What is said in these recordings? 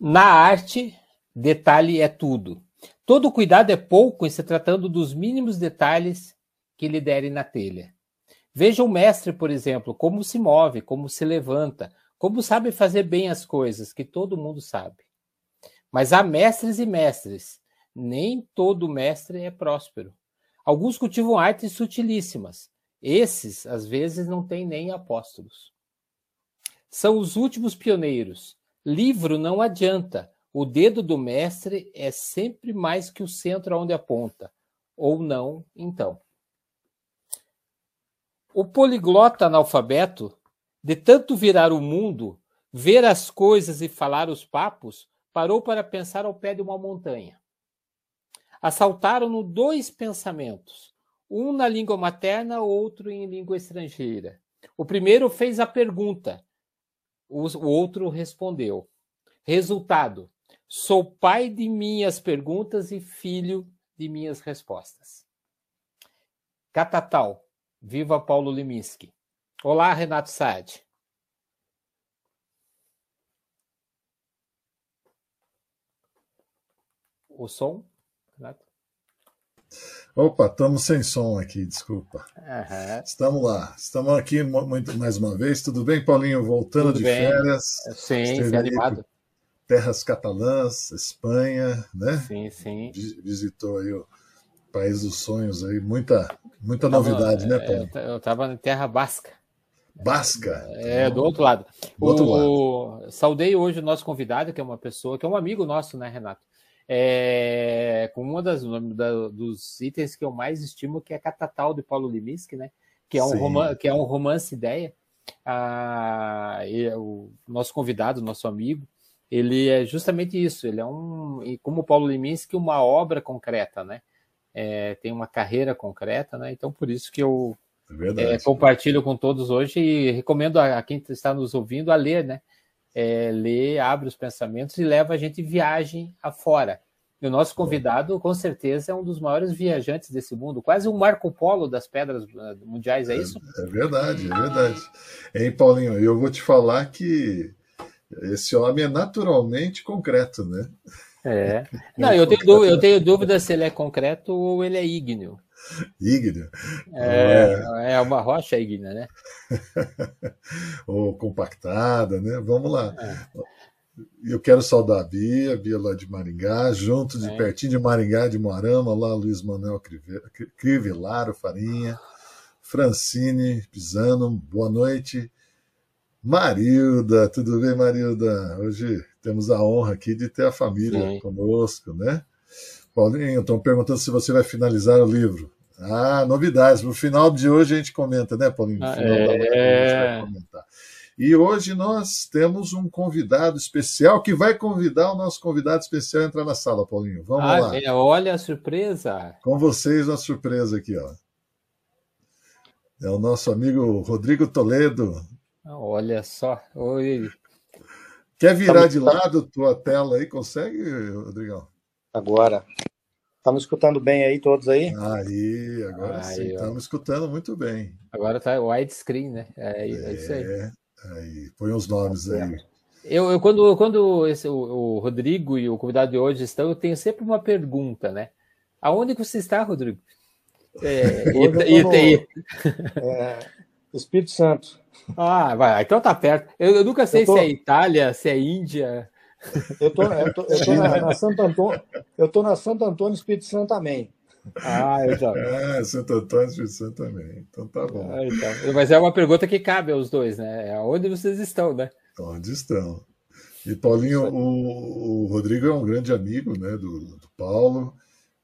Na arte, detalhe é tudo. Todo cuidado é pouco em se tratando dos mínimos detalhes que lhe derem na telha. Veja o mestre, por exemplo, como se move, como se levanta, como sabe fazer bem as coisas, que todo mundo sabe. Mas há mestres e mestres. Nem todo mestre é próspero. Alguns cultivam artes sutilíssimas. Esses, às vezes, não têm nem apóstolos. São os últimos pioneiros, Livro não adianta. O dedo do mestre é sempre mais que o centro aonde aponta. Ou não, então. O poliglota analfabeto, de tanto virar o mundo, ver as coisas e falar os papos, parou para pensar ao pé de uma montanha. Assaltaram-no dois pensamentos, um na língua materna, outro em língua estrangeira. O primeiro fez a pergunta, o outro respondeu. Resultado: sou pai de minhas perguntas e filho de minhas respostas. Catatal. Viva Paulo Leminski. Olá, Renato Saad. O som, Renato? Opa, estamos sem som aqui, desculpa. Uhum. Estamos lá, estamos aqui muito, mais uma vez. Tudo bem, Paulinho? Voltando Tudo de bem. férias. Sim, Esteve animado. Terras catalãs, Espanha, né? Sim, sim. Visitou aí o País dos Sonhos aí, muita, muita novidade, né, Paulo? Eu estava na Terra Basca. Basca? É, do outro lado. Do outro o, lado. Saudei hoje o nosso convidado, que é uma pessoa, que é um amigo nosso, né, Renato? é, com uma das da, dos itens que eu mais estimo, que é Catatal de Paulo Leminski, né? Que é um, romance, que é um romance ideia. Ah, e, o nosso convidado, nosso amigo, ele é justamente isso. Ele é um, como Paulo Leminski, uma obra concreta, né? É, tem uma carreira concreta, né? Então por isso que eu é é, compartilho com todos hoje e recomendo a, a, quem está nos ouvindo a ler, né? é, lê, abre os pensamentos e leva a gente viagem afora. E o nosso convidado, com certeza, é um dos maiores viajantes desse mundo, quase um Marco Polo das pedras eh, mundiais, é isso? É, é verdade, é verdade. Hein, Paulinho, eu vou te falar que esse homem é naturalmente concreto, né? É. Não, eu tenho, dúvida, eu tenho dúvida se ele é concreto ou ele é ígneo. Ígneo. É, é uma rocha ígnea, né? Ou compactada, né? Vamos lá. É. Eu quero saudar a Bia, a Bia lá de Maringá, junto de é. pertinho de Maringá, de Moarama, lá Luiz Manuel Crivellaro Farinha, Francine Pisano, boa noite. Marilda, tudo bem, Marilda? Hoje temos a honra aqui de ter a família Sim. conosco, né? Paulinho, estão perguntando se você vai finalizar o livro. Ah, novidades. No final de hoje a gente comenta, né, Paulinho? No ah, final é... da live a gente vai comentar. E hoje nós temos um convidado especial que vai convidar o nosso convidado especial a entrar na sala, Paulinho. Vamos ah, lá. É, olha a surpresa. Com vocês a surpresa aqui, ó. É o nosso amigo Rodrigo Toledo. Olha só. Oi. Quer virar de lado tua tela aí? Consegue, Rodrigão? Agora. Estamos escutando bem aí, todos aí? Aí, agora aí, sim, estamos escutando muito bem. Agora tá widescreen, né? É, é, isso aí. É, aí. Põe os nomes aí. Eu, eu, quando quando esse, o, o, Rodrigo e o convidado de hoje estão, eu tenho sempre uma pergunta, né? Aonde que você está, Rodrigo? É, e, no, e, é, Espírito Santo. Ah, vai, então tá perto. Eu, eu nunca sei tô... se é Itália, se é Índia. Eu tô, eu tô, eu tô na, na Santo Antônio, eu tô na Santo Antônio Espírito Santo também. Ah, eu já. É, Santo Antônio Espírito Santo também. Então tá bom. Ah, então. Mas é uma pergunta que cabe aos dois, né? É onde vocês estão, né? Onde estão? E Paulinho, o, o Rodrigo é um grande amigo né, do, do Paulo,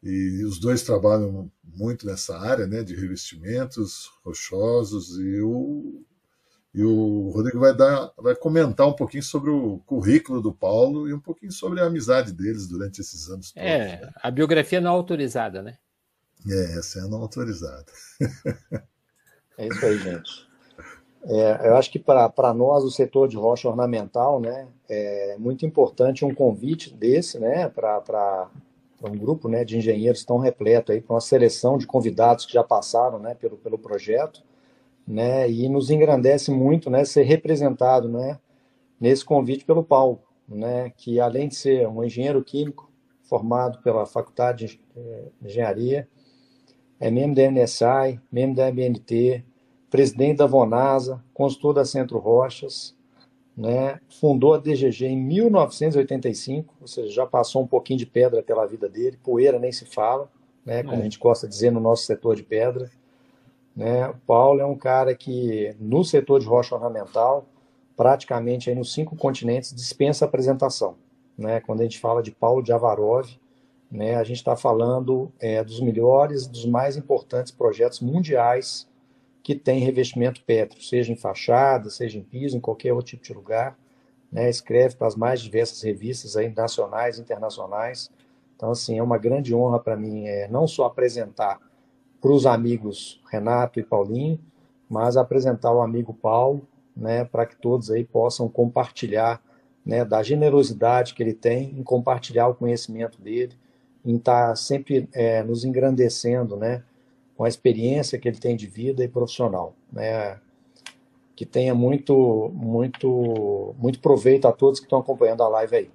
e os dois trabalham muito nessa área né, de revestimentos rochosos, e o e o Rodrigo vai, dar, vai comentar um pouquinho sobre o currículo do Paulo e um pouquinho sobre a amizade deles durante esses anos todos. É, a biografia não autorizada, né? É, essa é a não autorizada. é isso aí, gente. É, eu acho que para nós, o setor de rocha ornamental, né, é muito importante um convite desse, né, para um grupo né, de engenheiros tão repleto aí, para uma seleção de convidados que já passaram né, pelo, pelo projeto, né, e nos engrandece muito né, ser representado né, nesse convite pelo Paulo, né, que além de ser um engenheiro químico formado pela Faculdade de Engenharia, é membro da NSI, membro da MNT, presidente da Vonasa, consultor da Centro Rochas, né? fundou a DGG em 1985, ou seja, já passou um pouquinho de pedra pela vida dele, poeira nem se fala, né? como é. a gente gosta de dizer no nosso setor de pedra. Né? O Paulo é um cara que, no setor de rocha ornamental, praticamente aí nos cinco continentes, dispensa apresentação. Né? Quando a gente fala de Paulo de Avarov, né, a gente está falando é, dos melhores, dos mais importantes projetos mundiais que tem revestimento pétreo, seja em fachada, seja em piso, em qualquer outro tipo de lugar. Né, escreve para as mais diversas revistas aí, nacionais, internacionais. Então, assim, é uma grande honra para mim é, não só apresentar para os amigos Renato e Paulinho, mas apresentar o amigo Paulo, né, para que todos aí possam compartilhar né, da generosidade que ele tem em compartilhar o conhecimento dele, em estar tá sempre é, nos engrandecendo, né, com a experiência que ele tem de vida e profissional, né? Que tenha muito, muito, muito proveito a todos que estão acompanhando a live aí.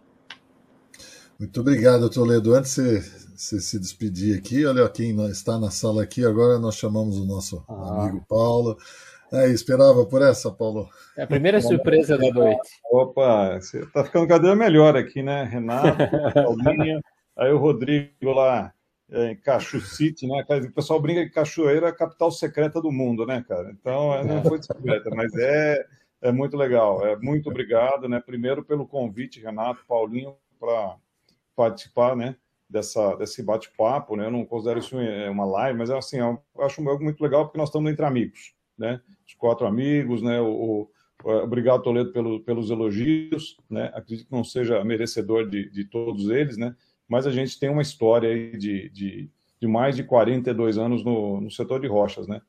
Muito obrigado, Toledo. Antes de você se despedir aqui, olha quem está na sala aqui. Agora nós chamamos o nosso ah. amigo Paulo. É, esperava por essa, Paulo? É a primeira surpresa da noite. Opa, você está ficando cada melhor aqui, né? Renato, Paulinha, aí o Rodrigo lá é, em Cachu City, né? O pessoal brinca que Cachoeira é a capital secreta do mundo, né, cara? Então, é, não foi secreta, mas é, é muito legal. É, muito obrigado, né? Primeiro pelo convite, Renato, Paulinho, para participar, né? Dessa, desse bate-papo, né? Eu não considero isso uma live, mas assim, eu acho muito legal porque nós estamos entre amigos, né? Os quatro amigos, né? O, o obrigado, Toledo, pelo, pelos elogios, né? Acredito que não seja merecedor de, de todos eles, né? mas a gente tem uma história aí de, de, de mais de 42 anos no, no setor de rochas, né?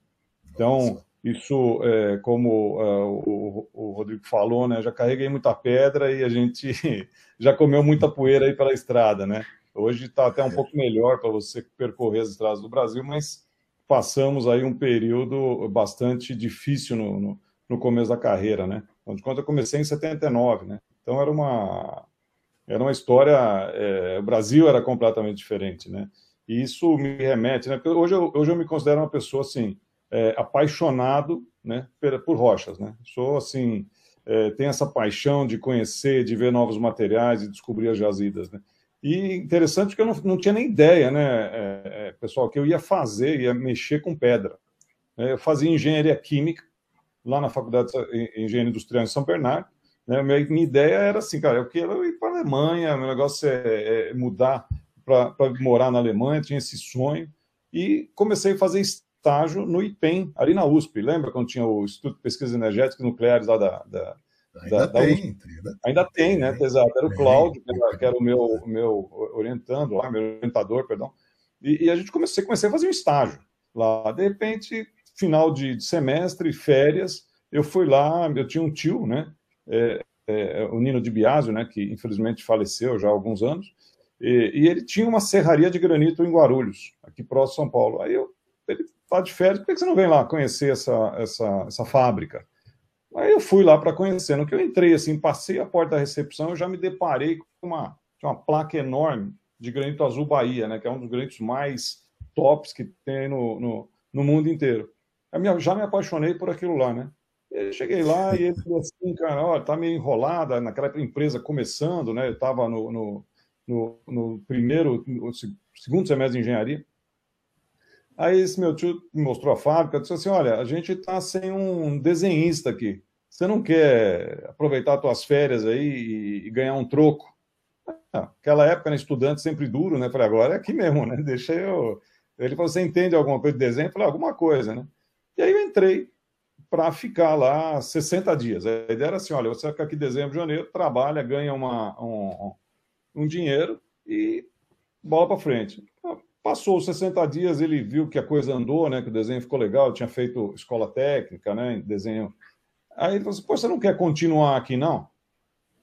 Então, Nossa. isso, é, como uh, o, o, Rodrigo falou, né? Já carreguei muita pedra e a gente já comeu muita poeira aí pela estrada, né? Hoje está até um pouco melhor para você percorrer as estradas do Brasil, mas passamos aí um período bastante difícil no, no, no começo da carreira, né? Quando eu comecei em 79, né? Então era uma, era uma história. É, o Brasil era completamente diferente, né? E isso me remete, né? Hoje eu, hoje eu me considero uma pessoa assim é, apaixonado, né? Por, por, rochas, né? Sou assim é, tenho essa paixão de conhecer, de ver novos materiais e descobrir as jazidas, né? E interessante que eu não, não tinha nem ideia, né, é, é, pessoal, que eu ia fazer, ia mexer com pedra. É, eu fazia engenharia química lá na Faculdade de Engenharia Industrial em São Bernardo, né? Minha, minha ideia era assim, cara, eu quero ir para a Alemanha, meu negócio é, é mudar para morar na Alemanha, tinha esse sonho. E comecei a fazer estágio no IPEM, ali na USP. Lembra quando tinha o Instituto de Pesquisas Energéticas Nucleares lá da, da Ainda, da, tem, da ainda tem, né? Exato. Era o Cláudio, que era o meu, meu orientando lá, meu orientador, perdão. E, e a gente comecei, comecei a fazer um estágio lá. De repente, final de, de semestre, férias, eu fui lá, eu tinha um tio, né? é, é, o Nino de Biasio, né, que infelizmente faleceu já há alguns anos, e, e, ele tinha uma serraria de granito em Guarulhos, aqui próximo de São Paulo. Aí eu, ele está de férias, por que você não vem lá conhecer essa, essa, essa fábrica? Aí eu fui lá para conhecer. No que eu entrei, assim, passei a porta da recepção, eu já me deparei com uma, uma placa enorme de granito azul Bahia, né, que é um dos granitos mais tops que tem no, no, no mundo inteiro. Eu já me apaixonei por aquilo lá, né? Eu cheguei lá e ele falou assim, cara, olha, tá meio enrolada, naquela empresa começando, né? Eu estava no, no, no, no, primeiro, no segundo semestre de engenharia. Aí esse meu tio mostrou a fábrica, disse assim, olha, a gente está sem um desenhista aqui. Você não quer aproveitar as tuas férias aí e, e ganhar um troco? Ah, aquela época, né, estudante sempre duro, né? Falei, agora é aqui mesmo, né? Deixa eu... Ele falou, você entende alguma coisa de desenho? Falei, alguma coisa, né? E aí eu entrei para ficar lá 60 dias. A ideia era assim: olha, você fica aqui em dezembro, janeiro, trabalha, ganha uma, um, um dinheiro e bola para frente. Passou os 60 dias, ele viu que a coisa andou, né? Que o desenho ficou legal, tinha feito escola técnica, né? Desenho. Aí ele falou assim: Pô, você não quer continuar aqui, não?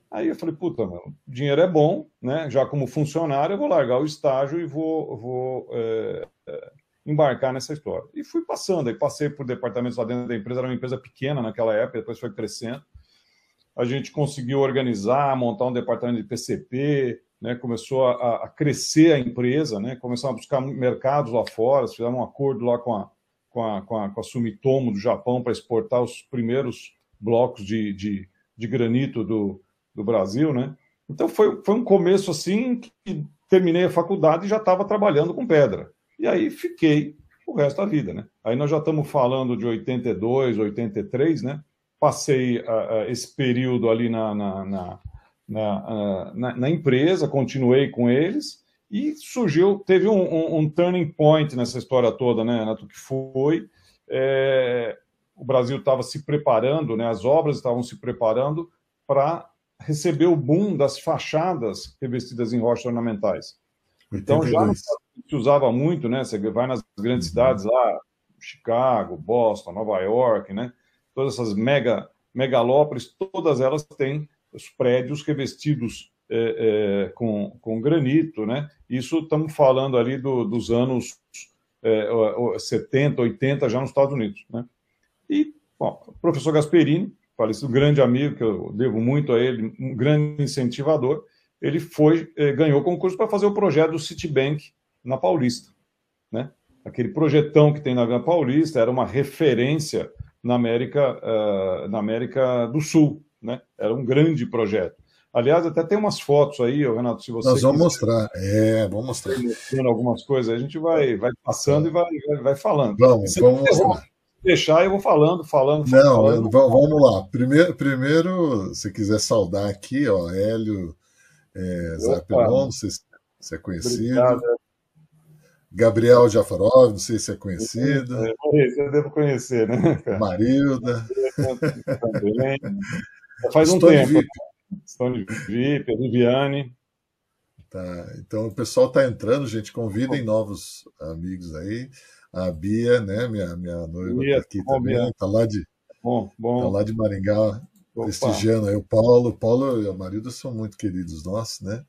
Aí eu falei: Puta, meu, dinheiro é bom, né? Já como funcionário, eu vou largar o estágio e vou, vou é, embarcar nessa história. E fui passando, aí passei por departamentos lá dentro da empresa, era uma empresa pequena naquela época, depois foi crescendo. A gente conseguiu organizar, montar um departamento de PCP, né, começou a, a, crescer a empresa, né, começaram a buscar mercados lá fora, fizeram um acordo lá com a, com a, com a, com a Sumitomo do Japão para exportar os primeiros blocos de, de, de granito do, do Brasil, né? Então foi, foi um começo assim que terminei a faculdade e já estava trabalhando com pedra. E aí fiquei o resto da vida, né? Aí nós já estamos falando de 82, 83, né? Passei uh, uh, esse período ali na, na, na na, na, na, empresa, continuei com eles e surgiu, teve um, um, um, turning point nessa história toda, né, Renato, que foi é, o Brasil estava se preparando, né, as obras estavam se preparando para receber o boom das fachadas revestidas em rochas ornamentais. Então já se usava muito, né? Você vai nas grandes uhum. cidades lá, Chicago, Boston, Nova York, né? Todas essas mega megalópolis, todas elas têm os prédios revestidos é, é, com, com granito, né? Isso estamos falando ali do, dos anos é, 70, 80, já nos Estados Unidos, né? E, bom, o professor Gasperini, falecido grande amigo, que eu devo muito a ele, um grande incentivador, ele foi, é, ganhou concurso para fazer o projeto do Citibank na Paulista, né? Aquele projetão que tem na Paulista era uma referência na América, uh, na América do Sul, né? Era um grande projeto. Aliás, até tem umas fotos aí, Renato, se você. Nós vamos mostrar, é, vamos mostrar. Algumas coisas, a gente vai, vai passando e vai, vai, vai falando. Vamos, se vamos mostrar. Deixar, eu vou falando, falando. Não, falando. vamos lá. Primeiro, primeiro, se quiser saudar aqui, ó, Hélio é, Zapelon, não sei se é conhecido. Obrigado. Gabriel Jafarov, não sei se é conhecido. É, eu devo conhecer, né? Marilda. Também. Faz um Stone tempo. VIP. Stone VIP, Viviane. Tá, então o pessoal está entrando, gente. Convidem novos amigos aí. A Bia, né? Minha, minha noiva Bia, tá aqui bom, também, está lá de, bom, bom. Tá lá de Maringá, Opa. prestigiando aí o Paulo. O Paulo e a Marilda são muito queridos nossos, né?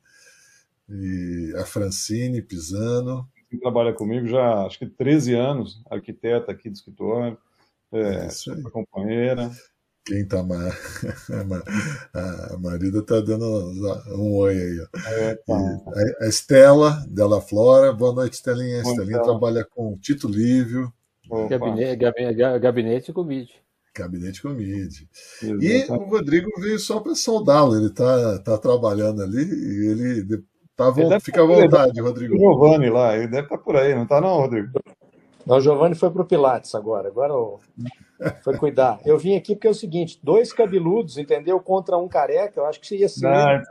E a Francine Pisano. Que trabalha comigo já acho que 13 anos, arquiteta aqui do escritório, é, é companheira. Quem tá mais. A Marida tá dando um oi aí. É, tá. A Estela, Della Flora. Boa noite, Estelinha. Boa Estelinha trabalha com Tito Lívio. Gabinete, gabinete, gabinete Comide. Gabinete. E o Rodrigo veio só para saudá-lo. Ele tá, tá trabalhando ali e ele. Tá, ele fica à vontade, Rodrigo. O Giovanni lá, ele deve estar tá por aí, não tá, não, Rodrigo? Não, o Giovanni foi pro Pilates agora. Agora foi cuidar. Eu vim aqui porque é o seguinte: dois cabeludos, entendeu? Contra um careca, eu acho que você ia ser. Não,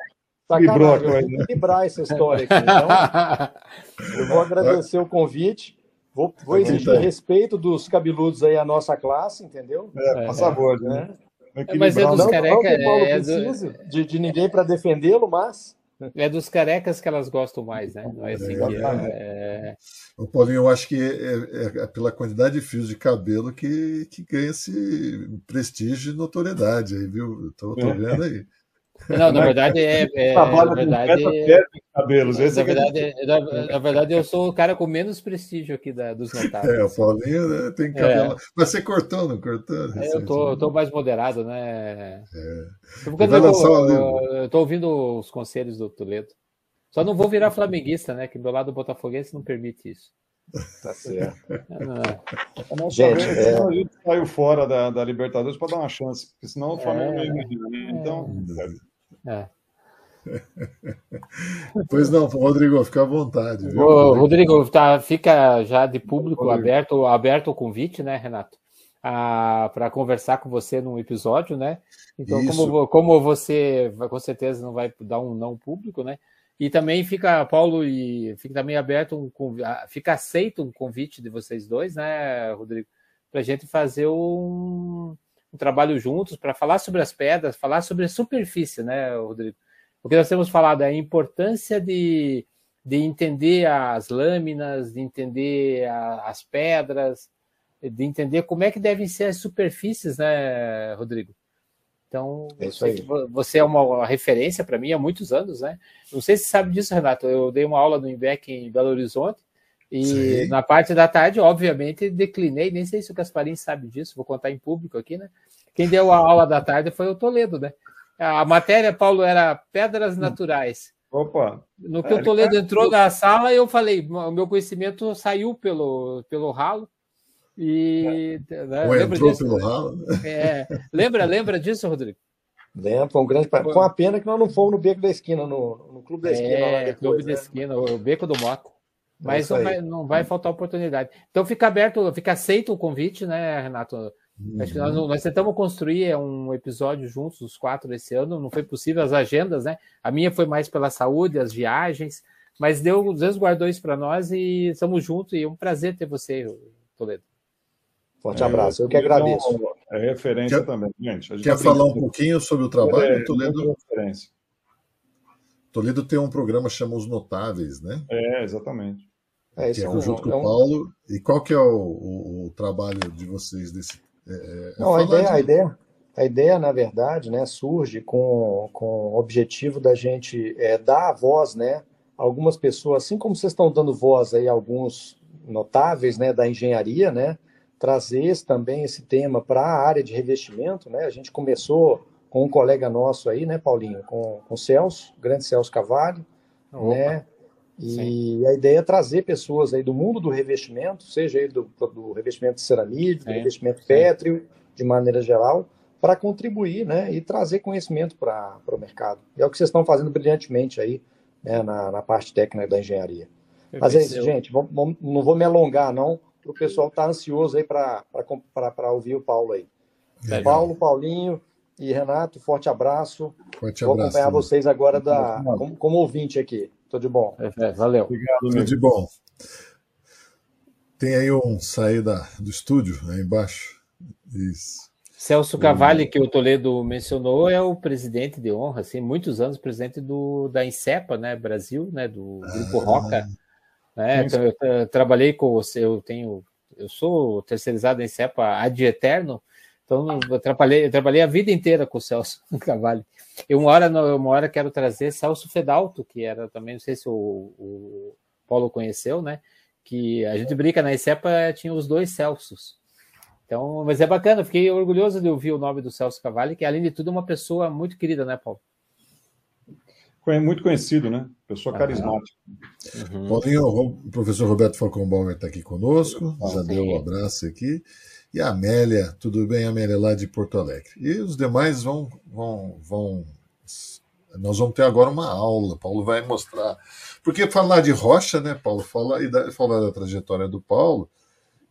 sacanagem, eu vou equilibrar essa história aqui. Então, eu vou agradecer o convite. Vou, vou exigir respeito dos cabeludos aí à nossa classe, entendeu? É, por favor, né? É, mas é dos carecas. É, do... de, de ninguém para defendê-lo, mas. É dos carecas que elas gostam mais, né? Não é assim é, que é, é... O Paulinho, eu acho que é, é, pela quantidade de fios de cabelo que, que ganha esse prestígio e notoriedade aí, viu? Tô, tô vendo aí. Não, na verdade é. é na verdade, cabelos. Esse na, verdade, é, na, na, verdade, eu sou o cara com menos prestígio aqui da, dos notáveis. É, o Paulinho né, tem cabelo. É. Mas você cortou, não cortou? É, eu, tô, eu tô mais moderado, né? É. Eu, eu, eu tô ouvindo os conselhos do Toledo. Só não vou virar flamenguista, né? Que meu lado botafoguense não permite isso. Tá certo. É, gente, é... a gente saiu fora da, da Libertadores para dar uma chance, porque senão o Flamengo é... não ia né? Então. É. Pois não, Rodrigo, fica à vontade. Viu? Ô, Rodrigo, tá, fica já de público Rodrigo. aberto, aberto o convite, né, Renato? Ah, para conversar com você num episódio, né? Então, como, como você com certeza não vai dar um não público, né? E também fica, Paulo, e fica também aberto um fica aceito um convite de vocês dois, né, Rodrigo, para a gente fazer um, um trabalho juntos para falar sobre as pedras, falar sobre a superfície, né, Rodrigo? O que nós temos falado é a importância de, de entender as lâminas, de entender a, as pedras, de entender como é que devem ser as superfícies, né, Rodrigo? Então, é você é uma referência para mim há muitos anos, né? Não sei se você sabe disso, Renato. Eu dei uma aula no IMBEC em Belo Horizonte e Sim. na parte da tarde, obviamente, declinei. Nem sei se o Gasparim sabe disso, vou contar em público aqui, né? Quem deu a aula da tarde foi o Toledo, né? A matéria, Paulo, era pedras hum. naturais. Opa! No que é, o Toledo tá... entrou na sala, eu falei, o meu conhecimento saiu pelo, pelo ralo. E né, lembra entrou disso, pelo ralo. Né? É, lembra, lembra disso, Rodrigo? Lembra, foi um grande. Com a pena que nós não fomos no Beco da Esquina, no, no Clube da Esquina. É, depois, Clube né? da Esquina, o Beco do Moco. Mas é não vai, não vai faltar oportunidade. Então fica aberto, fica aceito o convite, né, Renato? Uhum. Acho que nós, nós, tentamos construir é, um episódio juntos, os quatro esse ano, não foi possível as agendas, né? A minha foi mais pela saúde, as viagens, mas deu, Deus guardou isso para nós e estamos juntos e é um prazer ter você, Toledo. Forte abraço, é, eu que agradeço. É referência quer, também, gente. quer falar um pouquinho sobre o trabalho, é, Toledo? Referência. Toledo tem um programa chamado Os Notáveis, né? É, exatamente. É, que é, é junto com o Paulo. E qual que é o, o, o trabalho de vocês desse é, é, Não, a ideia, de... a ideia, a ideia, na verdade, né, surge com, com o objetivo da gente é, dar a voz, né, a algumas pessoas, assim como vocês estão dando voz aí a alguns notáveis, né, da engenharia, né, trazer também esse tema para a área de revestimento, né, a gente começou com um colega nosso aí, né, Paulinho, com, com o Celso, grande Celso Cavalho, Opa. né, e Sim. a ideia é trazer pessoas aí do mundo do revestimento, seja aí do, do revestimento de ceramido, do revestimento pétreo, de maneira geral, para contribuir né, e trazer conhecimento para o mercado. E é o que vocês estão fazendo brilhantemente aí né, na, na, parte técnica da engenharia. Mas é isso, gente. Vamos, vamos, não vou me alongar, não, para o pessoal estar tá ansioso aí para ouvir o Paulo aí. Legal. Paulo, Paulinho e Renato, forte abraço. Forte vou abraço, acompanhar vocês agora da, como, como ouvinte aqui. Tudo de bom. É, é, valeu. Obrigado, Tudo de bom. Tem aí um sair da, do estúdio aí embaixo. Isso. Celso Cavalli, que o Toledo mencionou, é o presidente de honra, assim, muitos anos presidente do, da Incepa, né, Brasil, né, do Grupo ah, Roca. Né, então, eu, eu, trabalhei com você, eu tenho, eu sou terceirizado da Incepa ad eterno, então, eu trabalhei, eu trabalhei a vida inteira com o Celso Cavalli. E uma hora, uma hora quero trazer Celso Fedalto, que era também, não sei se o, o Paulo conheceu, né? Que a gente brinca na ICEPA, tinha os dois Celsos. Então, mas é bacana, fiquei orgulhoso de ouvir o nome do Celso Cavalli, que além de tudo é uma pessoa muito querida, né, Paulo? Muito conhecido, né? Pessoa carismática. Uhum. Paulinho, o professor Roberto Falcão está aqui conosco, já deu um abraço aqui e a Amélia, tudo bem, Amélia, lá de Porto Alegre. E os demais vão, vão, vão. Nós vamos ter agora uma aula, Paulo vai mostrar. Porque falar de rocha, né, Paulo, falar, e da, falar da trajetória do Paulo,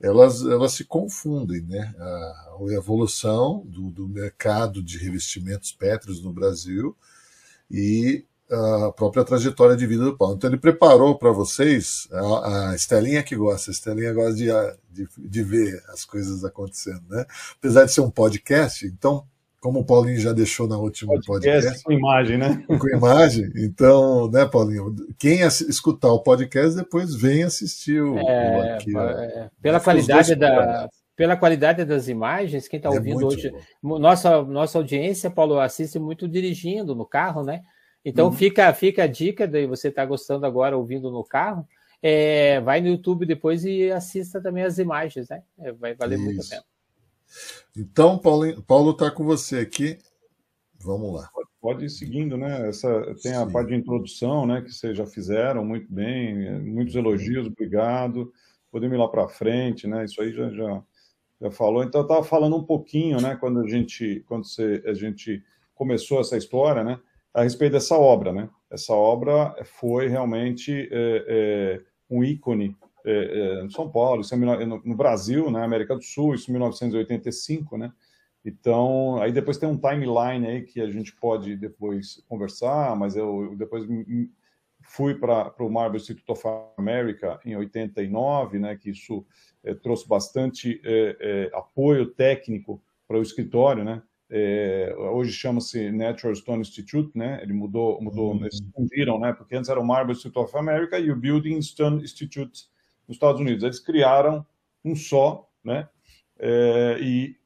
elas, elas se confundem, né? A, a evolução do, do mercado de revestimentos pétreos no Brasil e a própria trajetória de vida do Paulo. Então ele preparou para vocês, a, a Estelinha que gosta, a Estelinha gosta de, de, de, ver as coisas acontecendo, né? Apesar de ser um podcast, então, como o Paulinho já deixou na última podcast, podcast com imagem, né? Com imagem, então, né, Paulinho? Quem escutar o podcast depois vem assistir o, é, o aqui, é, pela qualidade da pela qualidade das imagens, quem está é ouvindo hoje, bom. nossa nossa audiência, Paulo, assiste muito dirigindo no carro, né? Então uhum. fica, fica a dica, daí você está gostando agora ouvindo no carro, é, vai no YouTube depois e assista também as imagens, né? É, vai valer Isso. muito a pena. Então, Paulo, Paulo está com você aqui. Vamos lá. Pode ir seguindo, né? Essa, tem a Sim. parte de introdução, né? Que vocês já fizeram muito bem, muitos elogios, obrigado. Podemos ir lá para frente, né? Isso aí já, já, já falou. Então, eu estava falando um pouquinho, né? Quando a gente, quando você, a gente começou essa história, né? A respeito dessa obra. Né? Essa obra foi realmente é, é, um ícone é, em São Paulo, é no, no, Brasil, na né? América do Sul, isso em 1985, né? Então, aí depois tem um timeline aí que a gente pode depois conversar, mas eu, depois fui para o Marble Institute of America em 89, né, que isso é, trouxe bastante é, é, apoio técnico para o escritório, né, é, hoje chama-se Natural Stone Institute, né? Ele mudou, mudou, uhum. eles fundiram, né? Porque antes era o Marble Institute of America e o Building Stone Institute nos Estados Unidos. Eles criaram um só, né? É, e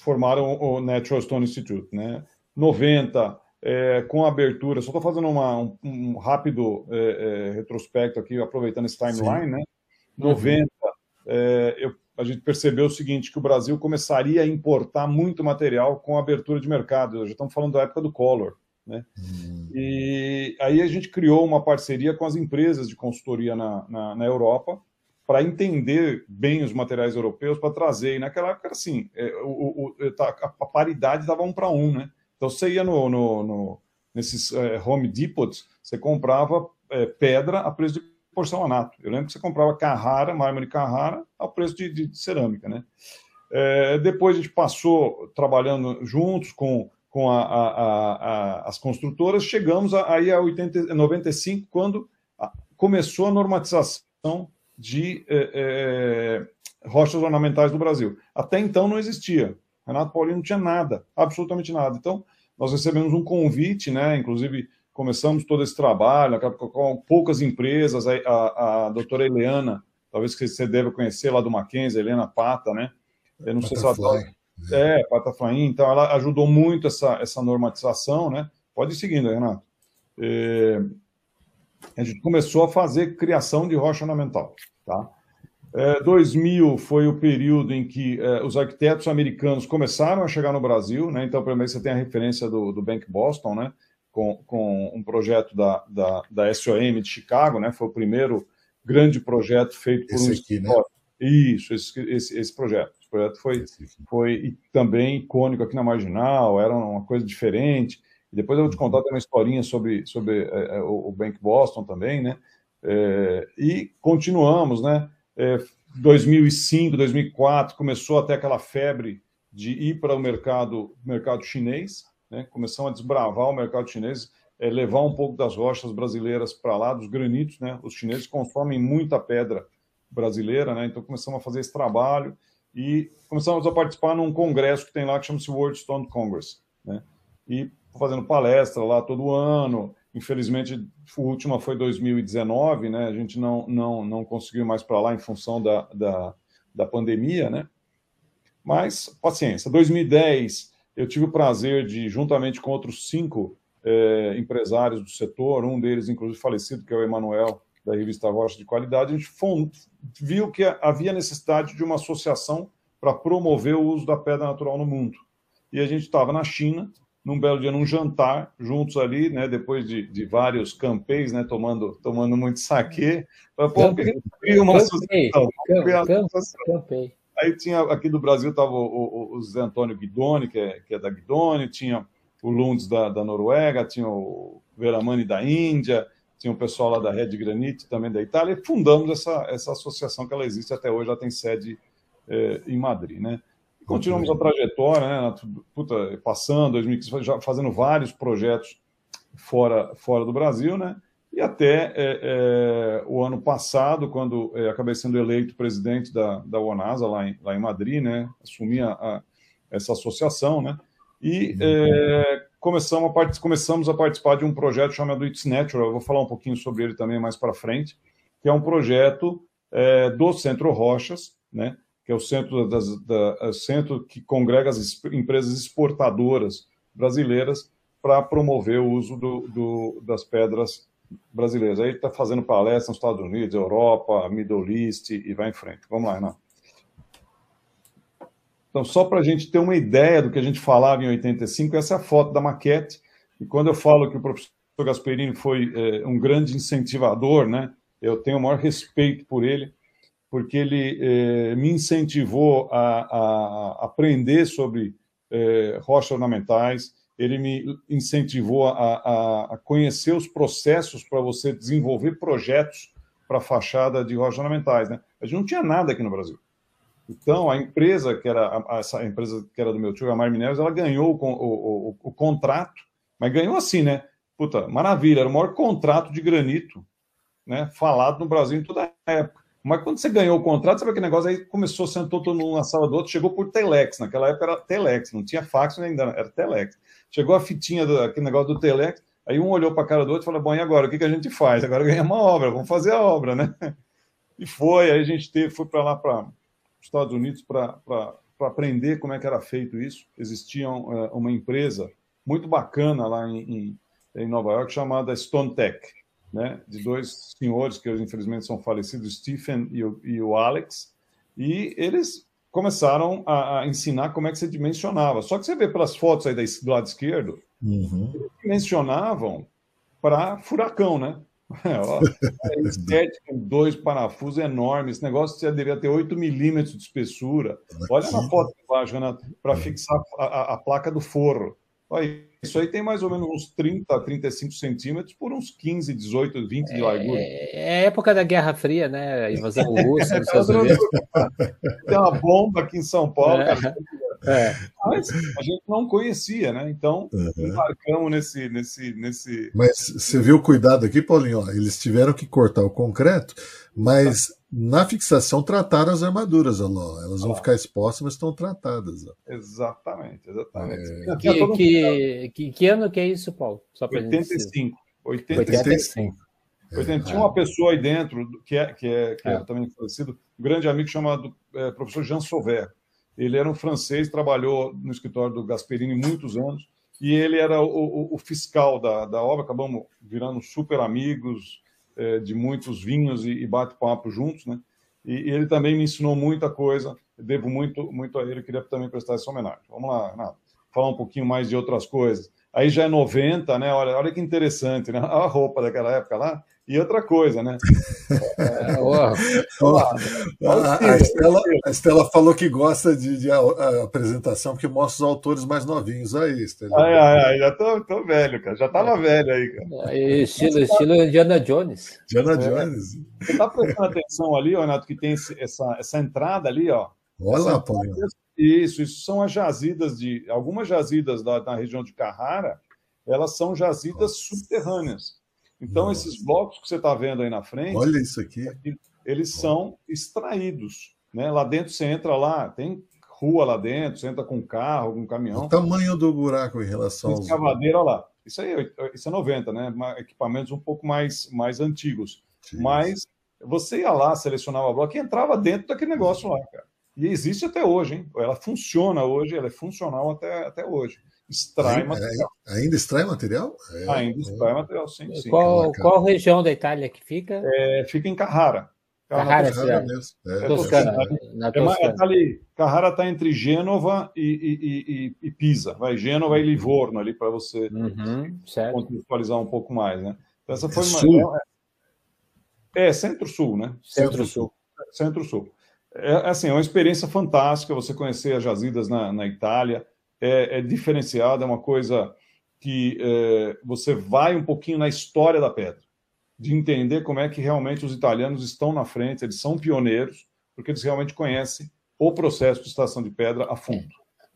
formaram o Natural Stone Institute, né? 90, é, com a abertura, só estou fazendo uma, um, um rápido é, é, retrospecto aqui, aproveitando esse timeline, Sim. né? 90, é, eu, a gente percebeu o seguinte, que o Brasil começaria a importar muito material com a abertura de mercado, já estamos falando da época do Collor, né? Hum. E aí a gente criou uma parceria com as empresas de consultoria na, na, na Europa, para entender bem os materiais europeus, para trazer. E naquela época, assim, é, o, o, a paridade dava um para um, né? Então você ia no, no, no nesses é, home depots, você comprava é, pedra a preço de porcelanato. Eu lembro que você comprava Carrara, mármore Carrara, a preço de, de, de cerâmica, né? É, depois a gente passou trabalhando juntos com, com a, a, a, as construtoras, chegamos aí a 80, 95, quando começou a normatização de é, é, rochas ornamentais no Brasil. Até então não existia. Renato Paulino não tinha nada, absolutamente nada. Então, nós recebemos um convite, né? Inclusive, começamos todo esse trabalho com poucas empresas. A, a, a doutora Eliana, talvez que você deva conhecer lá do Mackenzie, Helena Pata, né? Eu não sei se ela. Tá- é, Pata Flaim. Então, ela ajudou muito essa, essa normatização, né? Pode ir seguindo, Renato. É, a gente começou a fazer criação de rocha ornamental, tá? É, 2000 foi o período em que é, os arquitetos americanos começaram a chegar no Brasil, né? Então, primeiro você tem a referência do, do Bank Boston, né? Com, com um projeto da, da, da, SOM de Chicago, né? Foi o primeiro grande projeto feito por esse um aqui, né? Isso, esse, esse, esse, projeto. Esse projeto foi, foi também icônico aqui na Marginal, era uma coisa diferente. E depois eu vou te contar uma historinha sobre, sobre é, é, o, o Bank Boston também, né? É, e continuamos, né? é, 2005, 2004, começou até aquela febre de ir para o mercado, mercado chinês, né? começamos a desbravar o mercado chinês, é, levar um pouco das rochas brasileiras para lá, dos granitos, né? Os chineses consomem muita pedra brasileira, né? Então começamos a fazer esse trabalho e começamos a participar num congresso que tem lá que chama-se World Stone Congress, né? E fazendo palestra lá todo ano, Infelizmente, a última foi 2019, né? A gente não, não, não conseguiu mais para lá em função da, da, da pandemia, né? Mas, paciência. 2010, eu tive o prazer de, juntamente com outros cinco é, empresários do setor, um deles, inclusive, falecido, que é o Emanuel, da revista Rocha de Qualidade, a gente viu que havia necessidade de uma associação para promover o uso da pedra natural no mundo. E a gente estava na China, num belo dia, num jantar, juntos ali, né, depois de, de vários campês, né, tomando, tomando muito saquê, para pô, cria uma associação. Campei. Aí tinha, aqui do Brasil estava o, o, o Zé Antônio Guidoni, que é, que é da Guidoni, tinha o Lunds da, da Noruega, tinha o Veramani da Índia, tinha o pessoal lá da Red Granite, também da Itália, e fundamos essa, essa associação que ela existe até hoje, ela tem sede é, em Madrid, né? continuamos a trajetória, né? Puta, passando, 2015, já fazendo vários projetos fora, fora do Brasil, né? E até é, é, o ano passado, quando é, acabei sendo eleito presidente da, da UNASA lá em, lá em Madrid, né? Assumi a, a essa associação, né? E é, começamos, a part... começamos a participar de um projeto chamado It's Natural. Eu vou falar um pouquinho sobre ele também mais para frente, que é um projeto é, do Centro Rochas, né? que é o centro, das, da, é centro que congrega as empresas exportadoras brasileiras para promover o uso do, do, das pedras brasileiras. Aí está fazendo palestra nos Estados Unidos, Europa, Middle East e vai em frente. Vamos lá, Renato. Então, só para a gente ter uma ideia do que a gente falava em 85, essa é a foto da maquete. E quando eu falo que o professor Gasperini foi é, um grande incentivador, né? Eu tenho o maior respeito por ele porque ele eh, me incentivou a, a, aprender sobre eh, rochas ornamentais, ele me incentivou a, a conhecer os processos para você desenvolver projetos para fachada de rochas ornamentais. Né? A gente não tinha nada aqui no Brasil. Então, a empresa que era essa empresa que era do meu tio, a Mar Minérios, ela ganhou o, o, o, o contrato, mas ganhou assim, né? Puta, maravilha, era o maior contrato de granito né, falado no Brasil em toda a época. Mas quando você ganhou o contrato, sabe aquele negócio aí começou, sentou todo mundo na sala do outro, chegou por Telex. Naquela época era Telex, não tinha fax ainda, era Telex. Chegou a fitinha do aquele negócio do Telex, aí um olhou para a cara do outro e falou: Bom, e agora? O que, que a gente faz? Agora ganhamos uma obra, vamos fazer a obra, né? E foi, aí a gente teve, foi para lá, para os Estados Unidos, para aprender como é que era feito isso. Existia uh, uma empresa muito bacana lá em, em, em Nova York chamada Stone Tech né, de dois senhores que infelizmente são falecidos, Stephen e o, e o Alex, e eles começaram a, a, ensinar como é que se dimensionava. Só que você vê pelas fotos aí do lado esquerdo, uhum. eles dimensionavam para furacão, né? É, estética, dois parafusos enormes, esse negócio já deveria ter 8 milímetros de espessura. Olha na foto de baixo, Renato, para fixar a, a, a placa do forro. Olha, isso aí tem mais ou menos uns 30, 35 centímetros por uns 15, 18, 20 de largura. É, é época da Guerra Fria, né? A invasão russa nos Estados Unidos. Tem uma bomba aqui em São Paulo, é. cara. É. Mas a gente não conhecia, né? Então, uhum. embarcamos nesse, nesse, nesse. Mas você viu o cuidado aqui, Paulinho? Eles tiveram que cortar o concreto, mas na fixação trataram as armaduras, ó, elas vão ah. ficar expostas, mas estão tratadas. Ó. Exatamente, exatamente. É... Que, que, que, que, ano que é isso, Paulo? Só 85. 85. 85. Tinha uma pessoa aí dentro, que é, que é, que é. também falecido, um grande amigo chamado é, professor Jean Sauvert. Ele era um francês, trabalhou no escritório do Gasperini muitos anos, e ele era o, o, o fiscal da, da obra, acabamos virando super amigos, é, de muitos vinhos e, e bate-papo juntos, né? E, ele também me ensinou muita coisa, devo muito, muito a ele, queria também prestar essa homenagem. Vamos lá, Renato, falar um pouquinho mais de outras coisas. Aí já é 90, né? Olha, olha que interessante, né? A roupa daquela época lá, e outra coisa, né? É, a, a, Estela, a, Estela, falou que gosta de, de a, a, apresentação porque mostra os autores mais novinhos aí, Estela. Ai, ai, ai, já tô, tô velho, cara. Já tava velho aí, cara. estilo, estilo Indiana Jones. Indiana é. Jones. Você tá prestando atenção ali, Renato, que tem essa, essa entrada ali, ó. Olha lá, Paulinho. Isso, isso são as jazidas de. Algumas jazidas da, na região de Carrara, elas são jazidas Nossa. subterrâneas. Então, Nossa. esses blocos que você está vendo aí na frente. Olha isso aqui. Eles são extraídos. Né? Lá dentro você entra lá, tem rua lá dentro, você entra com carro, com caminhão. O tamanho do buraco em relação aos. Escavadeira lá. Isso aí, isso é 90, né? Equipamentos um pouco mais, mais antigos. Sim. Mas você ia lá, selecionava bloco e entrava dentro daquele negócio lá, cara. E existe até hoje, hein? Ela funciona hoje, ela é funcional até, até hoje extrai ainda, material. Ainda extrai material? É, ainda extrai é. material, sim. sim. Qual, qual região da Itália que fica? É, fica em Carrara. Carrara, Carrara mesmo. É, Toscana. Na Toscana. É, ali, Carrara está entre Gênova e, e, e, e, Pisa. Vai Gênova e Livorno ali para você uhum, contextualizar um pouco mais, né? Então, essa foi é uma. É, centro-sul, né? Centro-sul. Centro-sul. É assim, é uma experiência fantástica você conhecer as jazidas na, na Itália é, é diferenciada, é uma coisa que é, você vai um pouquinho na história da pedra, de entender como é que realmente os italianos estão na frente, eles são pioneiros, porque eles realmente conhecem o processo de estação de pedra a fundo.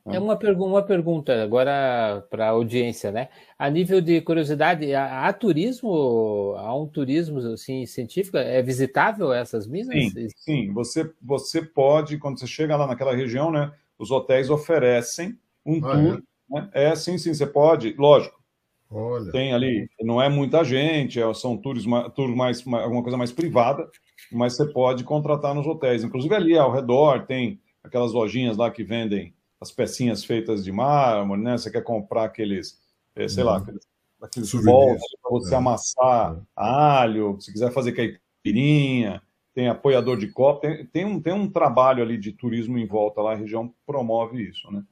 É uma, pergu uma pergunta agora para a audiência, né? A nível de curiosidade, há, há, turismo, há um turismo assim, científico? É visitável essas minas? Sim, sim. Você, você pode, quando você chega lá naquela região, né? Os hotéis oferecem um ah, tour. É? Né? é, sim, sim, você pode, lógico. Olha. Tem ali, não é muita gente, é, são tours, tours mais, alguma coisa mais privada, mas você pode contratar nos hotéis. Inclusive ali ao redor tem aquelas lojinhas lá que vendem as pecinhas feitas de mármore, né? Você quer comprar aqueles, é, sei lá, uhum. aqueles, aqueles bols para você é. amassar é. alho, se quiser fazer caipirinha, tem apoiador de copo, tem, tem, um, tem um trabalho ali de turismo em volta lá, a região promove isso, né?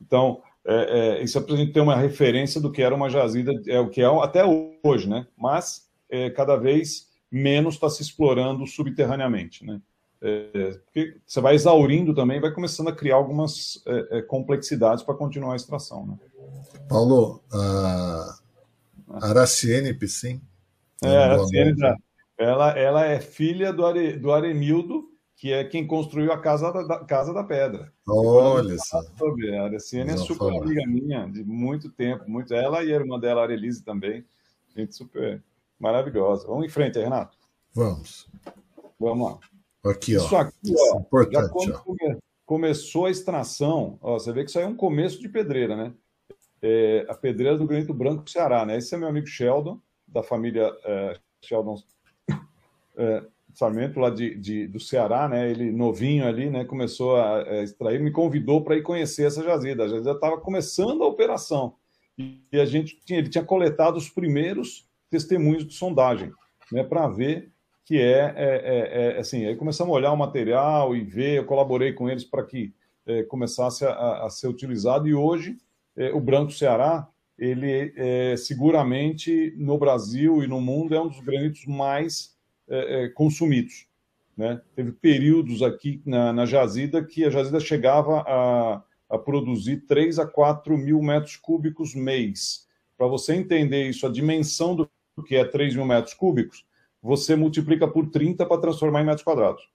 Então, é, é, isso é para a gente ter uma referência do que era uma jazida, é o que é até hoje, né? Mas é, cada vez menos está se explorando subterraneamente, né? É, porque você vai exaurindo também, vai começando a criar algumas é, é, complexidades para continuar a extração, né? Paulo, a Araciene Piscin. É, a Araciene, ela, ela é filha do, Are, do Aremildo, que é quem construiu a Casa da, da Casa da Pedra. Olha só. A Areciane é super falar. amiga minha, de muito tempo. muito Ela e a irmã dela, a Arelise, também. Gente super maravilhosa. Vamos em frente, Renato. Vamos. Vamos lá. Aqui, isso ó. aqui, isso ó, é importante, ó. come- começou a extração, ó, você vê que isso aí é um começo de pedreira, né? É, a pedreira do granito branco do Ceará, né? Esse é meu amigo Sheldon, da família é, Sheldon é, Sarmento, lá de, de- do Ceará, né? Ele novinho ali, né? Começou a, a extrair, me convidou para ir conhecer essa jazida. A jazida estava começando a operação e, e a gente tinha, ele tinha coletado os primeiros testemunhos de sondagem, né? Para ver que é, é- é- é, assim, aí começamos a olhar o material e ver, eu colaborei com eles para que é, começasse a- a, ser utilizado e hoje é, o Branco Ceará, ele é, seguramente no Brasil e no mundo é um dos granitos mais é, é, consumidos. Né? Teve períodos aqui na, na jazida que a jazida chegava a, a produzir 3 a 4 mil metros cúbicos mês. Para você entender isso, a dimensão do que é 3 mil metros cúbicos, você multiplica por 30 para transformar em metros quadrados.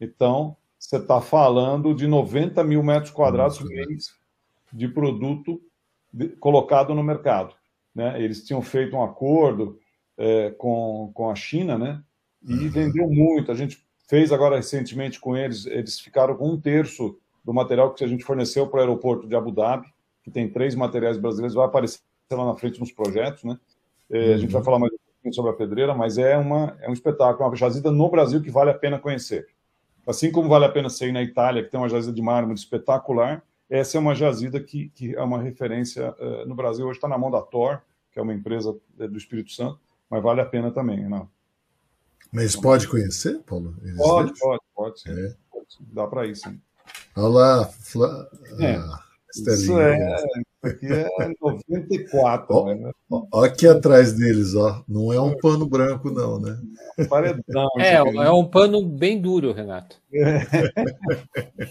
Então, você está falando de 90 mil metros quadrados mês de produto de- colocado no mercado. Né? Eles tinham feito um acordo é, com, com a China, né? E vendeu muito. A gente fez agora recentemente com eles, eles ficaram com um terço do material que a gente forneceu para o aeroporto de Abu Dhabi, que tem três materiais brasileiros, vai aparecer lá na frente nos projetos, né? É, A gente vai falar mais um pouquinho sobre a pedreira, mas é, uma, é um espetáculo, uma jazida no Brasil que vale a pena conhecer. Assim como vale a pena ser na Itália, que tem uma jazida de mármore espetacular, essa é uma jazida que, que é uma referência eh, no Brasil. Hoje está na mão da Thor, que é uma empresa do Espírito Santo, mas vale a pena também. Não? Mas pode conhecer, Paulo? Eles Pode, deixam? pode, pode, sim. É. Pode, sim. Dá para ir, sim. Olha lá, Fla... É. ah, Isso é, isso aqui é 94, Ó. né? Ó, aqui atrás deles, ó. Não é um pano branco, não, né? Paredão. É, isso aqui. é um pano bem duro, Renato.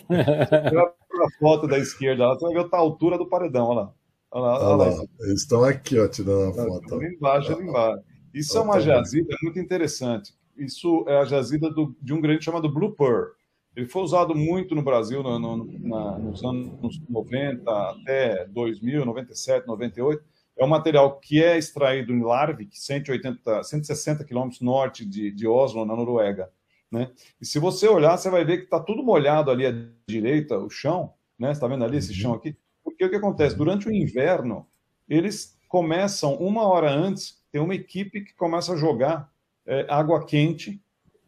Olha a foto da esquerda, lá, você vai ver a altura do paredão, olha lá. Olha lá, Olha olha lá. lá, eles estão aqui, ó, tirando a foto. Ali embaixo, ali embaixo. Isso é uma tá jazida muito interessante. Isso é a jazida do- de um granito chamado Blue Pearl. Ele foi usado muito no Brasil no- no- na- nos anos 90 até 2000, 97, 98. É um material que é extraído em Larvik, 180, 160 quilômetros norte de, de Oslo, na Noruega. Né? E se você olhar, você vai ver que está tudo molhado ali à direita, o chão. Né? Você está vendo ali esse Uhum. chão aqui? Porque o que acontece? Durante o inverno, eles começam uma hora antes, tem uma equipe que começa a jogar é, água quente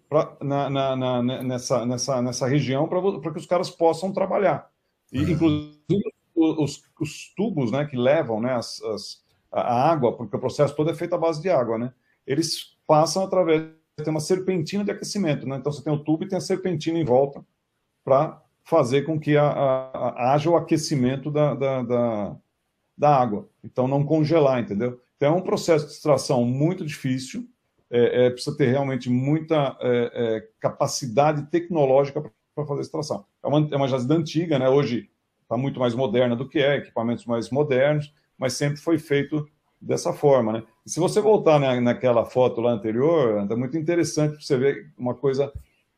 pra, na, na- na- nessa, nessa, nessa região para que os caras possam trabalhar. E, Uhum. inclusive, os, os tubos né, que levam né, as- as- a a água, porque o processo todo é feito à base de água, né? eles passam através tem uma serpentina de aquecimento. Né? Então, você tem o tubo e tem a serpentina em volta para fazer com que a- a- a- haja o aquecimento da, da, da, da água. Então, não congelar, entendeu? Então, é um processo de extração muito difícil, é, é, precisa ter realmente muita é, é, capacidade tecnológica para fazer extração. É uma, é uma jazida antiga, né? hoje está muito mais moderna do que é, equipamentos mais modernos, mas sempre foi feito dessa forma. Né? E se você voltar na, naquela foto lá anterior, é muito interessante você ver uma coisa.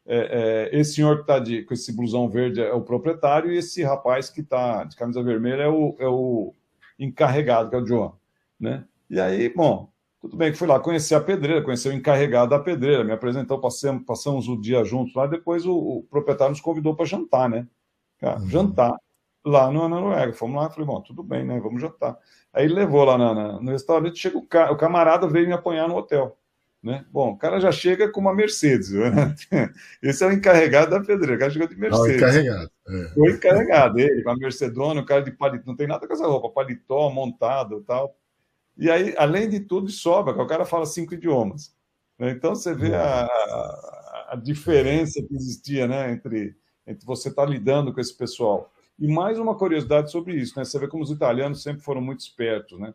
é, é, esse senhor que está com esse blusão verde é o proprietário e esse rapaz que está de camisa vermelha é o, é o encarregado, que é o João. Né? E aí, bom, tudo bem que fui lá conhecer a pedreira, conhecer o encarregado da pedreira, me apresentou, passamos, passamos o dia juntos lá, depois o, o proprietário nos convidou para jantar, né? Cara, Uhum. Jantar lá na Noruega. Fomos lá, falei, bom, tudo bem, né? Vamos jantar. Aí ele levou lá na- na- no restaurante, chega o, ca- o camarada veio me apanhar no hotel. Né? Bom, o cara já chega com uma Mercedes. Né? Esse é o encarregado da pedreira, o cara chegou de o Mercedes. encarregado. É. Foi encarregado, ele, a Mercedona, o cara de paletó, não tem nada com essa roupa, paletó montado e tal. E aí, além de tudo, sobra, que o cara fala cinco idiomas. né? Então, você vê a, a- diferença que existia né, entre, entre você estar lidando com esse pessoal. E mais uma curiosidade sobre isso, né? Você vê como os italianos sempre foram muito espertos, né?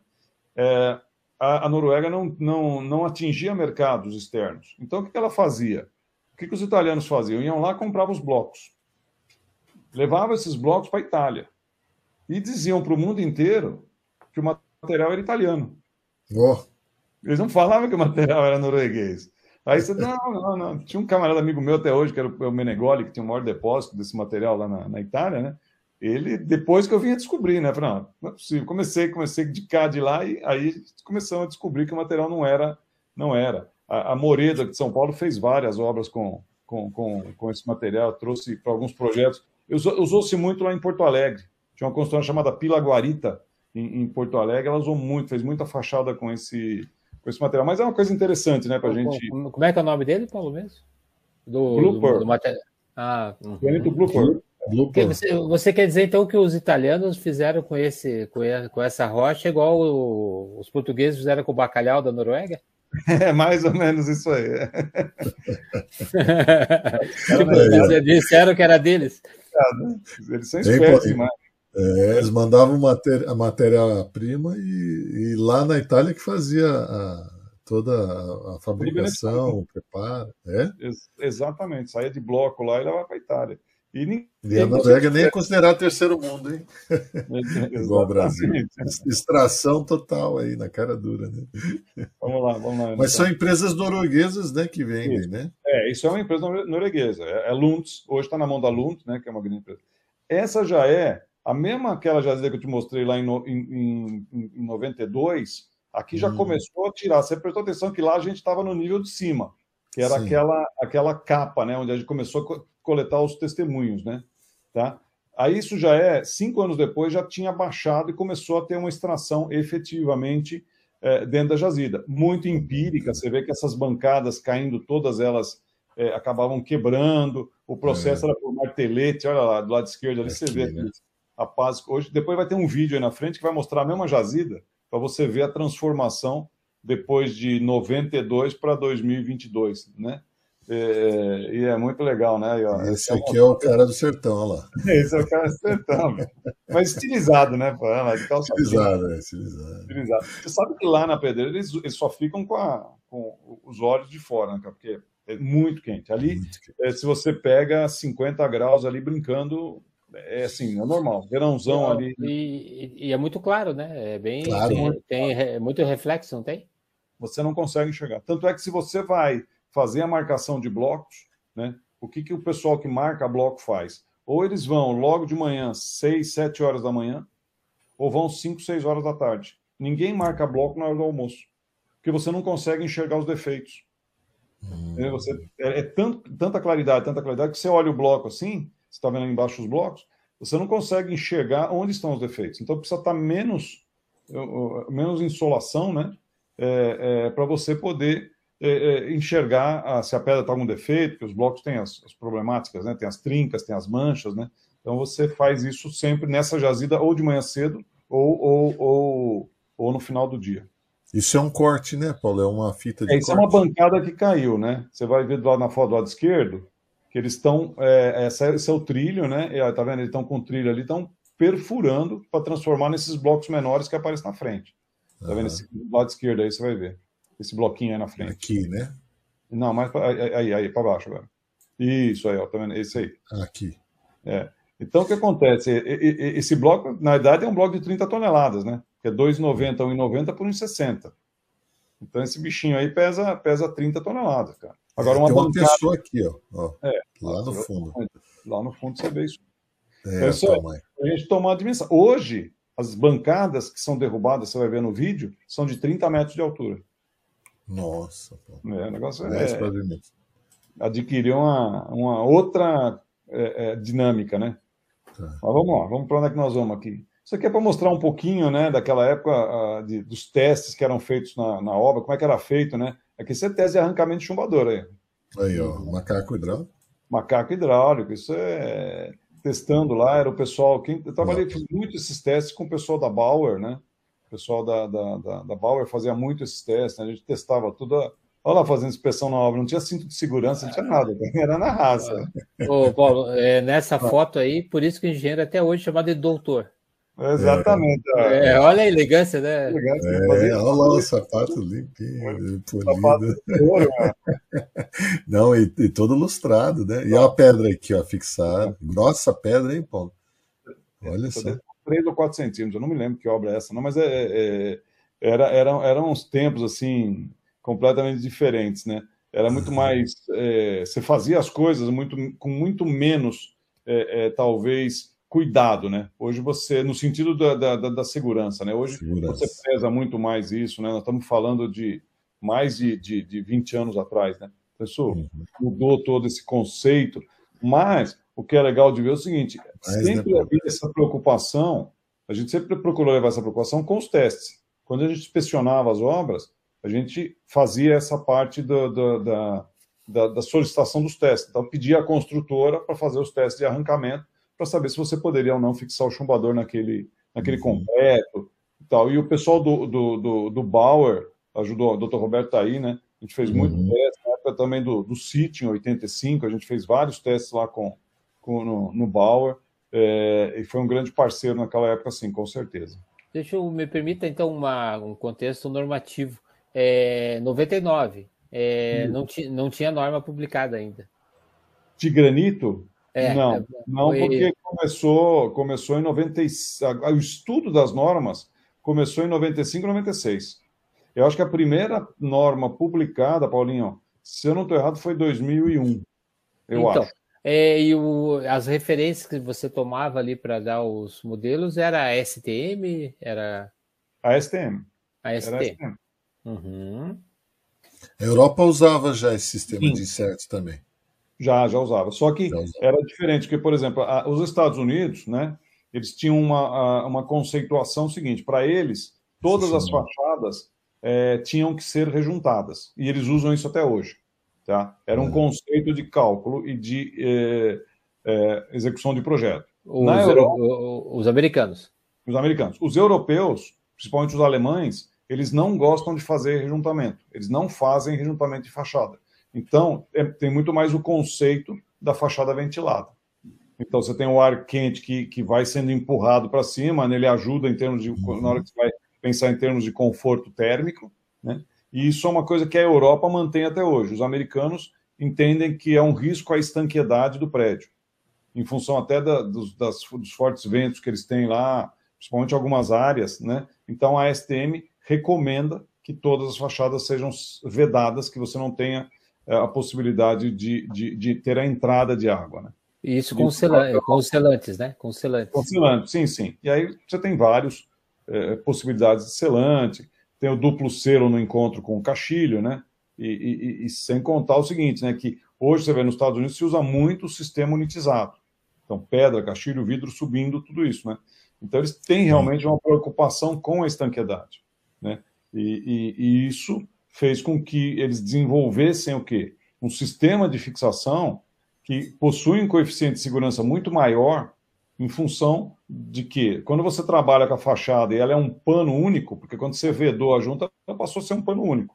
É, a, a Noruega não, não, não atingia mercados externos. Então, o que que ela fazia? O que, que os italianos faziam? Iam lá, compravam os blocos levavam esses blocos para a Itália e diziam para o mundo inteiro que o material era italiano. Ó, Eles não falavam que o material era norueguês. Aí você, não, não, não. Tinha um camarada amigo meu até hoje, que era o Menegoli, que tinha o maior depósito desse material lá na, na Itália, né? Ele, depois que eu vim a descobrir, né? Falei, não, não é possível. Comecei, comecei de cá, de lá, e aí começamos a descobrir que o material não era, não era. A, a Moreda de São Paulo fez várias obras com, com, com, com esse material, trouxe para alguns projetos. Usou-se muito lá em Porto Alegre. Tinha uma construção chamada Pila Guarita, em, em, Porto Alegre. Ela usou muito, fez muita fachada com esse, com esse material. Mas é uma coisa interessante, né, para a gente. Como é que é o nome dele, Paulo mesmo? Do, Blooper. Do, do material. Ah, uhum. Blooper. Você, você, quer dizer então que os italianos fizeram com esse com essa rocha igual o, os portugueses fizeram com o bacalhau da Noruega? É mais ou menos isso aí. tipo, é, disseram que era deles. Eles são espertos demais. É, eles mandavam a matéria-prima e, e, lá na Itália que fazia a, toda a, fabricação, o preparo. É? Ex exatamente, saía de bloco lá e levava para a Itália. E, nem, e a Noruega nem é considerado terceiro mundo, hein? Igual ao Brasil. Extração total aí, na cara dura, né? Vamos lá, vamos lá. Mas então. são empresas norueguesas né, que vendem, isso. né? É, isso é uma empresa norueguesa. É, é Lunds, hoje está na mão da Lund, né, que é uma grande empresa. Essa já é a mesma aquela jazida que eu te mostrei lá em, em, em, em 92, aqui já hum. começou a tirar. Você prestou atenção que lá a gente estava no nível de cima, que era aquela, aquela capa, né, onde a gente começou a coletar os testemunhos, né? Tá? Aí isso já é, cinco anos depois, já tinha baixado e começou a ter uma extração efetivamente é, dentro da jazida. Muito empírica, você vê que essas bancadas caindo, todas elas é, acabavam quebrando, o processo é. era por martelete, olha lá, do lado esquerdo ali, Aqui, você vê né? A paz. Hoje, depois vai ter um vídeo aí na frente que vai mostrar a mesma jazida, para você ver a transformação depois de 92 para 2022, né? É, e é muito legal, né? Esse aqui é o cara do sertão, olha lá. Esse é o cara do sertão, mas estilizado, né? Estilizado, é, estilizado. estilizado. Você sabe que lá na pedreira eles, eles só ficam com, a, com, os olhos de fora, né? Porque é muito quente. Ali, muito quente. É, se você pega 50 graus ali brincando, é assim, é normal. Verãozão ali. E, e, é muito claro, né? É bem. Claro, tem, tem muito reflexo, não tem? Você não consegue enxergar. Tanto é que se você vai fazer a marcação de blocos, né? O que, que o pessoal que marca bloco faz? Ou eles vão logo de manhã, 6, 7 horas da manhã, ou vão 5, 6 horas da tarde. Ninguém marca bloco na hora do almoço, porque você não consegue enxergar os defeitos. Hum. Você, é, é tanto, tanta claridade, tanta claridade, que você olha o bloco assim, você está vendo embaixo os blocos, você não consegue enxergar onde estão os defeitos. Então precisa estar tá menos, menos insolação, né? É, é, para você poder é, é, enxergar a, se a pedra está com defeito, que os blocos têm as, as, problemáticas, né? tem as trincas, tem as manchas, né? Então você faz isso sempre nessa jazida, ou de manhã cedo, ou, ou, ou, ou no final do dia. Isso é um corte, né, Paulo? É uma fita de. É, isso corte. é uma bancada que caiu, né? Você vai ver do lado na foto do lado esquerdo, que eles estão. É, esse é o trilho, né? Tá vendo? Eles estão com o trilho ali, estão perfurando para transformar nesses blocos menores que aparecem na frente. Tá vendo? Esse lado esquerdo aí você vai ver esse bloquinho aí na frente. Aqui, né? Não, mais pra, aí, aí, aí para baixo agora. Isso aí, ó, tá vendo? Esse aí. Aqui. É. Então, o que acontece? Esse bloco, na verdade, é um bloco de 30 toneladas, né? Que é 2,90, 1,90 por 1,60. Então, esse bichinho aí pesa, pesa 30 toneladas, cara. Agora, uma, Tem uma bancada... pessoa aqui, ó. ó é, lá no fundo. Lá no fundo você vê isso. É, isso é, a gente tomar a dimensão. Hoje, as bancadas que são derrubadas, você vai ver no vídeo, são de 30 metros de altura. Nossa. É, o negócio é, adquirir uma, uma outra é, é, dinâmica, né? Tá. Mas vamos lá, vamos para onde é que nós vamos aqui. Isso aqui é para mostrar um pouquinho, né, daquela época uh, de, dos testes que eram feitos na, na, obra, como é que era feito, né? Aqui você é teste de arrancamento de chumbador aí. Aí, ó, macaco hidráulico. Macaco hidráulico, isso é testando lá, era o pessoal, quem, eu trabalhei, fiz muito esses testes com o pessoal da Bauer, né? O pessoal da, da, da, da Bauer fazia muito esses testes, né? a gente testava tudo. Olha lá fazendo inspeção na obra, não tinha cinto de segurança, não tinha nada, era na raça. Ô, Paulo, é, nessa foto aí, por isso que o engenheiro até hoje é chamado de doutor. Exatamente. É, é, olha a elegância, né? Elegância, é, olha lá o sapato limpinho, polido. Não, e, e, todo lustrado, né? E a pedra aqui, ó, fixada. Nossa pedra, hein, Paulo? Olha só. 3 ou 4 centímetros, eu não me lembro que obra é essa, não, mas é, é, era, eram, eram uns tempos assim completamente diferentes, né? Era muito mais. É, você fazia as coisas muito, com muito menos, é, é, talvez, cuidado, né? Hoje você, no sentido da, da, da segurança, né? Hoje segurança. você pesa muito mais isso, né? Nós estamos falando de mais de, de, de 20 anos atrás, né? Pessoal, uhum. mudou todo esse conceito, mas o que é legal de ver é o seguinte: mas sempre havia essa preocupação, a gente sempre procurou levar essa preocupação com os testes. Quando a gente inspecionava as obras, a gente fazia essa parte do, da, da, da, solicitação dos testes. Então, pedia à construtora para fazer os testes de arrancamento, para saber se você poderia ou não fixar o chumbador naquele, naquele uhum. concreto e tal. E o pessoal do, do, do, do Bauer ajudou, o Dr. Roberto tá aí, né? A gente fez uhum. muito teste, na época também do, do City, em 85, a gente fez vários testes lá com, com no, no Bauer, é, e foi um grande parceiro naquela época, sim, com certeza. Deixa eu, me permita então uma, um contexto normativo. É, 99, é, não, ti, não tinha norma publicada ainda. De granito? É, não, é, não foi... porque começou, começou em 95. O estudo das normas começou em 95 e 96. Eu acho que a primeira norma publicada, Paulinho, se eu não estou errado, foi 2001. Eu então, acho. É, e o, as referências que você tomava ali para dar os modelos era a STM? Era a STM. A STM. Uhum. A Europa usava já esse sistema Sim. de insertos também. Já, já usava. Só que usava. era diferente, porque, por exemplo, a, os Estados Unidos, né, eles tinham uma, a, uma conceituação seguinte: para eles, todas Sim. as fachadas é, tinham que ser rejuntadas. E eles usam isso até hoje. Tá? Era um uhum. conceito de cálculo e de é, é, execução de projeto. Os, Europa, os americanos. Os americanos. Os europeus, principalmente os alemães, eles não gostam de fazer rejuntamento. Eles não fazem rejuntamento de fachada. Então, é, tem muito mais o conceito da fachada ventilada. Então, você tem o ar quente que, que vai sendo empurrado para cima, né? ele ajuda em termos de. Uhum. Na hora que você vai pensar em termos de conforto térmico, né? E isso é uma coisa que a Europa mantém até hoje. Os americanos entendem que é um risco à estanqueidade do prédio, em função até da, dos, das, dos fortes ventos que eles têm lá, principalmente algumas áreas, né? Então a STM recomenda que todas as fachadas sejam vedadas, que você não tenha a possibilidade de, de, de, ter a entrada de água, né? Isso com, sela, com selantes, né? Com selantes. Com selantes, sim, sim. E aí você tem vários é, possibilidades de selante, tem o duplo selo no encontro com o cachilho, né? E, e, e, sem contar o seguinte, né? Que hoje você vê nos Estados Unidos se usa muito o sistema unitizado. Então, pedra, cachilho, vidro subindo, tudo isso, né? Então, eles têm realmente uma preocupação com a estanqueidade, né? E, e isso fez com que eles desenvolvessem o quê? Um sistema de fixação que possui um coeficiente de segurança muito maior em função de que, quando você trabalha com a fachada e ela é um pano único, porque quando você vedou a junta, ela passou a ser um pano único,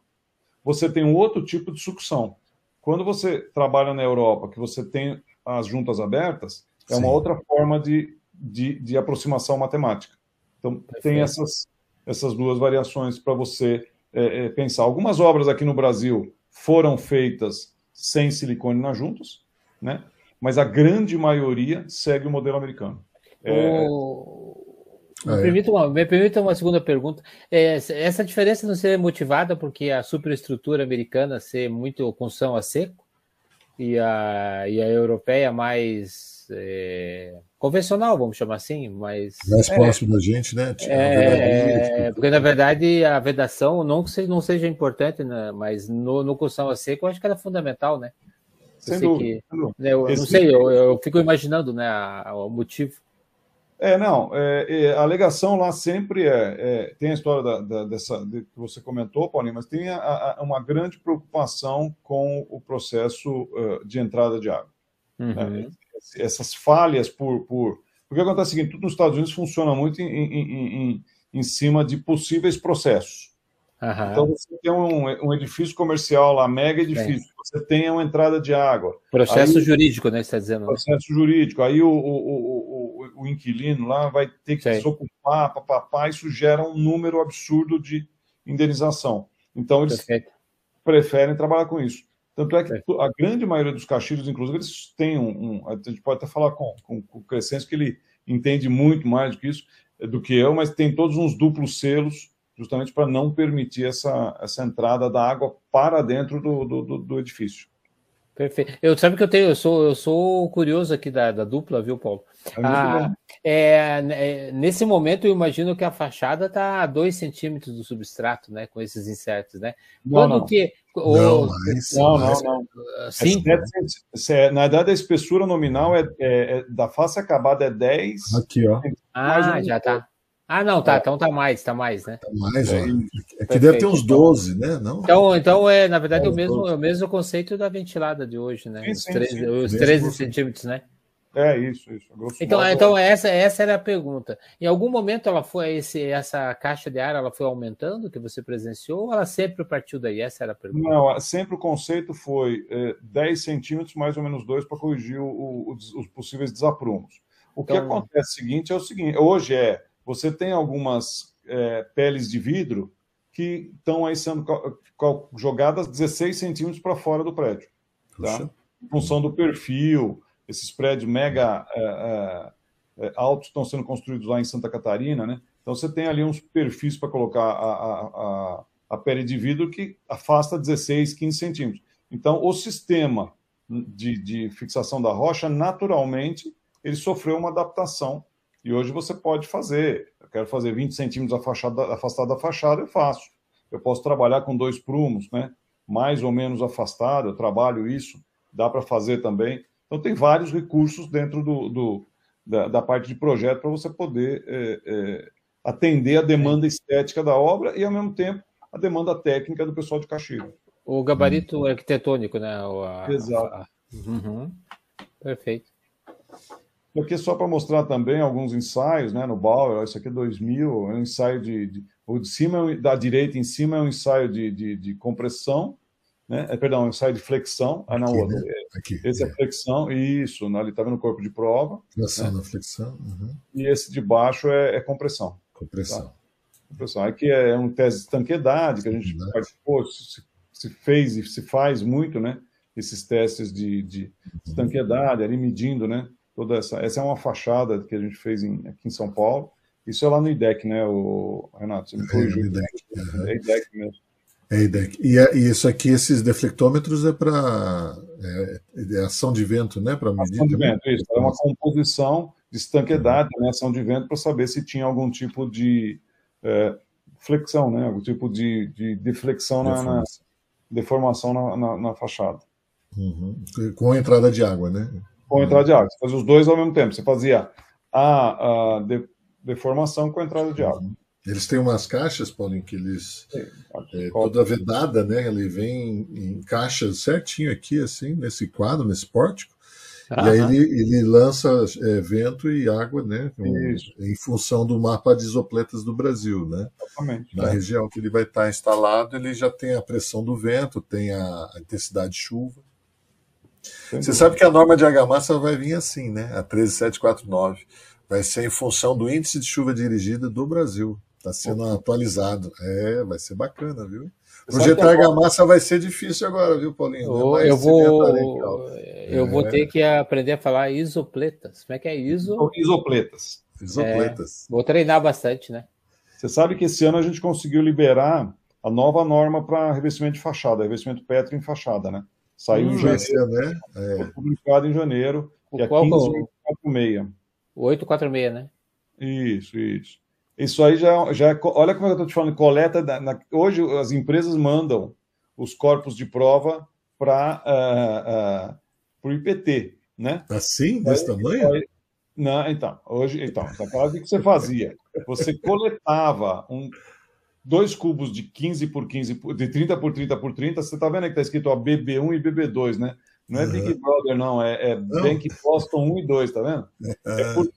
você tem um outro tipo de sucção. Quando você trabalha na Europa, que você tem as juntas abertas, é Sim. uma outra forma de, de, de aproximação matemática. Então, Perfeito. tem essas, essas duas variações para você é, é, pensar. Algumas obras aqui no Brasil foram feitas sem silicone nas juntas, né? mas a grande maioria segue o modelo americano. É... Me, ah, é. permita uma, me permita uma segunda pergunta. É, essa diferença não seria motivada porque a superestrutura americana ser muito construção a seco e a, e a europeia mais é, convencional, vamos chamar assim, mais... Mais é, próximo da gente, né? É, porque, na verdade, a vedação não que não seja importante, né, mas no, no construção a seco eu acho que era fundamental, né? Sem dúvida, que, né, eu, eu não sei, eu, eu, fico imaginando né, a, a, o motivo. É, não, é, é, a alegação lá sempre é, é tem a história da, da, dessa de, que você comentou, Paulinho, mas tem a, a, uma grande preocupação com o processo uh, de entrada de água. Né? Uhum. Né? Essas falhas por, por... Porque acontece o seguinte, tudo nos Estados Unidos funciona muito em, em, em, em cima de possíveis processos. Uhum. Então você tem um, um, edifício comercial lá, mega edifício, é. você tem uma entrada de água. Processo aí, jurídico, né? Você está dizendo. Né? Processo jurídico. Aí o, o, o, o inquilino lá vai ter que se desocupar, papapá, isso gera um número absurdo de indenização. Então eles Perfeito. preferem trabalhar com isso. Tanto é que a grande maioria dos caixeiros, inclusive, eles têm um, um, A gente pode até falar com, com, com o Crescente, que ele entende muito mais do que isso, do que eu, mas tem todos uns duplos selos justamente para não permitir essa, essa entrada da água para dentro do, do, do edifício. Perfeito. Eu sabe que eu tenho, eu sou, eu sou curioso aqui da, da dupla, viu, Paulo? É, ah, é, é, nesse momento eu imagino que a fachada está a 2 centímetros do substrato, né? Com esses insetos, né? Quando não, não. Que Não, mais, não, não, não. Cinco. É sete, na verdade, a espessura nominal é, é, é, da face acabada é 10. Aqui, ó. Ah, já tá. Ah, não, tá. É. Então tá mais, tá mais, né? Tá mais, ó. É que deve ter uns 12, né? Não? Então, então é, na verdade, é, o, mesmo, é o mesmo conceito da ventilada de hoje, né? Sim, os 13, sim. Os 13 centímetros, né? É isso, isso. Então, modo, então essa, essa era a pergunta. Em algum momento ela foi esse, essa caixa de ar ela foi aumentando que você presenciou ou ela sempre partiu daí? Essa era a pergunta. Não, sempre o conceito foi é, 10 centímetros mais ou menos dois para corrigir o, o, os possíveis desaprumos. O então, que acontece é o seguinte é o seguinte: hoje é você tem algumas é, peles de vidro que estão aí sendo jogadas 16 centímetros para fora do prédio. Tá? Em função do perfil, esses prédios mega é, é, é, altos estão sendo construídos lá em Santa Catarina, né? Então você tem ali uns perfis para colocar a, a, a, pele de vidro que afasta 16, 15 centímetros. Então o sistema de, de fixação da rocha, naturalmente, ele sofreu uma adaptação e hoje você pode fazer. Eu quero fazer 20 centímetros afastado da fachada, eu faço. Eu posso trabalhar com dois prumos, né? mais ou menos afastado, eu trabalho isso, dá para fazer também. Então, tem vários recursos dentro do, do da, da, parte de projeto para você poder é, é, atender a demanda estética da obra e, ao mesmo tempo, a demanda técnica do pessoal de Caxias. O gabarito hum. arquitetônico, né? A, Exato. A... Uhum. Perfeito. Aqui só para mostrar também alguns ensaios, né, no Bauer, isso aqui é 2000, é um ensaio de, de o de cima, é da direita em cima é um ensaio de, de, de compressão, né? É, perdão, ensaio de flexão. Ah, não, aqui, outro. Né? Aqui, esse é. é. flexão, isso, né? ele está vendo o corpo de prova. Flexão né? na flexão. Uhum. E esse de baixo é, é compressão. Compressão. Tá? Compressão. Aqui é um teste de tanquedade que a gente participou, se, se, fez e se faz muito, né? Esses testes de, de uhum. tanquedade, ali medindo, né? Toda essa, essa é uma fachada que a gente fez em, aqui em São Paulo. Isso é lá no IDEC, né, o Renato? Você me corrigiu. É, IDEC. Uhum. é IDEC mesmo. É. E, é, e isso aqui, esses deflectômetros, é para é, é, ação de vento, né? Para medir. Ação de vento, isso. É uma composição de estanquedade, né, ação de vento, para saber se tinha algum tipo de é, flexão, né? Algum tipo de, de deflexão na, na deformação na, na, na fachada. Uhum. Com entrada de água, né? Com entrada de água. Você fazia os dois ao mesmo tempo. Você fazia a, a de, deformação com entrada de água. Uhum. Eles têm umas caixas, Paulinho, que eles. É, toda vedada, né? Ele vem em caixas certinho aqui, assim, nesse quadro, nesse pórtico. E aí ele, ele lança é, vento e água, né? em função do mapa de isopletas do Brasil, né? Exatamente. Na é. região que ele vai estar instalado, ele já tem a pressão do vento, tem a, a intensidade de chuva. Você sabe que a norma de argamassa vai vir assim, né? A 13749. Vai ser em função do índice de chuva dirigida do Brasil. Está sendo atualizado. É, vai ser bacana, viu? Projetar argamassa vai ser difícil agora, viu, Paulinho? Oh, eu vou, eu é. vou ter que aprender a falar isopletas. Como é que é iso? Isopletas. Isopletas. É, vou treinar bastante, né? Você sabe que esse ano a gente conseguiu liberar a nova norma para revestimento de fachada, revestimento petro em fachada, né? Saiu hum, em janeiro, né? É. Foi publicado em janeiro, o dia qual, 15846. 846, né? Isso, isso. Isso aí já, já é, olha como é eu estou te falando, coleta. Da, na, hoje as empresas mandam os corpos de prova para uh, uh, o IPT, né? Assim, desse aí, tamanho? Aí, não, então, hoje, então, naquela o que você fazia? Você coletava um, dois cubos de 15 por 15, de 30 por 30 por 30, você está vendo que está escrito ó, BB1 e BB2, né? Não é. Big Brother, não, é, é. Bank Boston 1 e 2, tá vendo? É por,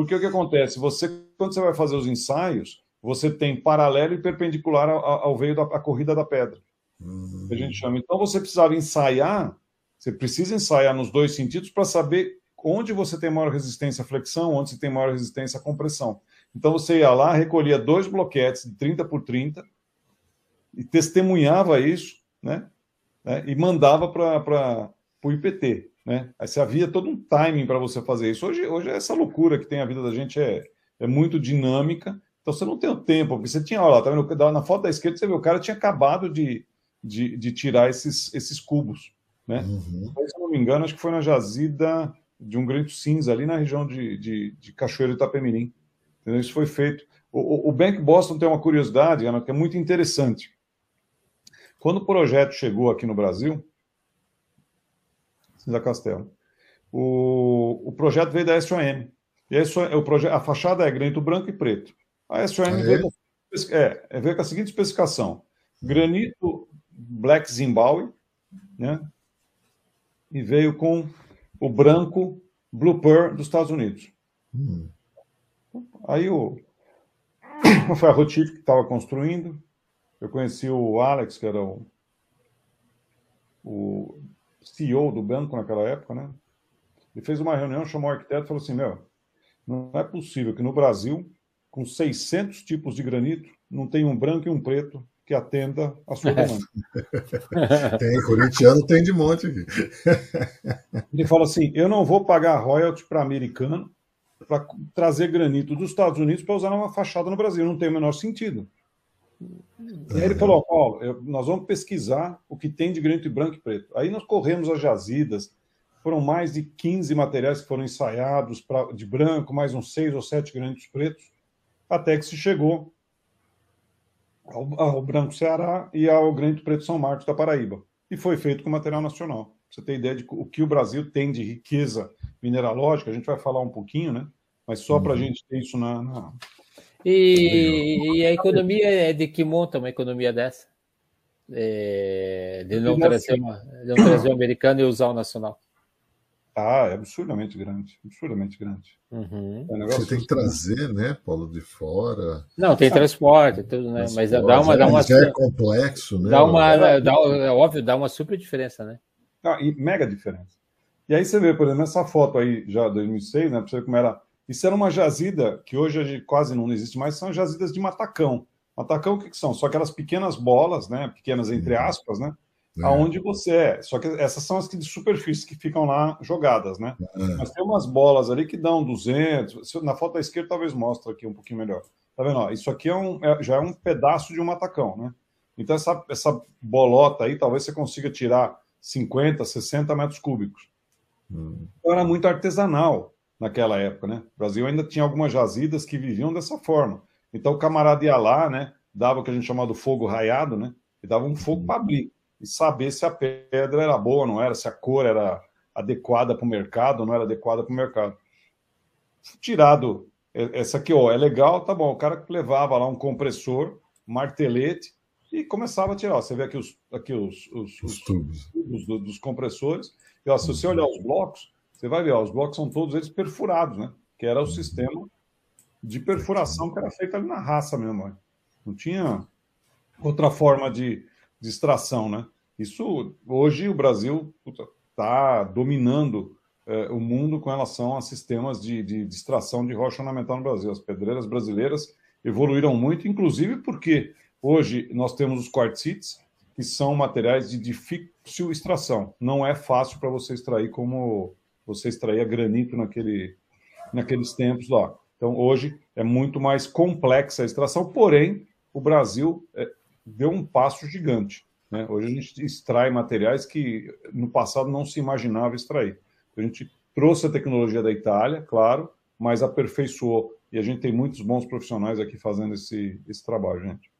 porque o que acontece? Você, quando você vai fazer os ensaios, você tem paralelo e perpendicular ao, ao veio da corrida da pedra. Uhum. Que a gente chama. Então você precisava ensaiar, você precisa ensaiar nos dois sentidos para saber onde você tem maior resistência à flexão, onde você tem maior resistência à compressão. Então você ia lá, recolhia dois bloquetes de 30 por 30 e testemunhava isso, né? né? E mandava para o IPT, né? Aí você havia todo um timing para você fazer isso. Hoje, hoje essa loucura que tem a vida da gente é, é muito dinâmica. Então você não tem o tempo, porque você tinha, olha lá, tá vendo? Na foto da esquerda você vê o cara tinha acabado de, de, de tirar esses, esses cubos, né? Uhum. se eu não me engano, acho que foi na jazida de um granito cinza ali na região de, de, de Cachoeiro Itapemirim. Entendeu? Isso foi feito. O, o, Bank Boston tem uma curiosidade, Ana, que é muito interessante. Quando o projeto chegou aqui no Brasil, Cinza Castelo, o, o projeto veio da SOM. E a, o projeto, a fachada é granito branco e preto. A SOM ah, veio, é? É, veio com a seguinte especificação: granito Black Zimbabwe, né? E veio com o branco Blue Pearl dos Estados Unidos. Hum. Aí o foi a Rotif que estava construindo. Eu conheci o Alex, que era o, o CEO do banco naquela época, né? Ele fez uma reunião, chamou o arquiteto e falou assim: Meu, não é possível que no Brasil, com 600 tipos de granito, não tenha um branco e um preto que atenda a sua demanda. tem, corintiano tem de monte aqui. Ele fala assim: Eu não vou pagar royalties para americano para trazer granito dos Estados Unidos para usar numa fachada no Brasil. Não tem o menor sentido. E aí ele falou: Paulo, eu, nós vamos pesquisar o que tem de granito branco e preto. Aí nós corremos as jazidas, foram mais de 15 materiais que foram ensaiados pra, de branco, mais uns seis ou sete granitos pretos, até que se chegou ao, ao branco Ceará e ao granito preto São Marcos da Paraíba. E foi feito com material nacional. Você ter ideia de o que o Brasil tem de riqueza mineralógica, a gente vai falar um pouquinho, né? Mas só para a uhum. gente ter isso na, na e, e, a economia é de que monta uma economia dessa? É, de não trazer, uma, de não trazer o americano e usar o nacional. Ah, é absurdamente grande, absurdamente grande. Uhum. É um Você tem que trazer, né, Paulo, de fora. Não, tem transporte, tudo, né? Mas dá uma, dá uma. Já é complexo, né? Dá uma, dá, é óbvio, dá uma super diferença, né? Ah, e mega diferença. E aí você vê, por exemplo, essa foto aí já de 2006, né? Para você ver como era isso era uma jazida que hoje quase não existe mais, são jazidas de matacão. Matacão o que, que são? São aquelas pequenas bolas, né? Pequenas entre uhum. aspas, né? É. Aonde você é. Só que essas são as que de superfície que ficam lá jogadas, né? É. Mas tem umas bolas ali que dão 200. Na foto da esquerda talvez mostre aqui um pouquinho melhor. Tá vendo? Ó, isso aqui é um, é, já é um pedaço de um matacão, né? Então essa, essa bolota aí talvez você consiga tirar 50, 60 metros cúbicos. Hum. Então era muito artesanal naquela época, né? O Brasil ainda tinha algumas jazidas que viviam dessa forma. Então o camarada ia lá, né? Dava o que a gente chamava de fogo raiado, né? E dava um fogo para abrir e saber se a pedra era boa ou não era, se a cor era adequada para o mercado ou não era adequada para o mercado. Tirado essa aqui, ó, é legal, tá bom. O cara levava lá um compressor, martelete e começava a tirar. Ó, você vê aqui os, aqui os, os, os tubos, tubos do, dos compressores. E ó, se você olhar os blocos, você vai ver, ó, os blocos são todos eles perfurados, né? Que era o sistema de perfuração que era feito ali na raça mesmo. Não tinha outra forma de, de extração, né? Isso, hoje, o Brasil está dominando é, o mundo com relação a sistemas de, de, de extração de rocha ornamental no Brasil. As pedreiras brasileiras evoluíram muito, inclusive porque hoje nós temos os quartzites, que são materiais de difícil extração. Não é fácil para você extrair como você extraía granito naquele, naqueles tempos lá. Então, hoje é muito mais complexa a extração, porém, o Brasil é, deu um passo gigante. Né? Hoje a gente extrai materiais que no passado não se imaginava extrair. A gente trouxe a tecnologia da Itália, claro, mas aperfeiçoou. E a gente tem muitos bons profissionais aqui fazendo esse, esse trabalho, gente.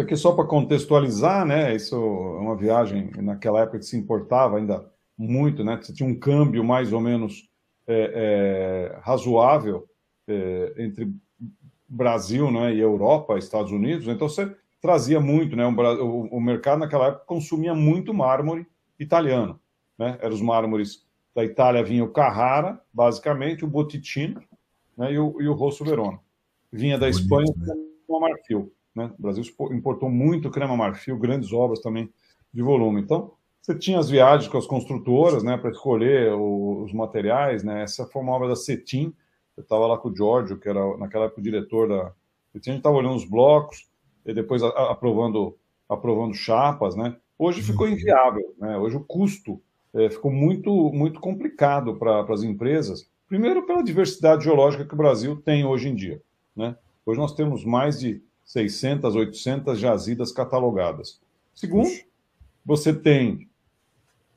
Isso aqui só para contextualizar, né? Isso é uma viagem naquela época que se importava ainda muito, né? Você tinha um câmbio mais ou menos é, é, razoável é, entre Brasil né, e Europa, Estados Unidos. Então você trazia muito, né? O, o mercado naquela época consumia muito mármore italiano, né? Eram os mármores da Itália vinha o Carrara, basicamente, o Botticino né, e, o, e o Rosso Verona. Vinha da Espanha né? o Marfil. Né? O Brasil importou muito crema marfil, grandes obras também de volume. Então, você tinha as viagens com as construtoras né, para escolher os materiais. Né? Essa foi uma obra da Cetim. Eu estava lá com o Giorgio, que era naquela época o diretor da Cetim. A gente estava olhando os blocos e depois aprovando, aprovando chapas. Né? Hoje ficou uhum. inviável. Né? Hoje o custo é, ficou muito, muito complicado para as empresas. Primeiro, pela diversidade geológica que o Brasil tem hoje em dia. Né? Hoje nós temos mais de 600, 800 jazidas catalogadas. Segundo, você tem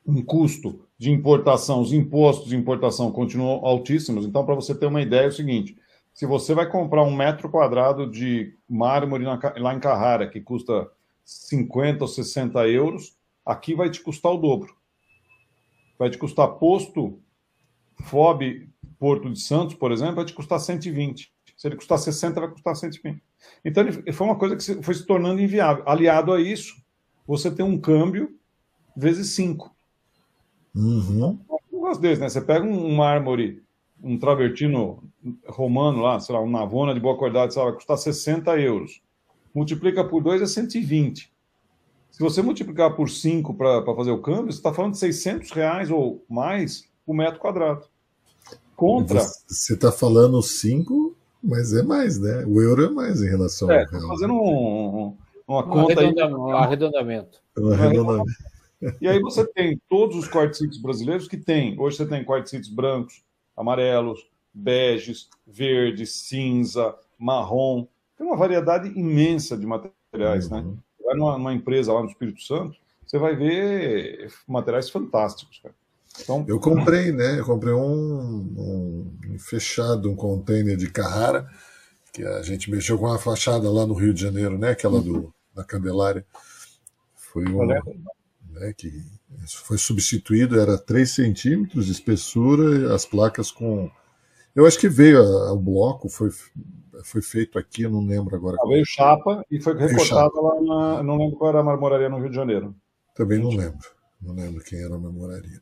um custo de importação, os impostos de importação continuam altíssimos. Então, para você ter uma ideia, é o seguinte: se você vai comprar um metro quadrado de mármore lá em Carrara, que custa 50 ou 60 euros, aqui vai te custar o dobro. Vai te custar posto FOB Porto de Santos, por exemplo, vai te custar 120. Se ele custar 60, vai custar 120. Então, foi uma coisa que foi se tornando inviável. Aliado a isso, você tem um câmbio vezes 5. Uhum. Um negócio desse, né? Você pega um mármore, um travertino romano lá, sei lá, um Navona de boa qualidade, sei lá, vai custar 60 euros. Multiplica por 2 é 120. Se você multiplicar por 5 para fazer o câmbio, você está falando de 600 reais ou mais por metro quadrado. Contra. Você está falando 5, mas é mais, né? O euro é mais em relação é, ao real. fazendo um, uma conta aí. Um arredondamento. Um arredondamento. E aí você tem todos os quartzitos brasileiros que tem. Hoje você tem quartzitos brancos, amarelos, beges, verdes, cinza, marrom. Tem uma variedade imensa de materiais, né? uhum. né? Vai numa, numa, empresa lá no Espírito Santo, você vai ver materiais fantásticos, cara. Então, eu comprei, né? Eu comprei um, um, fechado, um container de Carrara, que a gente mexeu com a fachada lá no Rio de Janeiro, né? Aquela do, da Candelária. Foi um, né, que foi substituído, era 3 centímetros de espessura, as placas com. Eu acho que veio o bloco, foi, foi feito aqui, eu não lembro agora. Ah, veio chapa e foi recortado lá na. Não lembro qual era a marmoraria no Rio de Janeiro. Também não lembro. Não lembro quem era a marmoraria.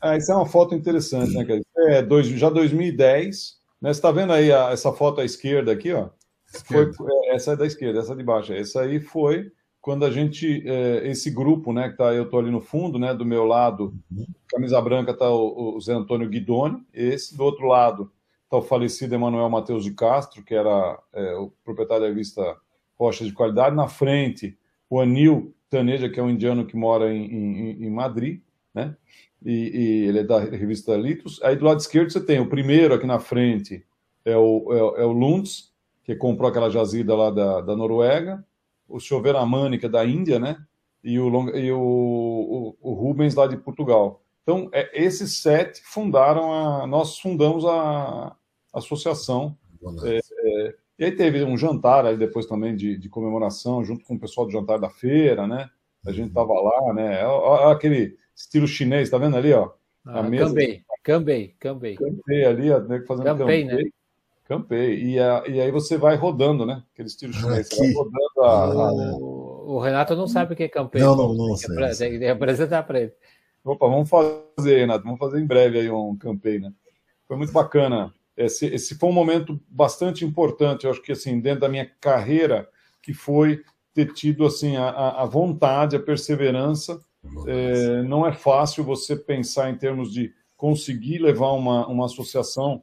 Ah, isso é uma foto interessante, né, cara? É dois, já 2010. Né? Você está vendo aí a, essa foto à esquerda aqui, ó? Foi, é, essa é da esquerda, essa de baixo. Essa aí foi quando a gente, é, esse grupo, né, que tá, eu estou ali no fundo, né, do meu lado, camisa branca está o, o, Zé Antônio Guidoni, esse, do outro lado está o falecido Emanuel Matheus de Castro, que era é, o proprietário da revista Rocha de Qualidade, na frente o Anil Taneja, que é um indiano que mora em, em, em Madrid, né, e, e, ele é da revista Litos. Aí do lado esquerdo você tem o primeiro aqui na frente, é o, é, é o Lundz, que comprou aquela jazida lá da, da Noruega, o Choveramani, que é da Índia, né? E o, e o, o, o Rubens lá de Portugal. Então, é, esses sete fundaram a. Nós fundamos a, a associação. É, é, e aí teve um jantar aí depois também de, de, comemoração, junto com o pessoal do jantar da feira, né? A gente tava lá, né? Aquele estilo chinês, tá vendo ali, ó? Ah, a mesa. Cambei, cambei, cambei. Cambei ali, ó, né, fazendo campei, né? Campei. E, a, e aí você vai rodando, né? Aquele estilo chinês. Você vai rodando a, a... O, o, Renato não sabe o que é campei. Não, não, não sei. Tem que apresentar para ele. Opa, vamos fazer, Renato. Vamos fazer em breve aí um campei, né? Foi muito bacana. Esse, esse foi um momento bastante importante, eu acho que assim, dentro da minha carreira, que foi ter tido assim a, a vontade, a perseverança. É, não é fácil você pensar em termos de conseguir levar uma, uma associação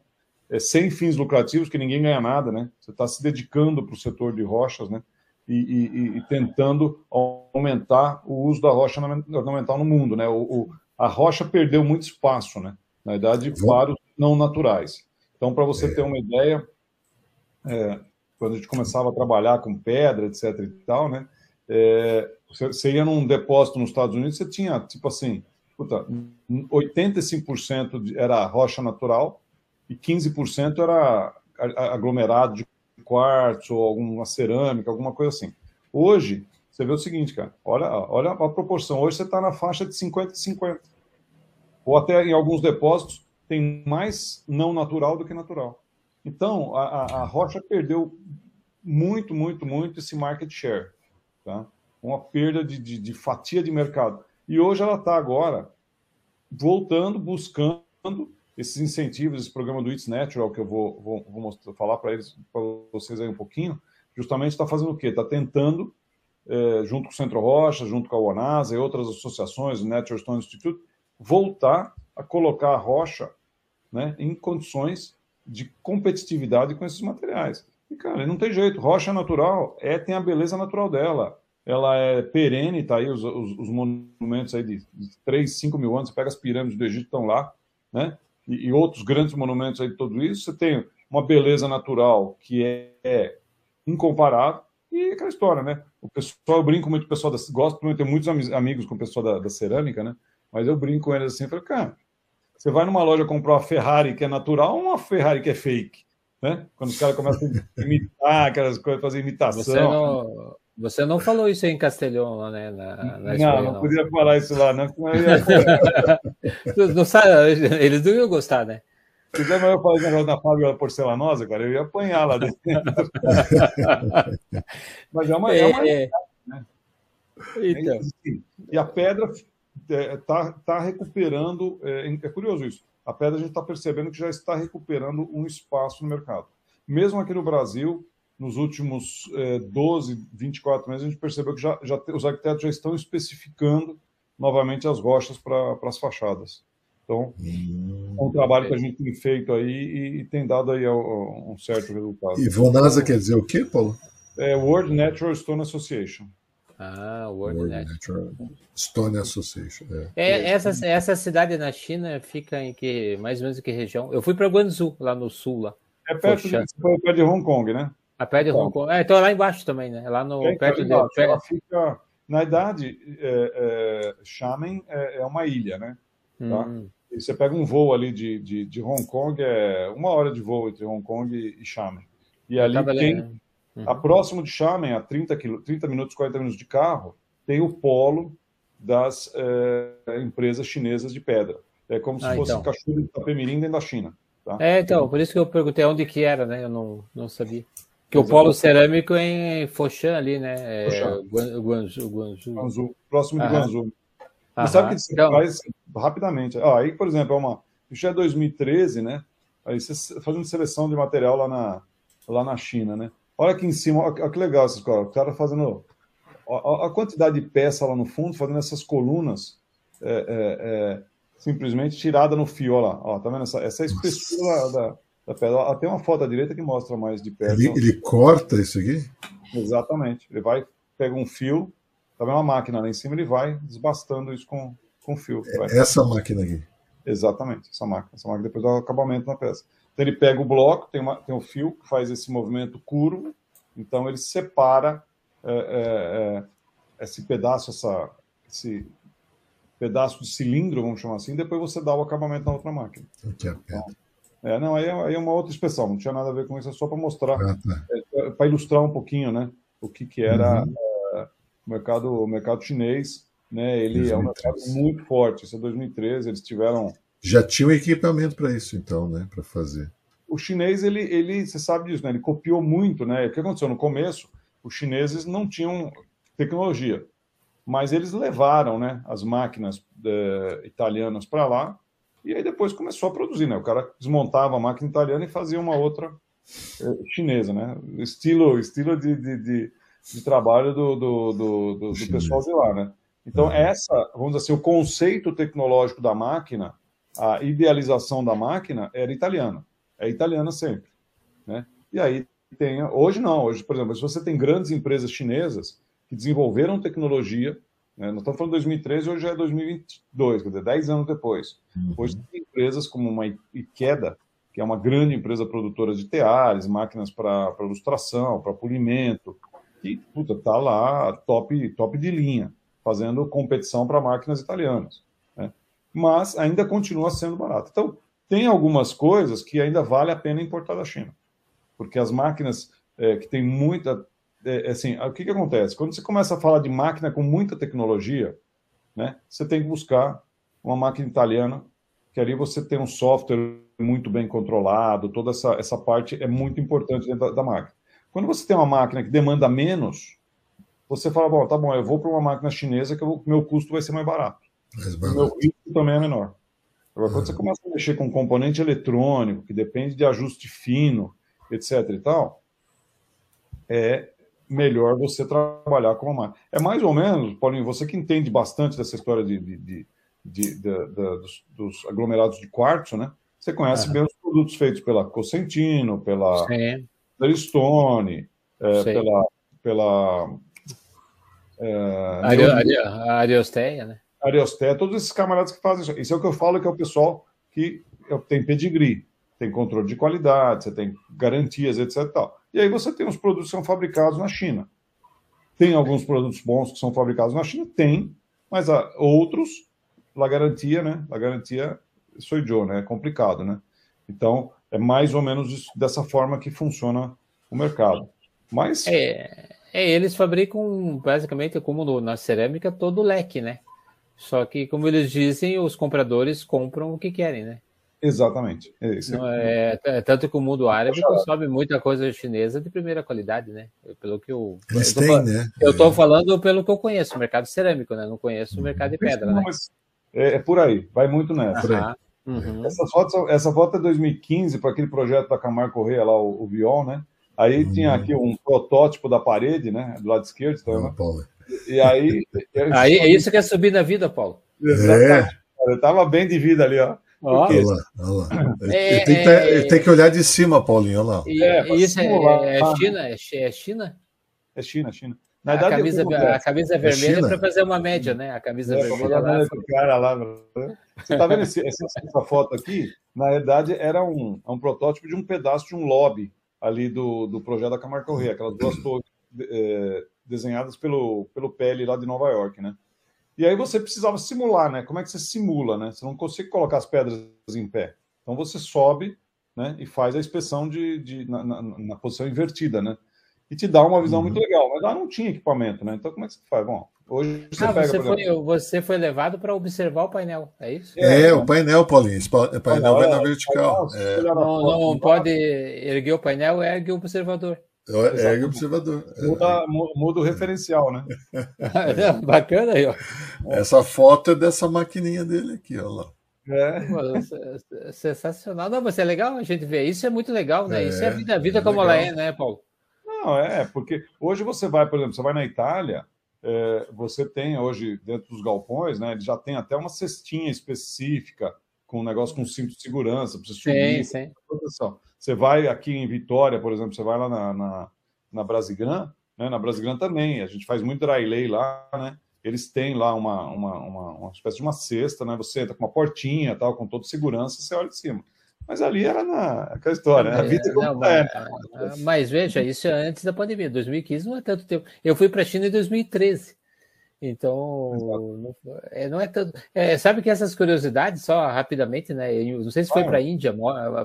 é, sem fins lucrativos, que ninguém ganha nada, né? Você está se dedicando para o setor de rochas, né? E, e, e, tentando aumentar o uso da rocha ornamental no mundo, né? O, o, a rocha perdeu muito espaço, né? Na verdade, vários não naturais. Então, para você é. ter uma ideia, é, quando a gente começava a trabalhar com pedra, etc. e tal, né? É, você, ia num depósito nos Estados Unidos, você tinha, tipo assim, puta, 85% era rocha natural, e 15% era aglomerado de quartzo ou alguma cerâmica, alguma coisa assim. Hoje, você vê o seguinte, cara, olha, olha a proporção. Hoje você está na faixa de 50 e 50. Ou até em alguns depósitos tem mais não natural do que natural. Então, a, a rocha perdeu muito, muito, muito esse market share. Tá? Uma perda de, de, de fatia de mercado. E hoje ela está agora voltando, buscando esses incentivos, esse programa do It's Natural, que eu vou, vou, vou mostrar, falar para vocês aí um pouquinho, justamente está fazendo o quê? Está tentando, é, junto com o Centro Rocha, junto com a ONASA e outras associações, o Natural Stone Institute, voltar a colocar a rocha né, em condições de competitividade com esses materiais. E, cara, não tem jeito. Rocha natural é, tem a beleza natural dela. Ela é perene, tá aí os, os, os monumentos aí de, de 3, 5 mil anos. Você pega as pirâmides do Egito, estão lá, né? e, e, outros grandes monumentos aí de tudo isso, você tem uma beleza natural que é, é incomparável e aquela história, né? O pessoal, eu brinco muito o pessoal, da, gosto de ter muitos amigos com o pessoal da, da cerâmica, né? Mas eu brinco com eles assim, falei, cara, você vai numa loja comprar uma Ferrari que é natural ou uma Ferrari que é fake? Né? Quando os caras começam a imitar aquelas coisas, fazer imitação. Você não, você não falou isso em castelhão lá, né? Na, na não, não, não, podia falar isso lá, não. não sabe, eles não iam gostar, né? Se quiser eu fazer negócio da fábrica porcelanosa, cara, eu ia apanhar lá dentro. Mas é uma. É, uma é. Né? Então. Assim, e a pedra está tá recuperando. É, é curioso isso. A pedra a gente está percebendo que já está recuperando um espaço no mercado. Mesmo aqui no Brasil, nos últimos é, 12, 24 meses, a gente percebeu que já, já, os arquitetos já estão especificando novamente as rochas para as fachadas. Então, hum, é um trabalho que a gente tem feito aí e, e tem dado aí um certo resultado. E Vonasa quer dizer o quê, Paulo? É World Natural Stone Association. Ah, World, World Natural. Stone Association. É. É, essa, essa cidade na China fica em que mais ou menos em que região? Eu fui para Guangzhou, lá no sul. Lá. É perto de, perto de Hong Kong, né? A perto de Hong então. Kong. É, então é lá embaixo também, né? É lá no é, perto de. Ela fica, na idade, é, é, Xiamen é, é, uma ilha, né? Tá? Hum. E você pega um voo ali de, de, de, Hong Kong, é uma hora de voo entre Hong Kong e Xiamen. E ali tem? Uhum. a próximo de Xiamen, a 30, quilô, 30 minutos, 40 minutos de carro, tem o polo das é, empresas chinesas de pedra. É como se ah, fosse então. Cachoeira de Itapemirim dentro da China. Tá? É, então, por isso que eu perguntei onde que era, né? Eu não, não sabia. Que o polo cerâmico é em Foshan ali, né? É, Guangzhou, Guangzhou. Guangzhou. Próximo de Aham. Guangzhou. Você sabe que você então... faz rapidamente. Ah, aí, por exemplo, é uma. Isso é 2013, né? Aí você fazendo seleção de material lá na, lá na China, né? Olha aqui em cima, olha que legal essas coisas. O cara fazendo. A, a, quantidade de peça lá no fundo, fazendo essas colunas. É, é, é, simplesmente tirada no fio, olha lá. Ó, tá vendo essa, essa espessura da, da pedra? tem uma foto à direita que mostra mais de perto. Ele, ele corta isso aqui? Exatamente. Ele vai, pega um fio, tá vendo uma máquina lá em cima, ele vai desbastando isso com, com fio. Vai. Essa máquina aqui. Exatamente, essa máquina. Essa máquina depois dá o acabamento na peça. Então ele pega o bloco, tem, uma, tem um fio que faz esse movimento curvo, então ele separa é, é, é, esse pedaço, essa, esse pedaço de cilindro, vamos chamar assim, depois você dá o acabamento na outra máquina. É. Então, é, não, aí é, aí é, uma outra expressão, não tinha nada a ver com isso, é só para mostrar, ah, tá. é, é para ilustrar um pouquinho, né, o que, que era uhum. É, o, mercado, o mercado chinês, né, ele 2013. é um mercado muito forte, isso é 2013, eles tiveram... Já tinha um equipamento para isso, então, né, para fazer. O chinês, ele, ele, você sabe disso, né, ele copiou muito, né, o que aconteceu no começo, os chineses não tinham tecnologia, mas eles levaram, né, as máquinas é, italianas para lá, e aí depois começou a produzir, né? O cara desmontava a máquina italiana e fazia uma outra eh, chinesa, né? Estilo, estilo de, de, de, de trabalho do, do, do, do, do pessoal de lá, né? Então, essa, vamos dizer assim, o conceito tecnológico da máquina, a idealização da máquina era italiana. É italiana sempre, né? E aí tem, hoje não, hoje, por exemplo, se você tem grandes empresas chinesas que desenvolveram tecnologia né? Nós estamos falando de 2013, hoje já é 2022, quer dizer, 10 anos depois. Uhum. Hoje tem empresas como uma Ikeda, que é uma grande empresa produtora de teares, máquinas para ilustração, para polimento, que puta, tá lá top, top de linha, fazendo competição para máquinas italianas. Mas ainda continua sendo barato. Então, tem algumas coisas que ainda vale a pena importar da China. Porque as máquinas é, que tem muita é, é, assim, o que, que acontece? Quando você começa a falar de máquina com muita tecnologia, né, você tem que buscar uma máquina italiana, que ali você tem um software muito bem controlado, toda essa, essa parte é muito importante dentro da, da máquina. Quando você tem uma máquina que demanda menos, você fala, bom, tá bom, eu vou para uma máquina chinesa que o meu custo vai ser mais barato. O meu risco também é menor. Agora, quando você começa a mexer com componente eletrônico, que depende de ajuste fino, etc e tal, é melhor você trabalhar com uma máquina. É mais ou menos, Paulinho, você que entende bastante dessa história de, de, de, de, dos, dos, aglomerados de quartzo, né? Você conhece uhum. bem os produtos feitos pela Cosentino, pela Stone, é, pela, pela é, a Ariosteia, né? Ariosteia, todos esses camaradas que fazem isso. Isso é o que eu falo que é o pessoal que tem pedigree, tem controle de qualidade, você tem garantias, etc. Tal. E aí você tem os produtos que são fabricados na China. Tem alguns produtos bons que são fabricados na China? Tem, mas há outros, a garantia, né? A garantia sou né? É complicado, né? Então, é mais ou menos isso, dessa forma que funciona o mercado. Mas. É, é eles fabricam basicamente, como no, na cerâmica, todo o leque, né? Só que, como eles dizem, os compradores compram o que querem, né? Exatamente. É, é, é, tanto que o mundo árabe consome muita coisa chinesa de primeira qualidade, né? Pelo que eu. Mas eu tem, tô, né? Eu estou falando pelo que eu conheço, o mercado cerâmico, né? Não conheço o mercado de pedra, Não, né? mas é, é, por aí, vai muito nessa. Uhum. Essa, foto, essa foto é 2015 para aquele projeto da Camargo Correia lá, o, o Bion, né? Aí uhum. tinha aqui um protótipo da parede, né? Do lado esquerdo, tá vendo? E aí. Aí é isso que é subir na vida, Paulo. Exatamente. É. Eu tava bem de vida ali, ó. Olha lá, olha lá. É, ele, tem que, tá, ele, tem que, olhar de cima, Paulinho, olha lá. E, é, isso é, é, China? É, China? É China, China. Na verdade, a camisa, a camisa vermelha é para fazer uma média, né? A camisa é, vermelha lá. Cara lá. Você tá vendo esse, essa, essa, foto aqui? Na verdade, era um, um protótipo de um pedaço de um lobby ali do, do projeto da Camargo Correia, aquelas duas torres é, desenhadas pelo, pelo PL lá de Nova York, né? E aí você precisava simular, né? Como é que você simula, né? Você não consegue colocar as pedras em pé. Então você sobe, né? E faz a inspeção de, de na, na, na, posição invertida, né? E te dá uma visão uhum. muito legal. Mas lá não tinha equipamento, né? Então como é que você faz? Bom, hoje você ah, pega. Você foi, você foi levado para observar o painel, é isso? É, é o painel, Paulinho. O painel vai na vertical. É. Não, não pode erguer o painel, ergue o observador. É o observador. Muda, muda o referencial, né? Bacana aí, ó. Essa foto é dessa maquininha dele aqui, ó lá. É. Sensacional. Não, mas é legal a gente ver. Isso é muito legal, né? É, Isso é a vida, a vida é como legal. ela é, né, Paulo? Não, é, porque hoje você vai, por exemplo, você vai na Itália, é, você tem hoje, dentro dos galpões, né? Ele já tem até uma cestinha específica com um negócio com cinto de segurança, para você subir, sim, sim. proteção. Você vai aqui em Vitória, por exemplo, você vai lá na, na, na Brasigran, né? Na Brasigran também, a gente faz muito dry lay lá, né? Eles têm lá uma, uma, uma, uma espécie de uma cesta, né? Você entra com uma portinha, tal, com toda segurança, você olha de cima. Mas ali era na aquela história, né? A vida é, não, mas, é. mas veja, isso é antes da pandemia. 2015 não é tanto tempo. Eu fui para a China em 2013. Então, não é, não é tanto. É, sabe que essas curiosidades, só rapidamente, né? Eu não sei se foi para a Índia,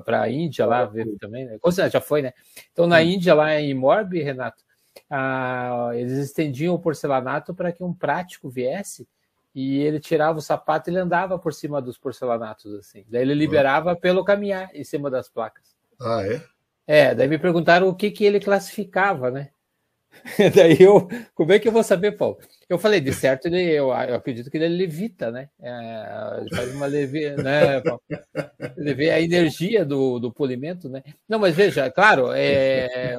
para a Índia lá ver também, né? já foi, né? Então, na Índia, lá em Morbi, Renato, ah, eles estendiam o porcelanato para que um prático viesse e ele tirava o sapato e ele andava por cima dos porcelanatos, assim. Daí ele liberava pelo caminhar em cima das placas. Ah, é? É, daí me perguntaram o que, que ele classificava, né? Daí eu, como é que eu vou saber, Paulo? Eu falei, de certo, ele, eu, eu acredito que ele levita, né? É, ele faz uma levi, né, Paulo? Ele vê a energia do, do polimento, né? Não, mas veja, claro, é,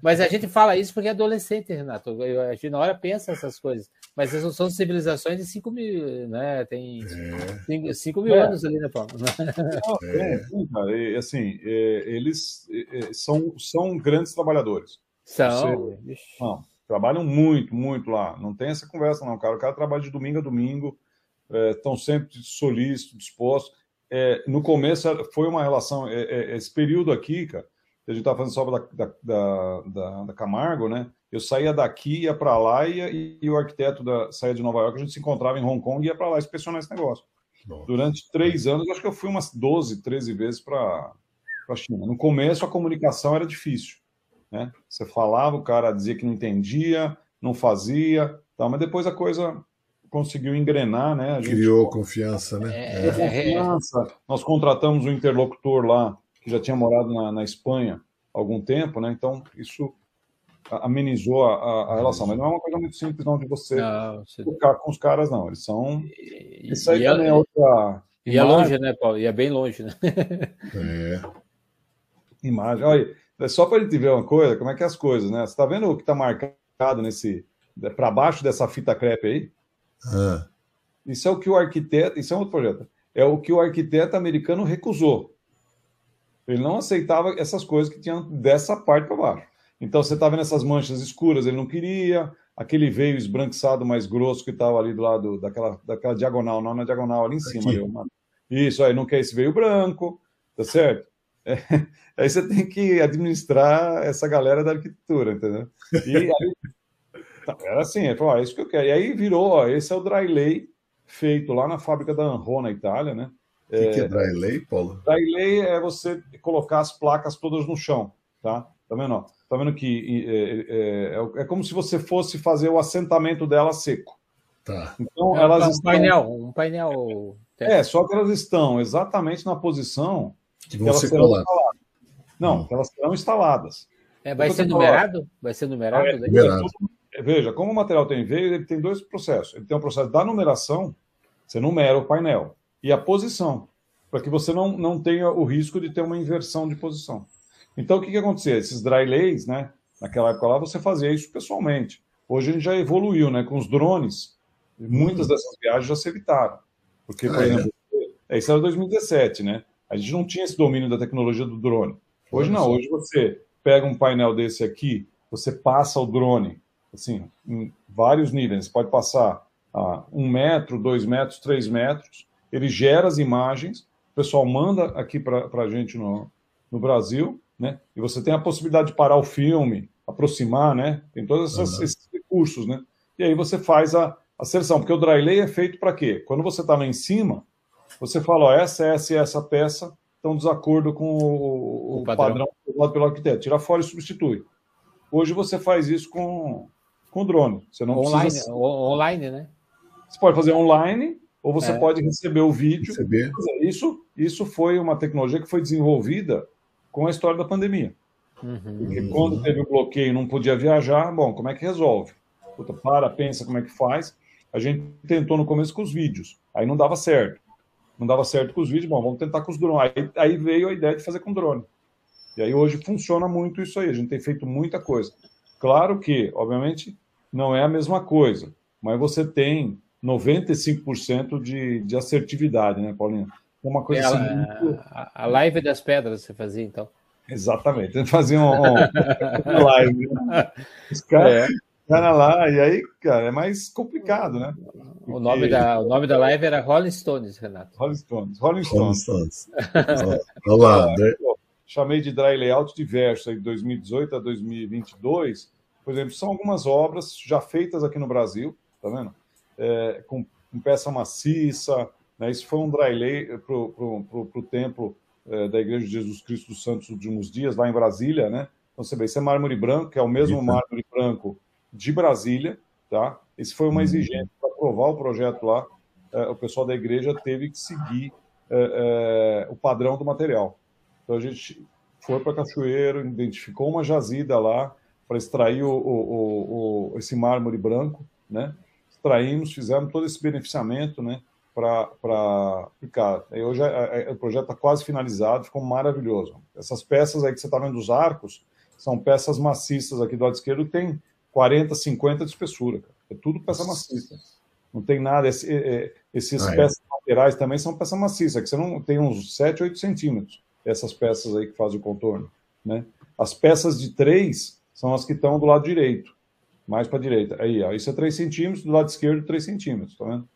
mas a gente fala isso porque é adolescente, Renato. A gente na hora pensa essas coisas. Mas essas são civilizações de 5 mil, né? Tem 5 é. mil é. anos ali, né, Paulo? É, é, assim, é, eles é, são, são grandes trabalhadores. São. Você, não, trabalham muito, muito lá. Não tem essa conversa, não, cara. O cara trabalha de domingo a domingo, estão sempre solícitos, dispostos. no começo foi uma relação. esse período aqui, cara a gente estava fazendo sobra da, da, da, da, Camargo, né? Eu saía daqui, ia para lá e, e, o arquiteto da, saía de Nova York, a gente se encontrava em Hong Kong e ia para lá inspecionar esse negócio. Bom. Durante três anos, acho que eu fui umas 12, 13 vezes para a China. No começo, a comunicação era difícil. Né? Você falava, o cara dizia que não entendia, não fazia, tá? mas depois a coisa conseguiu engrenar, né? Gente, Criou confiança, né? É, é. Confiança. Nós contratamos um interlocutor lá que já tinha morado na, na Espanha há algum tempo, né? Então, isso amenizou a, a, relação. Mas não é uma coisa muito simples, não, de você não, ficar com os caras, não. Eles são. Isso aí e também é outra. E é longe, né, Paulo? E é bem longe, né? É. Imagem. Olha, é só para a gente ver uma coisa, como é que é as coisas, né? Você está vendo o que está marcado nesse. para baixo dessa fita crepe aí? Ah. Isso é o que o arquiteto. Isso é um outro projeto. É o que o arquiteto americano recusou. Ele não aceitava essas coisas que tinham dessa parte para baixo. Então você está vendo essas manchas escuras, ele não queria. Aquele veio esbranquiçado mais grosso que estava ali do lado daquela, daquela diagonal, não na diagonal, ali em cima. Eu, isso, aí não quer esse veio branco, tá certo? É, aí você tem que administrar essa galera da arquitetura, entendeu? E aí, tá, era assim, ele falou, ah, é isso que eu quero. E aí virou, ó, esse é o dry lay feito lá na fábrica da Anro, na Itália, né? O que, que é dry lay, Paulo? Dry lay é você colocar as placas todas no chão, tá? Tá vendo? Tá vendo que é, é, é, é como se você fosse fazer o assentamento dela seco. Tá. Então, é elas um estão... painel, um painel. É, só que elas estão exatamente na posição que, serão instaladas. Não, hum. elas serão instaladas. É, vai ser numerado? Vai ser numerado? É, numerado. Veja, como o material tem veio, ele tem dois processos. Ele tem o um processo da numeração, você numera o painel, e a posição, para que você não, não tenha o risco de ter uma inversão de posição. Então, o que, que acontecia? Esses dry lays, né? Naquela época lá, você fazia isso pessoalmente. Hoje a gente já evoluiu, né? Com os drones, muitas dessas viagens já se evitaram. Porque, por ah, é? exemplo, é? isso era 2017, né? A gente não tinha esse domínio da tecnologia do drone. Hoje não, hoje você pega um painel desse aqui, você passa o drone, assim, em vários níveis. Você pode passar a um metro, dois metros, três metros. Ele gera as imagens, o pessoal manda aqui para a gente no, no Brasil, né? E você tem a possibilidade de parar o filme, aproximar, né? Tem todos uhum. esses recursos, né? E aí você faz a, a seleção, porque o dry lay é feito para quê? Quando você está lá em cima, você fala, ó, essa, essa e essa peça estão de desacordo com o, o, o padrão padrão pelo arquiteto. Tira fora e substitui. Hoje você faz isso com, com drone. Você não online, precisa... online, né? Você pode fazer online ou você é. pode receber o vídeo. Receber. Isso, isso foi uma tecnologia que foi desenvolvida com a história da pandemia. Uhum. Porque quando teve o bloqueio e não podia viajar, bom, como é que resolve? Puta, para, pensa como é que faz. A gente tentou no começo com os vídeos, aí não dava certo. Não dava certo com os vídeos, bom, vamos tentar com os drones. Aí, aí veio a ideia de fazer com drone. E aí hoje funciona muito isso aí, a gente tem feito muita coisa. Claro que, obviamente, não é a mesma coisa, mas você tem 95% de, de assertividade, né, Paulinho? Uma coisa é, assim. Muito... A, live das pedras você fazia, então. Exatamente, a fazia um, um live. Né? Os caras. É cara lá, e aí, cara, é mais complicado, né? Porque... O, nome da, o nome da live era Rolling Stones, Renato. Rolling Stones. Rolling Stones. Rolling Stones. Vamos lá. Né? Chamei de dry layout diverso aí de 2018 a 2022. Por exemplo, são algumas obras já feitas aqui no Brasil, tá vendo? É, com, com, peça maciça, né? Isso foi um dry lay para o templo é, da Igreja de Jesus Cristo dos Santos Últimos Dias, lá em Brasília, né? Então você vê, isso é mármore branco, que é o mesmo Isso. mármore branco de Brasília, tá? Esse foi uma uhum. exigência para aprovar o projeto lá. É, o pessoal da igreja teve que seguir é, é, o padrão do material. Então a gente foi para Cachoeiro, identificou uma jazida lá para extrair o, o, o, esse mármore branco, né? Extraímos, fizemos todo esse beneficiamento, né? Para ficar. Hoje o projeto está quase finalizado, ficou maravilhoso. Essas peças aí que você está vendo dos arcos são peças maciças aqui do lado esquerdo, tem 40, 50 de espessura. Cara. É tudo peça maciça. Não tem nada. Esse, é, esses ah, é. peças laterais também são peça maciça, que você não tem uns 7, 8 centímetros. Essas peças aí que fazem o contorno. Né? As peças de 3 são as que estão do lado direito. Mais para a direita. Aí, ó, isso é 3 centímetros, do lado esquerdo, 3 centímetros. Tá vendo?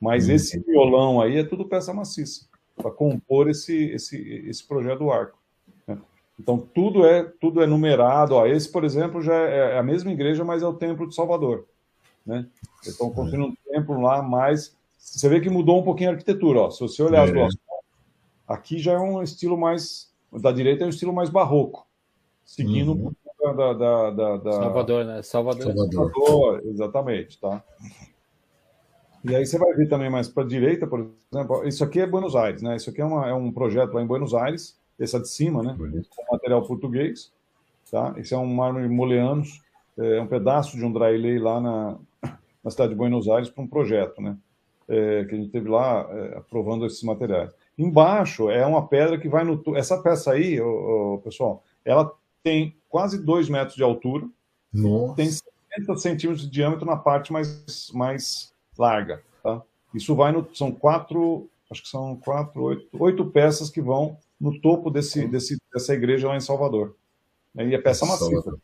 Mas hum. esse violão aí é tudo peça maciça. Para compor esse, esse, esse projeto do arco. Então tudo é tudo é numerado. Ó, esse, por exemplo, já é, é a mesma igreja, mas é o templo de Salvador, né? Estão construindo um templo lá, mas você vê que mudou um pouquinho a arquitetura. Ó. Se você olhar é. as duas, aqui já é um estilo mais da direita é um estilo mais barroco, seguindo uhum. um da, da, da, da, Salvador, né? Salvador. Salvador. Salvador, exatamente, tá? E aí você vai ver também mais para a direita, por exemplo, isso aqui é Buenos Aires, né? Isso aqui é, uma, é um projeto lá em Buenos Aires, essa de cima, né? Com material português, tá? Esse é um mármore moleanos, é um pedaço de um dry lay lá na, na cidade de Buenos Aires para um projeto, né? É, que a gente teve lá é, aprovando esses materiais. Embaixo é uma pedra que vai no. Essa peça aí, ô, ô, pessoal, ela tem quase 2 metros de altura, Nossa. tem 70 centímetros de diâmetro na parte mais, mais larga. Tá? Isso vai no. São quatro, acho que são quatro, oito, oito peças que vão no topo desse, desse, dessa igreja lá em Salvador. E é peça maciça.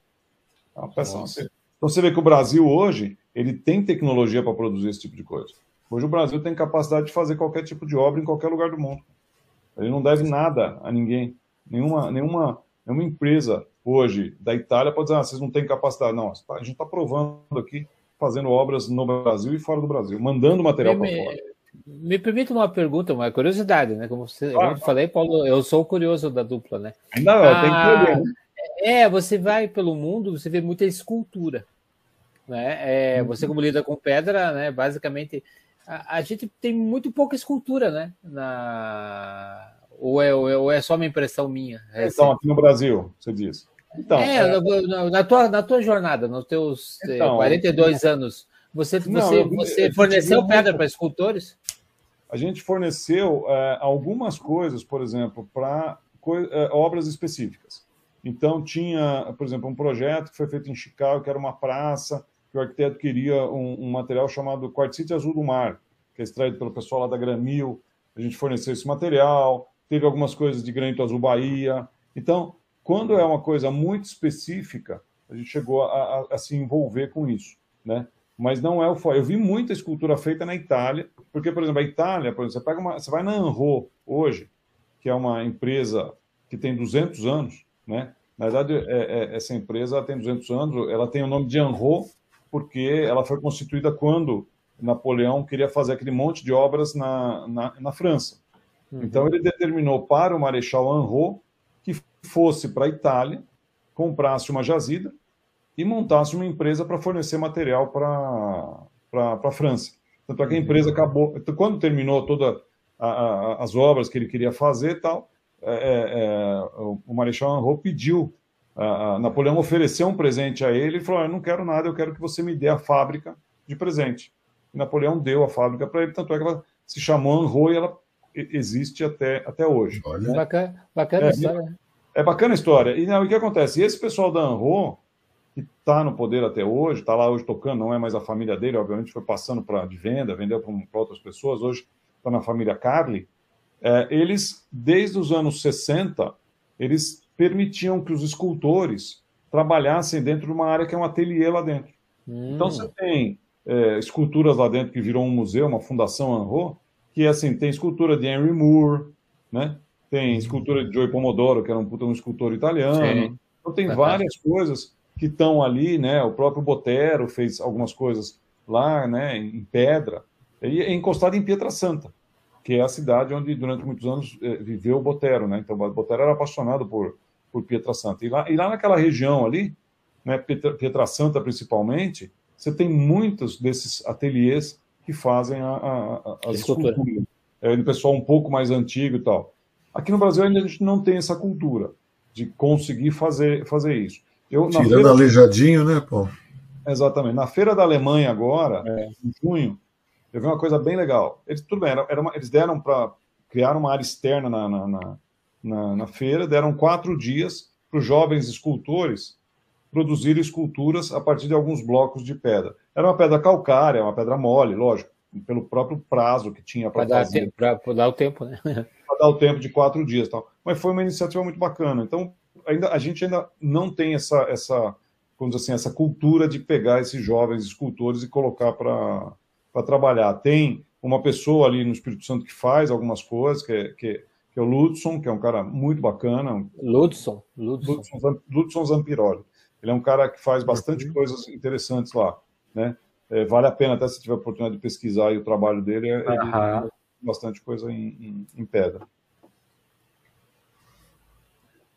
É uma peça maciça. Então você vê que o Brasil hoje ele tem tecnologia para produzir esse tipo de coisa. Hoje o Brasil tem capacidade de fazer qualquer tipo de obra em qualquer lugar do mundo. Ele não deve nada a ninguém. Nenhuma, nenhuma, nenhuma empresa hoje da Itália pode dizer, ah, vocês não têm capacidade. Não, a gente está provando aqui, fazendo obras no Brasil e fora do Brasil, mandando material para fora. Me permite uma pergunta, uma curiosidade, né? Como, você, como eu falei, Paulo, eu sou curioso da dupla, né? Ainda ah, tem olhar. É, você vai pelo mundo, você vê muita escultura. Né? É, uhum. Você, como lida com pedra, né? basicamente, a, a, gente tem muito pouca escultura, né? Na... Ou, é, ou é só uma impressão minha? É então, aqui no Brasil, você diz. Então, é, é... Na, na, tua, na tua jornada, nos teus então, 42 anos, você, não, você, você forneceu pedra para escultores? A gente forneceu é, algumas coisas, por exemplo, para é, obras específicas. Então, tinha, por exemplo, um projeto que foi feito em Chicago, que era uma praça, que o arquiteto queria um, um material chamado quartzite azul do mar, que é extraído pelo pessoal lá da Gramil. A gente forneceu esse material. Teve algumas coisas de granito azul Bahia. Então, quando é uma coisa muito específica, a gente chegou a, a, a se envolver com isso, né? Mas não é o foco. Eu vi muita escultura feita na Itália, porque, por exemplo, a Itália, por exemplo, você, pega uma, você vai na Anro hoje, que é uma empresa que tem 200 anos, né? Na verdade, é, é, essa empresa tem 200 anos, ela tem o nome de Anro, porque ela foi constituída quando Napoleão queria fazer aquele monte de obras na, na, na França. Uhum. Então, ele determinou para o Marechal Anro que fosse para a Itália, comprasse uma jazida e montasse uma empresa para fornecer material para a França. Tanto é que a empresa acabou. Então, quando terminou todas as obras que ele queria fazer e tal, é, é, é o Marechal Anro pediu, a, a Napoleão ofereceu um presente a ele e falou: Eu não quero nada, eu quero que você me dê a fábrica de presente. E Napoleão deu a fábrica para ele, tanto é que ela se chamou Anro e ela existe até, até hoje. Olha. Né? Bacana, bacana é, história. É bacana a história. E não, o que acontece? Esse pessoal da Anro, que está no poder até hoje, está lá hoje tocando, não é mais a família dele, obviamente foi passando para de venda, vendeu para outras pessoas, hoje está na família Carly. É, eles, desde os anos 60, eles permitiam que os escultores trabalhassem dentro de uma área que é um ateliê lá dentro. Hum. Então você tem é, esculturas lá dentro que virou um museu, uma fundação Anro, que assim, tem escultura de Henry Moore, né? Tem escultura de Joey Pomodoro, que era um, um escultor italiano. Sim. Então tem várias coisas que estão ali, né? O próprio Botero fez algumas coisas lá, né? Em pedra. E é encostado em Pietra Santa, que é a cidade onde durante muitos anos eh, viveu o Botero, né? Então o Botero era apaixonado por, por Pietra Santa. E lá, e lá naquela região ali, né? Pietra, Pietra Santa principalmente, você tem muitos desses ateliês que fazem a, a, as esculturas. É, do pessoal um pouco mais antigo e tal. Aqui no Brasil ainda a gente não tem essa cultura de conseguir fazer, fazer isso. Eu, Tirando feira... aleijadinho, né, pô? Exatamente. Na Feira da Alemanha agora, é. em junho, eu vi uma coisa bem legal. Eles, tudo bem, era, era uma, eles deram para criar uma área externa na, na, na, na, na feira, deram quatro dias para os jovens escultores produzirem esculturas a partir de alguns blocos de pedra. Era uma pedra calcária, uma pedra mole, lógico, pelo próprio prazo que tinha para fazer. Para dar o tempo, né? Para dar o tempo de quatro dias. Tal. Mas foi uma iniciativa muito bacana. Então, ainda, a gente ainda não tem essa, essa, vamos assim, essa cultura de pegar esses jovens escultores e colocar para trabalhar. Tem uma pessoa ali no Espírito Santo que faz algumas coisas, que é, que, que é o Ludson, que é um cara muito bacana. Ludson. Ludson, Ludson Zampiroli. Ele é um cara que faz bastante uhum. coisas interessantes lá, né? É, vale a pena até se tiver a oportunidade de pesquisar o trabalho dele, é, ele uhum. bastante coisa em, em, em, pedra.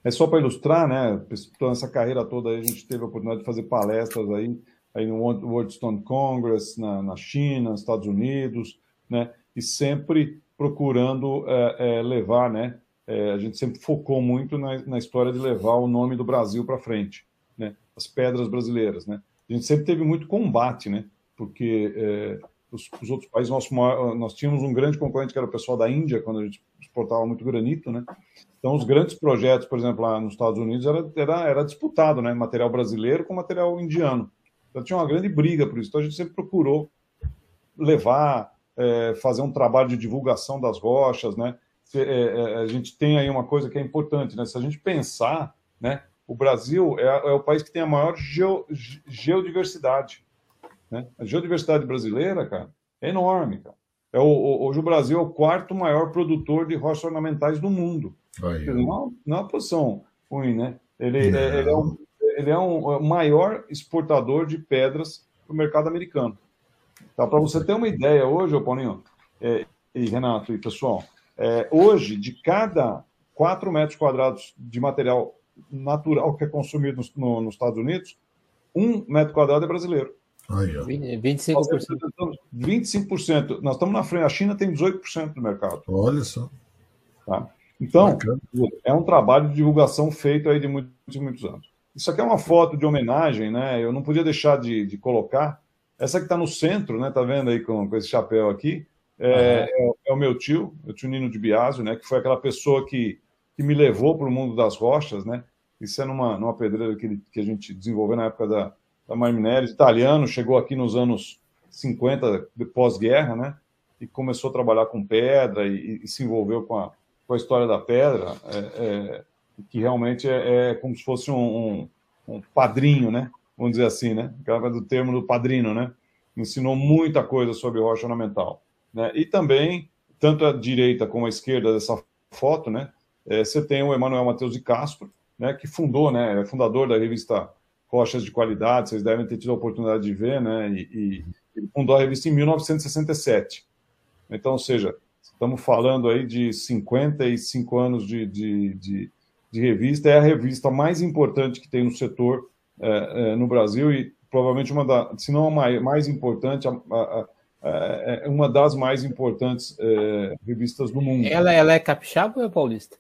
É só para ilustrar, né? Toda essa carreira toda aí, a gente teve a oportunidade de fazer palestras aí, aí no World Stone Congress, na, na China, nos Estados Unidos, né? E sempre procurando é, é, levar, né? É, a gente sempre focou muito na, na história de levar o nome do Brasil para frente né? As pedras brasileiras, né? A gente sempre teve muito combate, né? Porque é, os, os, outros países, maior, nós tínhamos um grande concorrente que era o pessoal da Índia, quando a gente exportava muito granito, né? Então, os grandes projetos, por exemplo, lá nos Estados Unidos, era, era, era disputado, né? Material brasileiro com material indiano. Então, tinha uma grande briga por isso. Então, a gente sempre procurou levar, é, fazer um trabalho de divulgação das rochas, né? É, é, a gente tem aí uma coisa que é importante, né? Se a gente pensar, né? o Brasil é, é, o país que tem a maior geo, geodiversidade. Né? A geodiversidade brasileira, cara, é enorme. Cara. É o, hoje o Brasil é o quarto maior produtor de rochas ornamentais do mundo. Aí, não, não é uma posição ruim, né? Ele, é, ele é, um, ele é um, é o maior exportador de pedras para o mercado americano. Tá, para você ter uma ideia, hoje, Paulinho, é, e Renato e pessoal, é, hoje, de cada 4 metros quadrados de material natural que é consumido no, no, nos Estados Unidos, um metro quadrado é brasileiro. Aí, 25%. 25%. Nós estamos na frente. A China tem 18% do mercado. Olha só. Tá? Então, é um trabalho de divulgação feito aí de muitos, muitos anos. Isso aqui é uma foto de homenagem, né? Eu não podia deixar de, de colocar. Essa que está no centro, né? Tá vendo aí com, com esse chapéu aqui? É, é, é, o meu tio, o tio Nino de Biasio, né? Que foi aquela pessoa que, que me levou para o mundo das rochas, né? Isso é numa, numa pedreira que, que a gente desenvolveu na época da, da Marminéria, italiano, chegou aqui nos anos 50, pós-guerra, né? E começou a trabalhar com pedra e, e, se envolveu com a, com a história da pedra, é, é, que realmente é, é, como se fosse um, um, um, padrinho, né? Vamos dizer assim, né? Aquela do termo do padrino, né? Ensinou muita coisa sobre rocha ornamental. Né? E também, tanto a direita como a esquerda dessa foto, né? É, você tem o Emanuel Matheus de Castro, né? Que fundou, né? É fundador da revista Rochas de Qualidade, vocês devem ter tido a oportunidade de ver, né? E, e ele fundou a revista em 1967. Então, ou seja, estamos falando aí de 55 anos de, de, de, de revista, é a revista mais importante que tem no setor é, é, no Brasil e provavelmente uma da, se não a mais, mais importante, a, a, a, é, é uma das mais importantes é, revistas do mundo. Ela, ela é capixaba ou é paulista?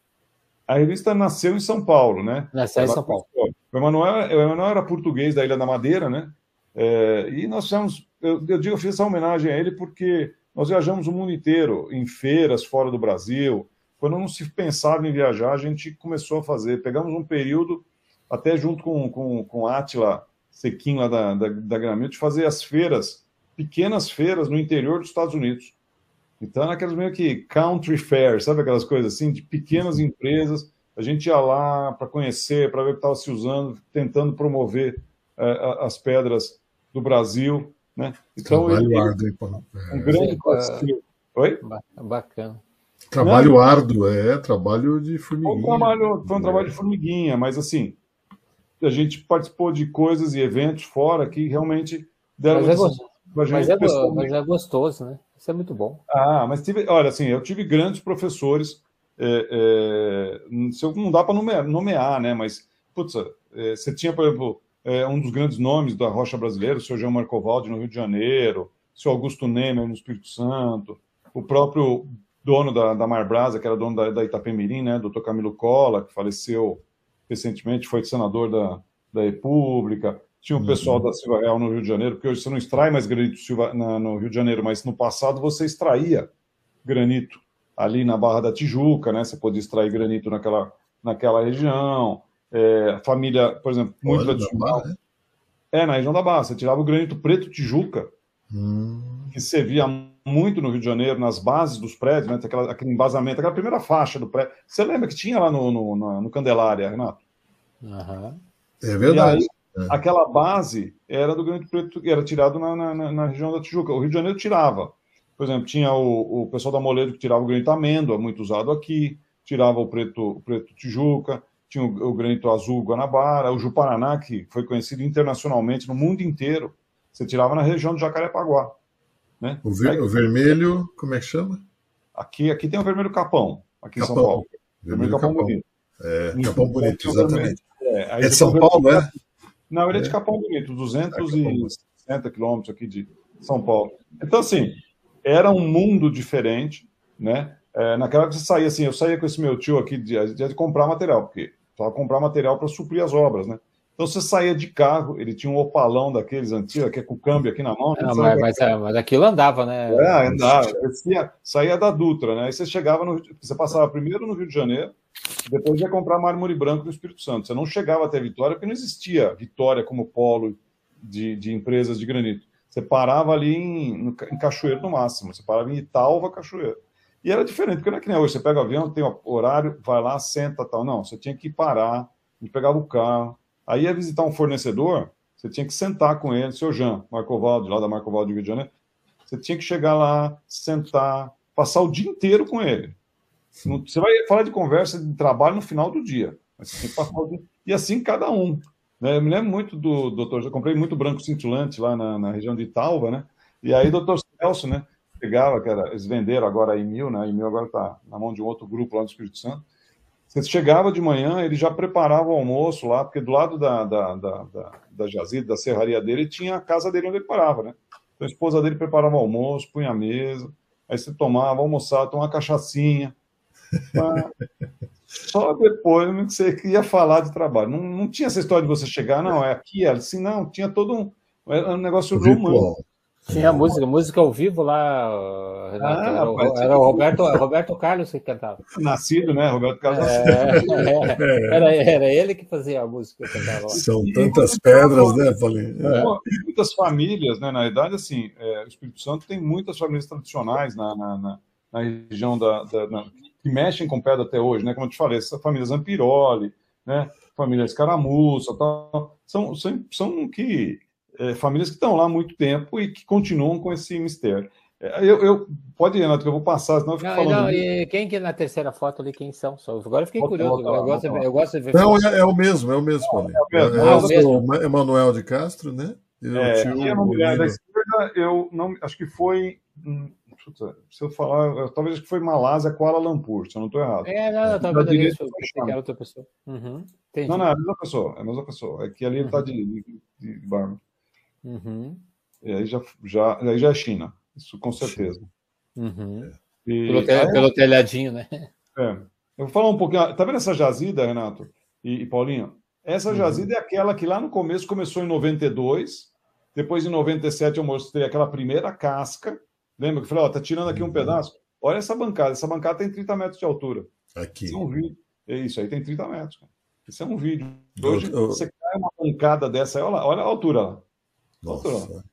A revista nasceu em São Paulo, né? Nasceu em São Paulo. O Emanuel, o Emanuel era português da Ilha da Madeira, né? É, e nós fizemos, eu, eu digo, eu fiz essa homenagem a ele porque nós viajamos o mundo inteiro, em feiras fora do Brasil. Quando não se pensava em viajar, a gente começou a fazer. Pegamos um período, até junto com, com, com Atila Sequim, lá da, da, da Gramil, de fazer as feiras, pequenas feiras no interior dos Estados Unidos. Então, aquelas meio que country fairs, sabe aquelas coisas assim, de pequenas empresas. A gente ia lá para conhecer, para ver o que estava se usando, tentando promover é, as pedras do Brasil. Né? Então, Trabalho ele, árduo, um grande parceiro. Oi? Bacana. Trabalho Não, árduo, é, trabalho de formiguinha. Foi um trabalho, foi um trabalho de formiguinha, mas assim, a gente participou de coisas e eventos fora que realmente deram mas é, gostoso, mas, é, mas é gostoso, né? Isso é muito bom. Ah, mas tive, olha, assim, eu tive grandes professores. É, é, não dá para nomear, nomear, né? Mas, putz, é, você tinha, por exemplo, é, um dos grandes nomes da rocha brasileira, o senhor João Marcovaldi no Rio de Janeiro, o senhor Augusto Nemer no Espírito Santo, o próprio dono da, da Marbrasa, que era dono da, da Itapemirim, né? Doutor Camilo Cola, que faleceu recentemente, foi senador da, da República. Tinha o uhum. pessoal da Silva Real no Rio de Janeiro, porque hoje você não extrai mais granito Silva, na, no Rio de Janeiro, mas no passado você extraía granito ali na Barra da Tijuca, né? Você podia extrair granito naquela, naquela região. É, família, por exemplo, muito tradicional. Né? É, na região da Barra. Você tirava o granito preto Tijuca, hum. que servia muito no Rio de Janeiro, nas bases dos prédios, né? Aquela, aquele embasamento, aquela primeira faixa do prédio. Você lembra que tinha lá no, no, no, no Candelária, Renato? Uhum. É verdade. É. Aquela base era do granito preto, era tirado na, na, na, região da Tijuca. O Rio de Janeiro tirava. Por exemplo, tinha o, o pessoal da Moledo que tirava o granito amêndoa, muito usado aqui, tirava o preto, o preto Tijuca, tinha o, o granito azul Guanabara, o Juparaná, que foi conhecido internacionalmente no mundo inteiro. Você tirava na região do Jacarepaguá. Né? O, ver, Aí, o vermelho, como é que chama? Aqui, aqui tem o vermelho capão, aqui capão. em São Paulo. Vermelho, vermelho capão, capão bonito. É, capão bonito, exatamente. É, é de São Paulo, é? Não, ele é, de Capão Bonito, 260 quilômetros aqui de São Paulo. Então, assim, era um mundo diferente, né? É, naquela época você saía assim, eu saía com esse meu tio aqui de, de comprar material, porque só comprar material para suprir as obras, né? Então você saía de carro, ele tinha um opalão daqueles antigos, que é com câmbio aqui na mão. Não, mas, mas, é, mas, aquilo andava, né? É, andava. Saía, saía da Dutra, né? Aí você chegava no. Você passava primeiro no Rio de Janeiro, depois ia comprar mármore branco no Espírito Santo. Você não chegava até Vitória, porque não existia Vitória como polo de, de empresas de granito. Você parava ali em, em Cachoeiro no máximo. Você parava em Italva, Cachoeiro. E era diferente, porque não é que nem hoje. Você pega o avião, tem horário, vai lá, senta tal. Não, você tinha que parar, a gente pegava o carro. Aí ia visitar um fornecedor, você tinha que sentar com ele, seu Jean, Marcovaldo, lá da Marcovaldo de Rio de Janeiro. Você tinha que chegar lá, sentar, passar o dia inteiro com ele. Você vai falar de conversa de trabalho no final do dia. Mas você tem que passar o dia. E assim cada um. Né? Eu me lembro muito do doutor, eu comprei muito branco cintilante lá na, na região de Italva, né? E aí, doutor Celso, né? Chegava, que era, eles venderam agora a Emil, né? A Emil agora está na mão de um outro grupo lá do Espírito Santo. Você chegava de manhã, ele já preparava o almoço lá, porque do lado da, da, da, da, da jazida, da serraria dele, tinha a casa dele onde ele parava, né? Então a esposa dele preparava o almoço, punha a mesa, aí você tomava, almoçava, tomava cachaçinha. Só depois que você ia falar de trabalho. Não, não tinha essa história de você chegar, não, é aqui, é assim, não, tinha todo um, um negócio romântico. Tinha música, música ao vivo lá, Renato. Ah, era, o, era o Roberto, Roberto Carlos que cantava. Nascido, né? Roberto Carlos é, é, era, era ele que fazia a música. Cantava. São tantas pedras, né, Paulinho? É. Muitas famílias, né? Na verdade, assim, é, o Espírito Santo tem muitas famílias tradicionais na, na, na, na região da, da na, que mexem com pedra até hoje, né? Como eu te falei, essa família Zampiroli, né? Família Escaramuça, tal, são, são, são que é, famílias que estão lá há muito tempo e que continuam com esse mistério. É, eu, eu, pode ir, Renato, que eu vou passar, senão eu fico não, falando. Não, e quem que é na terceira foto ali, quem são? Só, agora eu fiquei curioso. eu, gosto, eu gosto de ver. Não, é, é, o mesmo, é o mesmo, Paulinho. É, é, o mesmo. é, Emanuel de Castro, né? E é, tio, e a mulher da esquerda, eu não, acho que foi. Hum, se eu falar, eu, talvez que foi Malásia, Kuala Lumpur, se eu não estou errado. É, não, não talvez ali era outra pessoa. Uhum, não, não, é a mesma pessoa, é a mesma pessoa. É que ali ele está uhum. de, de, de barba. Uhum. E aí já, já, aí já é China, isso com certeza. Uhum. E, pelo, te, pelo, telhadinho, né? É. Eu vou falar um pouquinho. Tá vendo essa jazida, Renato e, e Paulinho? Essa uhum. jazida é aquela que lá no começo começou em 92, depois em 97 eu mostrei aquela primeira casca. Lembra que eu falei, ó, tá tirando aqui um uhum. pedaço? Olha essa bancada, essa bancada tem 30 metros de altura. Aqui. Isso é um vídeo. É isso aí, tem 30 metros. Cara. Isso é um vídeo. Hoje, eu, eu... você cai uma bancada dessa, olha, olha a altura lá. Nossa.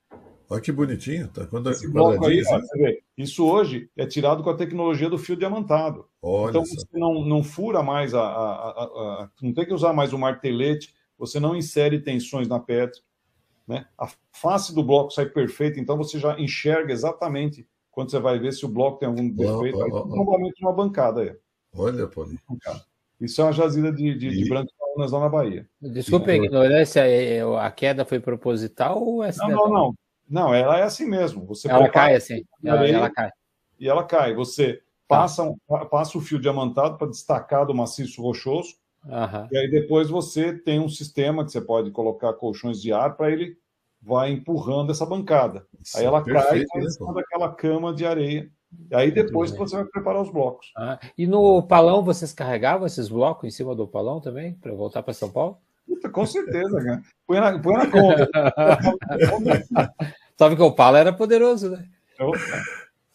Olha que bonitinho. Tá quando Esse bloco aí, ó, vê, isso hoje é tirado com a tecnologia do fio diamantado. Olha então você não, não fura mais a, a, a, a, Não tem que usar mais o martelete, você não insere tensões na pedra. Né? A face do bloco sai perfeita, então você já enxerga exatamente quando você vai ver se o bloco tem algum defeito. Oh, oh, oh, Normalmente uma bancada aí. Olha, Paulinho. Isso é uma jazida de, de, e... de branco nas lá na Bahia. Desculpa a ignorância, é, é, a queda foi proposital ou é Não, não, não. Não, ela é assim mesmo. Você ela cai assim. Ela, ela, cai. E ela cai. Você passa, um, passa o fio diamantado para destacar do maciço rochoso. Uhum. E aí depois você tem um sistema que você pode colocar colchões de ar para ele vai empurrando essa bancada. Isso aí ela cai em cima né, daquela cama de areia e aí depois você vai preparar os blocos. Ah, e no palão vocês carregavam esses blocos em cima do palão também, para voltar para São Paulo? Puta, com certeza, cara. Põe na, põe na conta. Sabe que o palo era poderoso, né?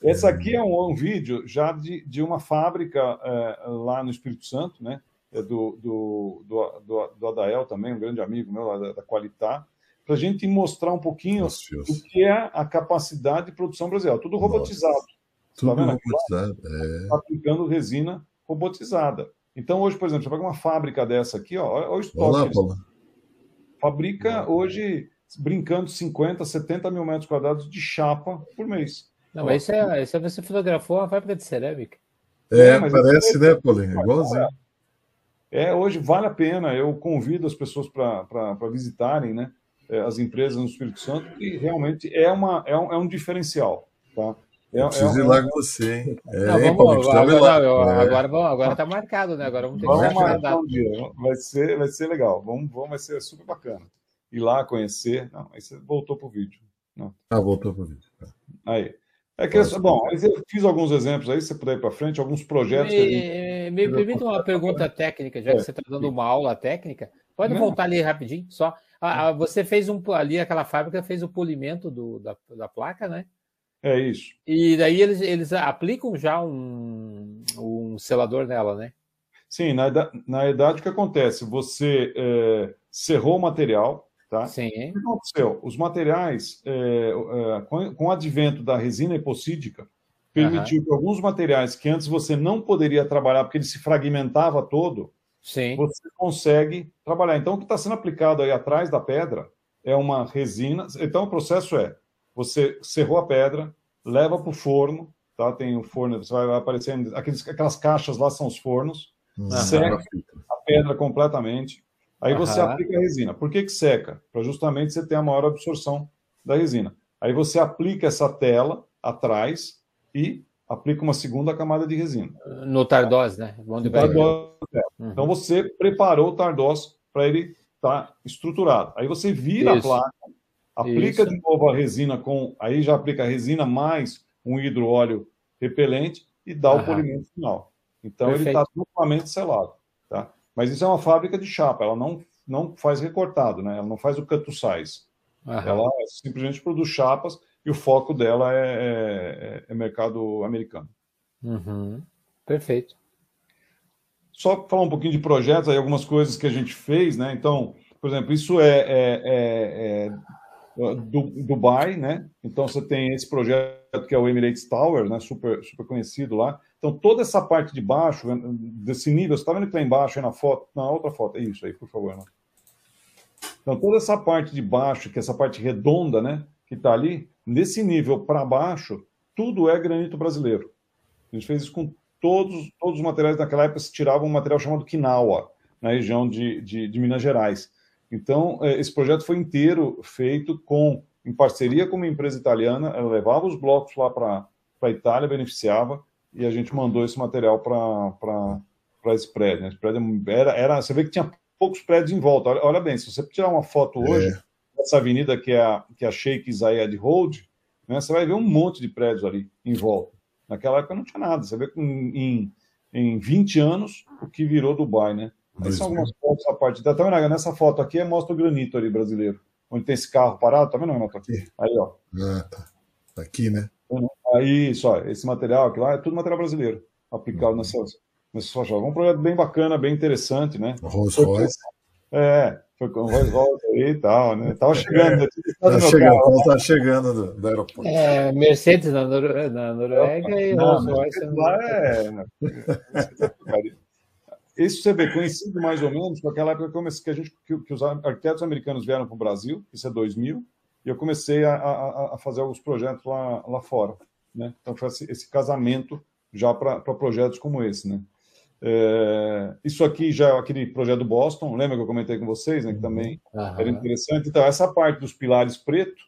Esse aqui é um, um vídeo já de, de uma fábrica é, lá no Espírito Santo, né? É do, do, do, do, do Adael também, um grande amigo meu da, da Qualitá, para a gente mostrar um pouquinho o que é a capacidade de produção brasileira. Tudo robotizado. Nossa. Tudo tá robotizado. É. Tá aplicando resina robotizada. Então, hoje, por exemplo, você pega uma fábrica dessa aqui, ó, olha o estoque. Olá, Fabrica hoje, brincando, 50, 70 mil metros quadrados de chapa por mês. Não, esse é, esse é você fotografou a fábrica de cerâmica. É, é parece, né, Paulinho? Igualzinho. É, hoje vale a pena. Eu convido as pessoas para visitarem né, é, as empresas no Espírito Santo, e realmente é, uma, é, um, é um diferencial. Tá? É, eu preciso é, ir lá com você, hein? É, não, vamos, agora, agora, agora, vamos, agora tá marcado, né? Agora vamos ter vamos que marcar um dia. Vai ser, vai ser legal. Vamos, vamos, vai ser super bacana. Ir lá conhecer. Não, aí você voltou pro vídeo. Não. Ah, voltou pro vídeo. Tá. Aí. É que, bom, eu fiz alguns exemplos aí, se você puder ir para frente, alguns projetos. Me, gente... me permita uma pergunta técnica, já que é, você está dando uma aula técnica. Pode Não. voltar ali rapidinho, só. Ah, você fez um ali, aquela fábrica fez o polimento do, da, da placa, né? É isso. E daí eles, eles aplicam já um, um selador nela, né? Sim, na, na verdade o que acontece? Você é, cerrou o material, tá? Sim. O que aconteceu? Os materiais, é, é, com, com, o advento da resina epoxídica, permitiu uhum. que alguns materiais que antes você não poderia trabalhar porque ele se fragmentava todo, Sim. você consegue trabalhar. Então, o que está sendo aplicado aí atrás da pedra é uma resina. Então, o processo é você cerrou a pedra, leva para o forno, tá? Tem o forno, você vai aparecendo, aqueles, aquelas caixas lá são os fornos, uhum. seca a pedra completamente, aí uhum. você aplica a resina. Por que, que seca? Para justamente você ter a maior absorção da resina. Aí você aplica essa tela atrás, e aplica uma segunda camada de resina. No Tardós, né? Onde vai tardós, é. uhum. Então você preparou o Tardós para ele estar tá estruturado. Aí você vira Isso. a placa, aplica Isso. de novo a resina com. Aí já aplica a resina mais um hidroóleo repelente e dá uhum. o polimento final. Então Perfeito. ele está totalmente selado. Tá? Mas isso é uma fábrica de chapa, ela não, não faz recortado, né? ela não faz o cut size. Uhum. Ela simplesmente produz chapas e o foco dela é, é, é mercado americano. Uhum. Perfeito. Só falar um pouquinho de projetos, aí algumas coisas que a gente fez, né? Então, por exemplo, isso é, é, é, é do, Dubai, né? Então você tem esse projeto que é o Emirates Tower, né? Super, super conhecido lá. Então toda essa parte de baixo, desse nível, você está vendo que lá embaixo aí na foto, na outra foto, é isso aí, por favor. Né? Então toda essa parte de baixo, que é essa parte redonda, né? Que está ali, nesse nível para baixo, tudo é granito brasileiro. A gente fez isso com todos, todos os materiais daquela época, se tirava um material chamado quinaua, na região de, de, de Minas Gerais. Então, é, esse projeto foi inteiro feito com, em parceria com uma empresa italiana, ela levava os blocos lá para a Itália, beneficiava, e a gente mandou esse material para esse prédio. Né? Esse prédio era, era, você vê que tinha poucos prédios em volta. Olha, olha bem, se você tirar uma foto hoje, é essa avenida que é a, que é a Sheikh Zayed Road, né, você vai ver um monte de prédios ali em volta. Naquela época não tinha nada. Você vê que em, em 20 anos o que virou Dubai, né? Aí são algumas fotos a parte. Tá vendo? Nessa foto aqui mostra o granito ali brasileiro. Onde tem esse carro parado, tá vendo, Renato? Aqui. Aí, ó. Ah, tá. tá. Aqui, né? Aí, só, esse material aqui lá é tudo material brasileiro, aplicado uhum. nessas, nessas faixas. Um projeto bem bacana, bem interessante, né? Rolls Royce. É, foi com o Rolls Royce aí e tal, né? Tava chegando. É, tá chegando, tá chegando do, do, aeroporto. É, Mercedes na, Nor na Noruega e Rolls Royce. Lá é. Isso você vê, coincide mais ou menos com aquela época que, a gente, que, os arquitetos americanos vieram para o Brasil, isso é 2000, e eu comecei a, a, a, fazer alguns projetos lá, lá fora. Né? Então, foi esse, esse casamento já para projetos como esse. Né? É, isso aqui já é aquele projeto do Boston, lembra que eu comentei com vocês, né, que também uhum. era interessante. Então, essa parte dos pilares preto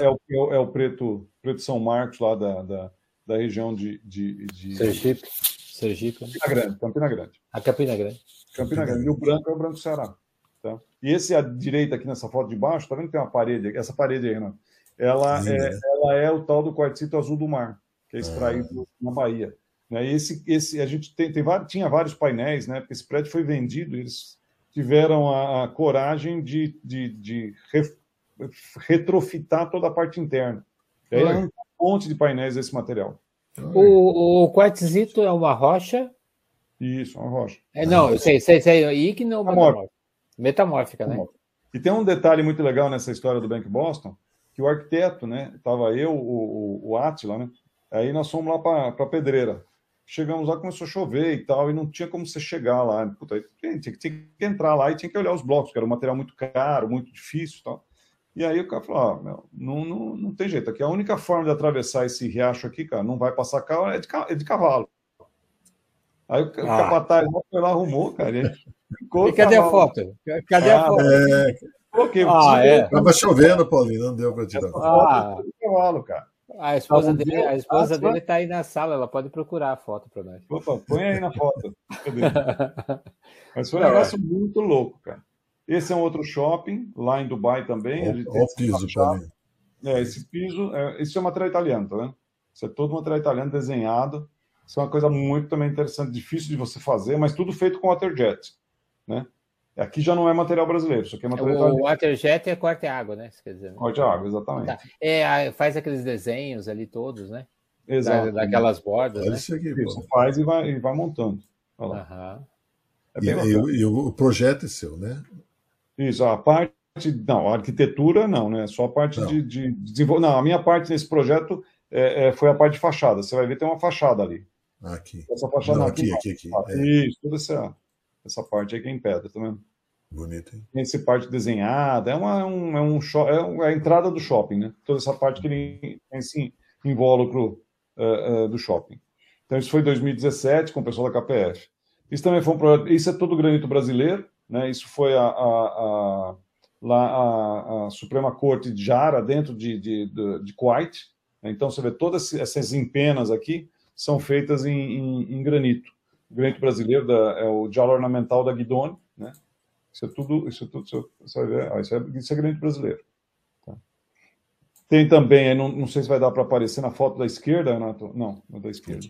é o, é o, preto, preto São Marcos, lá da, da, da região de, de, de... Sergipe. Sergipe. Campina Grande, Campina Grande. A Campina Grande. Campina Grande. E o branco é o branco Ceará. Tá? E esse à direita aqui nessa foto de baixo, tá vendo que tem uma parede? Essa parede aí, Renato, ela, é, ela é o tal do quartzito azul do mar, que é extraído ah. na Bahia. Né? Esse, esse, a gente tem, tem, tinha vários painéis, né? Porque esse prédio foi vendido, eles tiveram a, a coragem de, de, de re, retrofitar toda a parte interna. E aí um monte de painéis desse material. O, o quartzito é uma rocha? Isso, uma rocha. É, não, eu sei, sei, sei. Ígneo metamórfica. Metamórfica, né? E tem um detalhe muito legal nessa história do Bank Boston, que o arquiteto, né? Tava eu, o, o, o Atila, né? Aí nós fomos lá para a pedreira. Chegamos lá, começou a chover e tal, e não tinha como você chegar lá. Puta, tinha, tinha, que entrar lá e tinha que olhar os blocos, que era um material muito caro, muito difícil e tal. E aí o cara falou: ah, meu, não, não, não tem jeito, aqui a única forma de atravessar esse riacho aqui, cara, não vai passar carro, é de, é de cavalo. Aí o ah. capataz foi lá, arrumou, cara. E, ficou, e cadê a foto? Cadê ah, a foto? É... Coloquei, ah, é. Tava chovendo, Paulinho, não deu para tirar. Ah, cavalo, cara. A esposa, dele, a esposa dele está aí na sala, ela pode procurar a foto para nós. Opa, põe aí na foto. Mas foi um negócio muito louco, cara. Esse é um outro shopping, lá em Dubai também. Olha o piso, Paulinho. É, esse piso, é, isso é material italiano, tá vendo? Isso é todo material italiano desenhado. Isso é uma coisa muito também interessante, difícil de você fazer, mas tudo feito com waterjet, né? Aqui já não é material brasileiro, isso aqui é material O waterjet é corte água, né? Quer dizer, né? Corte água, exatamente. Tá. É, faz aqueles desenhos ali todos, né? Exato. Da, daquelas bordas, né? Isso, aqui, isso faz e vai, e vai montando. Uhum. É e, e, e, o projeto é seu, né? Isso, a parte. Não, a arquitetura não, né? Só a parte não. de, de desenvolver. Não, a minha parte nesse projeto é, é, foi a parte de fachada. Você vai ver tem uma fachada ali. Aqui. Essa fachada não, aqui, aqui, aqui, aqui. É. Isso, toda essa, essa parte aí que é em pedra, tá vendo? Bonito, hein? Essa parte desenhada, é, uma, é um, é, um shop, é a entrada do shopping, né? Toda essa parte que ele tem esse invólucro uh, uh, do shopping. Então, isso foi em 2017 com o pessoal da KPF. Isso também foi um projeto. Isso é todo granito brasileiro, né? Isso foi a, a, a lá a, a, Suprema Corte de Jara, dentro de, de, de, de Kuwait, Então você vê todas essas empenas aqui são feitas em, em, em granito. O granito brasileiro da, é o diálogo ornamental da Guidoni, né? Isso é tudo, isso é tudo, você vai ver, ah, isso, é, isso é granito brasileiro. Tá? Tem também, não, não sei se vai dar para aparecer na foto da esquerda, Renato. Não, é da esquerda.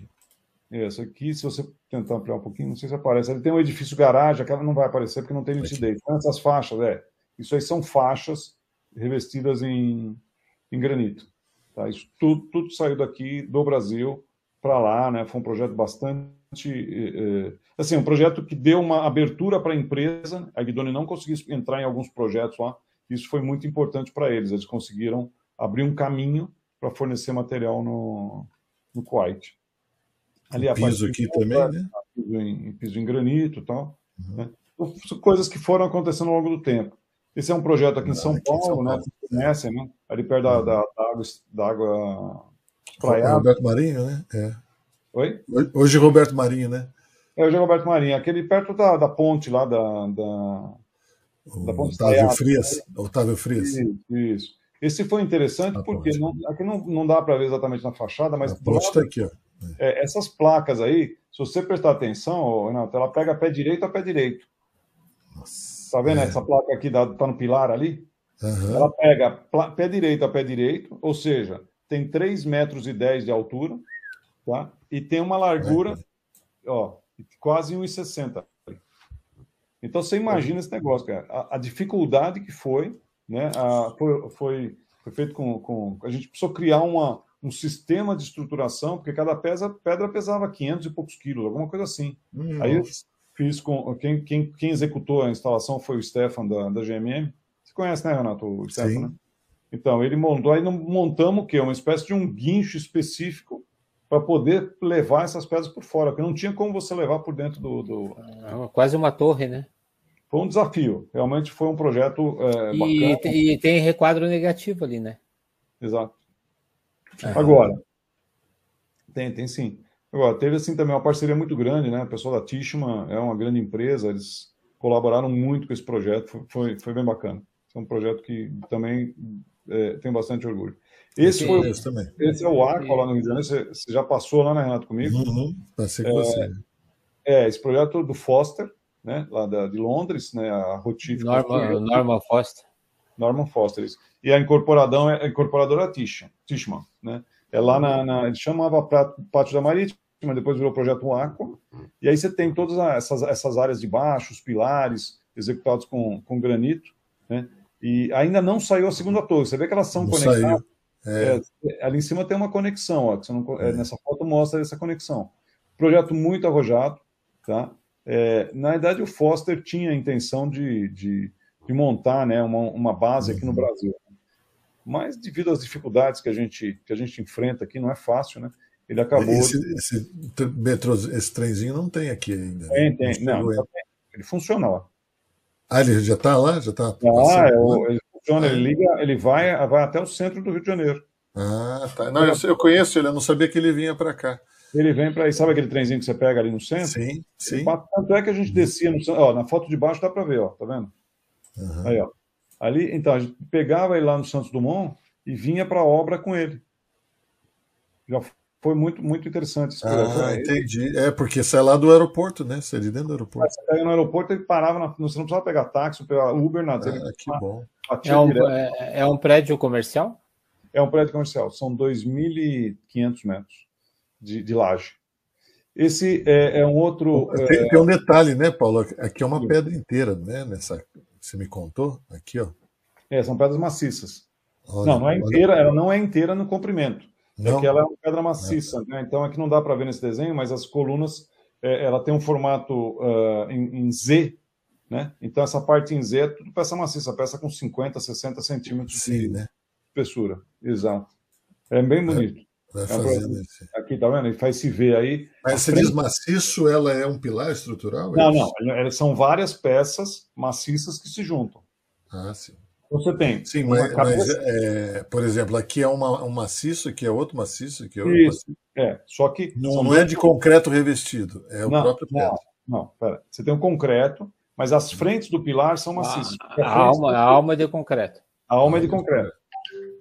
Essa aqui, se você tentar ampliar um pouquinho, não sei se aparece. Ele tem um edifício garagem, aquela não vai aparecer porque não tem nitidez. Então, essas faixas, é. Isso aí são faixas revestidas em, em granito. Tá? Isso tudo, tudo saiu daqui do Brasil para lá, né? Foi um projeto bastante. Eh, assim, um projeto que deu uma abertura para a empresa. A Guidoni não conseguiu entrar em alguns projetos lá. Isso foi muito importante para eles. Eles conseguiram abrir um caminho para fornecer material no, no Kuwait. Ali a piso aqui também, né? Piso em, piso em granito e tal. Uhum. Né? Então, coisas que foram acontecendo ao longo do tempo. Esse é um projeto aqui em São, aqui Paulo, São Paulo, né? Vocês conhecem, né? Ali perto da, da, da água, da água praiada. Roberto Marinho, né? É. Oi? Hoje Roberto Marinho, né? É, hoje é Roberto Marinho. Aquele perto da, da ponte lá da... da, da ponte Otávio Frias. Né? Otávio Frias. Isso, isso. Esse foi interessante a porque não, aqui não, não dá para ver exatamente na fachada, mas... A ponte está aqui, ó. É, essas placas aí, se você prestar atenção, Renato, ela pega pé direito a pé direito. Nossa, tá vendo é. essa placa aqui, da, tá no pilar ali? Uhum. Ela pega pé direito a pé direito, ou seja, tem 3 metros e 10 de altura, tá? E tem uma largura, é. ó, quase 1,60. Então você imagina esse negócio, cara. A, a dificuldade que foi, né? A, foi, foi, foi, feito com, com. A gente precisou criar uma, um sistema de estruturação, porque cada pesa, pedra pesava 500 e poucos quilos, alguma coisa assim. Hum, Aí eu fiz com. Quem, quem, quem executou a instalação foi o Stefan da, da GMM. Você conhece, né, Renato? O Stefan, Sim. né? Então, ele montou, aí montamos o quê? Uma espécie de um guincho específico para poder levar essas pedras por fora, porque não tinha como você levar por dentro do. do... É quase uma torre, né? Foi um desafio. Realmente foi um projeto é, e, bacana. Tem, e tem requadro negativo ali, né? Exato. Agora, tem, tem sim. Agora, teve assim também uma parceria muito grande, né? O pessoal da Tishman é uma grande empresa, eles colaboraram muito com esse projeto, foi, foi bem bacana. É um projeto que também é, tenho bastante orgulho. Esse, foi, esse, é o Aqua lá no Rio de Janeiro, você, você já passou lá, né, Renato, comigo? Uhum, passei com é, você. É, esse projeto do Foster, né, lá da, de Londres, né, a Rotif. Norman, Norman Foster. Norman Foster. E a incorporadão é a incorporadora Tishman, né? É lá na, na ele chamava Pátio da Marítima, depois virou projeto Aqua. E aí você tem todas essas, essas áreas de baixo, os pilares executados com, com granito, né? E ainda não saiu a segunda torre. Você vê que elas são não conectadas. É. É, ali em cima tem uma conexão, ó, que não, é. nessa foto mostra essa conexão. Projeto muito arrojado, tá? É, na verdade, o Foster tinha a intenção de, de de montar né, uma, uma base aqui no uhum. Brasil. Mas devido às dificuldades que a gente que a gente enfrenta aqui, não é fácil, né? Ele acabou. Esse, de... esse, metrô, esse trenzinho não tem aqui ainda. Tem, tem. Não, não ele funciona lá. Ah, ele já está lá? Já está. Ah, é, ele funciona, ele liga, ele vai, vai até o centro do Rio de Janeiro. Ah, tá. Não, eu, eu conheço ele, eu não sabia que ele vinha para cá. Ele vem para aí, sabe aquele trenzinho que você pega ali no centro? Sim, sim. Tanto é que a gente descia no centro. Ó, na foto de baixo dá para ver, ó, tá vendo? Uhum. Aí, ó. Ali, então, a gente pegava ele lá no Santos Dumont e vinha para a obra com ele. Já foi muito, muito interessante esse projeto. Ah, entendi. É, porque sai lá do aeroporto, né? Sai de dentro do aeroporto. Você pega no aeroporto, ele parava, na, você não precisava pegar táxi, pegar Uber, nada. Ah, que bom. É um, é, é um prédio comercial? É um prédio comercial. São 2.500 metros de, de laje. Esse é, é um outro. Tem, é... tem, um detalhe, né, Paulo? Aqui é uma pedra inteira, né? Nessa, você me contou? Aqui, ó. É, são pedras maciças. Olha, não, não é inteira, olha... ela não é inteira no comprimento. É não. É que ela é uma pedra maciça, né? Então aqui não dá para ver nesse desenho, mas as colunas, é, ela tem um formato uh, em, em, Z, né? Então essa parte em Z é tudo peça maciça, peça com 50, 60 centímetros Sim, de né? espessura. Exato. É bem bonito. Vai, é fazendo esse... Aqui, tá vendo? Ele faz se ver aí. Mas você frente... diz maciço, ela é um pilar estrutural? É não, não. Elas são várias peças maciças que se juntam. Ah, sim. Você tem. Sim, mas, cabeça... mas é, por exemplo, aqui é uma, um maciço, aqui é outro maciço, aqui é outro Isso, maciço. É, só que. Não, não é de concreto revestido, é o não, próprio pedra. Não, não, pera. Você tem um concreto, mas as frentes do pilar são maciças. A, a alma, a alma é de concreto. A alma é de concreto.